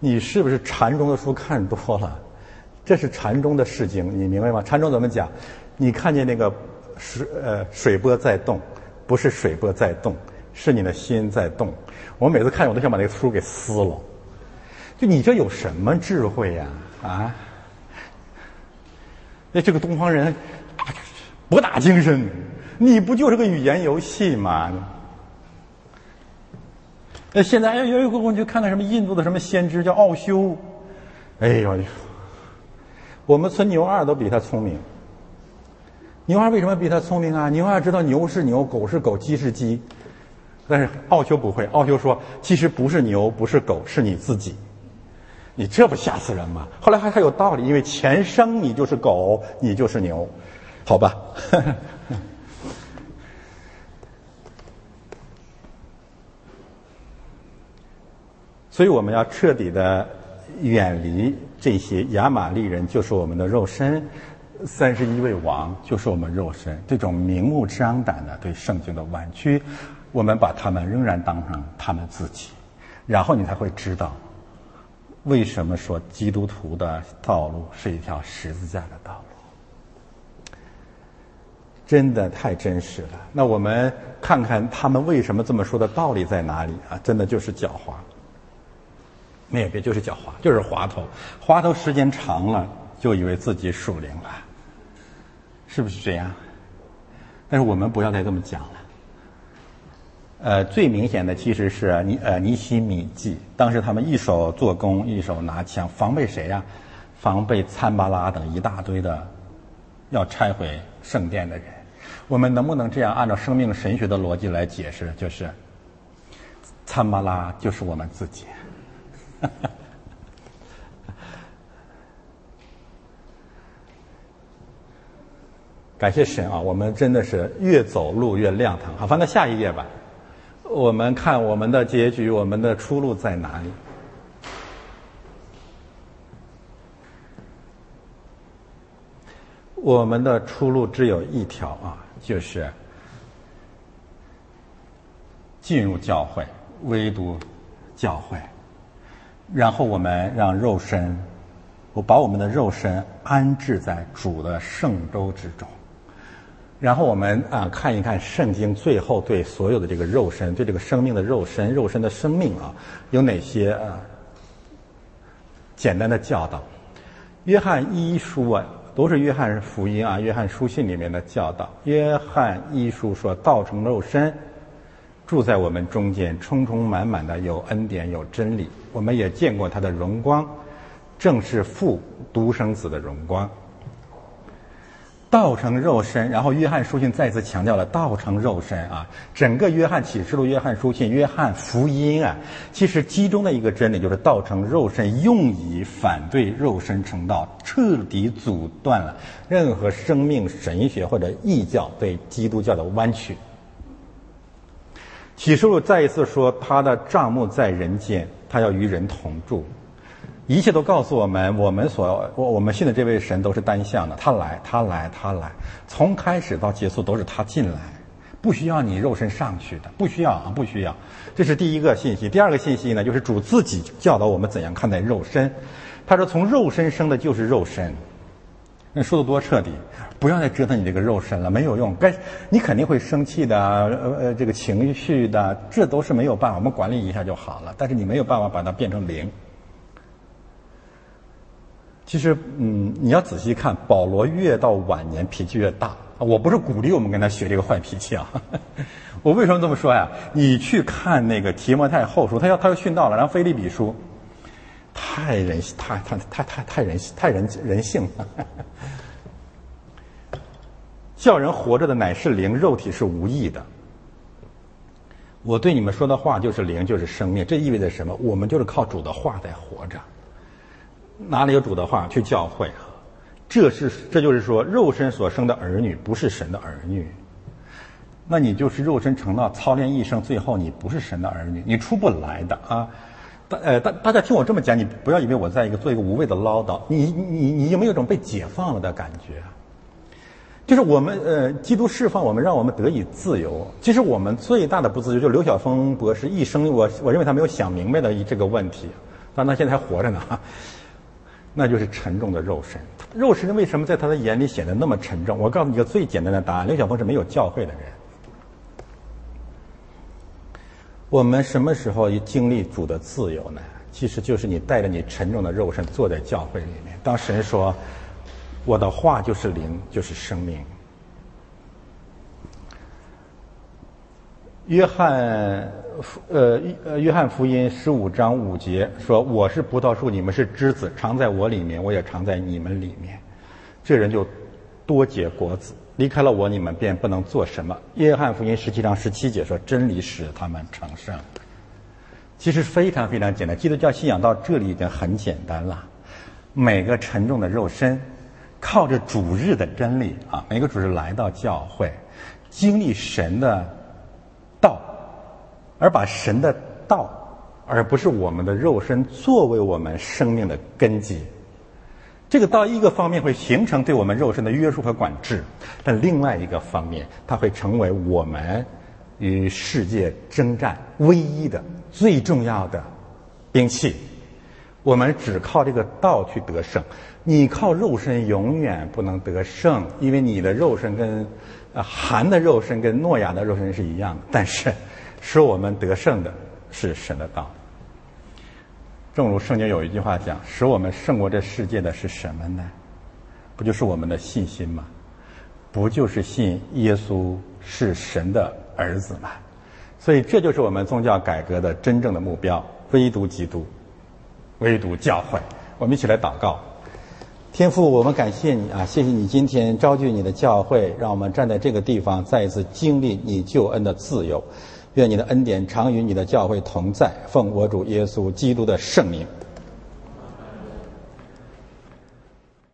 你是不是禅宗的书看多了？这是禅宗的释经，你明白吗？禅宗怎么讲？你看见那个水呃水波在动，不是水波在动，是你的心在动。我每次看我都想把那个书给撕了。就你这有什么智慧呀？啊？那这个东方人博大精深。你不就是个语言游戏吗？那现在哎，有一回我就看看什么印度的什么先知叫奥修，哎呦，我们村牛二都比他聪明。牛二为什么比他聪明啊？牛二知道牛是牛，狗是狗，鸡是鸡，但是奥修不会。奥修说，其实不是牛，不是狗，是你自己。你这不吓死人吗？后来还还有道理，因为前生你就是狗，你就是牛，好吧？[LAUGHS] 所以我们要彻底的远离这些亚玛力人，就是我们的肉身；三十一位王就是我们肉身。这种明目张胆的对圣经的弯曲，我们把他们仍然当成他们自己，然后你才会知道，为什么说基督徒的道路是一条十字架的道路。真的太真实了。那我们看看他们为什么这么说的道理在哪里啊？真的就是狡猾。没有别，就是狡猾，就是滑头，滑头时间长了，就以为自己属灵了，是不是这样？但是我们不要再这么讲了。呃，最明显的其实是尼呃尼西米记，当时他们一手做工，一手拿枪，防备谁呀？防备参巴拉等一大堆的要拆毁圣殿的人。我们能不能这样按照生命神学的逻辑来解释？就是参巴拉就是我们自己。[LAUGHS] 感谢神啊！我们真的是越走路越亮堂。好，翻到下一页吧。我们看我们的结局，我们的出路在哪里？我们的出路只有一条啊，就是进入教会，唯独教会。然后我们让肉身，我把我们的肉身安置在主的圣舟之中。然后我们啊看一看圣经最后对所有的这个肉身，对这个生命的肉身、肉身的生命啊，有哪些啊简单的教导？约翰一书啊，都是约翰福音啊、约翰书信里面的教导。约翰一书说道成肉身，住在我们中间，充充满满的有恩典有真理。我们也见过他的荣光，正是父独生子的荣光。道成肉身，然后约翰书信再次强调了道成肉身啊！整个约翰启示录、约翰书信、约翰福音啊，其实其中的一个真理就是道成肉身，用以反对肉身成道，彻底阻断了任何生命神学或者异教对基督教的弯曲。启示录再一次说，他的帐幕在人间，他要与人同住。一切都告诉我们，我们所我我们信的这位神都是单向的，他来，他来，他来，从开始到结束都是他进来，不需要你肉身上去的，不需要啊，不需要。这是第一个信息。第二个信息呢，就是主自己教导我们怎样看待肉身。他说，从肉身生的就是肉身。那说的多彻底，不要再折腾你这个肉身了，没有用。该你肯定会生气的，呃呃，这个情绪的，这都是没有办法，我们管理一下就好了。但是你没有办法把它变成零。其实，嗯，你要仔细看，保罗越到晚年脾气越大。我不是鼓励我们跟他学这个坏脾气啊。[LAUGHS] 我为什么这么说呀？你去看那个提摩太后书，他要他要殉道了，然后菲利比书，太人太太太太太人太人人性了。[LAUGHS] 叫人活着的乃是灵，肉体是无益的。我对你们说的话就是灵，就是生命。这意味着什么？我们就是靠主的话在活着。哪里有主的话去教会？这是这就是说，肉身所生的儿女不是神的儿女。那你就是肉身成了操练一生，最后你不是神的儿女，你出不来的啊！大呃大大家听我这么讲，你不要以为我在一个做一个无谓的唠叨。你你你有没有一种被解放了的感觉？就是我们呃，基督释放我们，让我们得以自由。其实我们最大的不自由，就刘晓峰博士一生，我我认为他没有想明白的这个问题，但他现在还活着呢。那就是沉重的肉身，肉身为什么在他的眼里显得那么沉重？我告诉你一个最简单的答案：刘晓峰是没有教会的人。我们什么时候经历主的自由呢？其实就是你带着你沉重的肉身坐在教会里面，当神说：“我的话就是灵，就是生命。”约翰。呃，呃，约翰福音十五章五节说：“我是葡萄树，你们是枝子，常在我里面，我也常在你们里面。这人就多结果子。离开了我，你们便不能做什么。”约翰福音十七章十七节说：“真理使他们成圣。”其实非常非常简单，基督教信仰到这里已经很简单了。每个沉重的肉身，靠着主日的真理啊，每个主日来到教会，经历神的道。而把神的道，而不是我们的肉身，作为我们生命的根基。这个道一个方面会形成对我们肉身的约束和管制，但另外一个方面，它会成为我们与世界征战唯一的、最重要的兵器。我们只靠这个道去得胜，你靠肉身永远不能得胜，因为你的肉身跟寒的肉身跟诺亚的肉身是一样的，但是。使我们得胜的是神的道。正如圣经有一句话讲：“使我们胜过这世界的是什么呢？不就是我们的信心吗？不就是信耶稣是神的儿子吗？”所以，这就是我们宗教改革的真正的目标：唯独基督，唯独教会。我们一起来祷告。天父，我们感谢你啊！谢谢你今天召聚你的教会，让我们站在这个地方，再一次经历你救恩的自由。愿你的恩典常与你的教会同在，奉我主耶稣基督的圣名。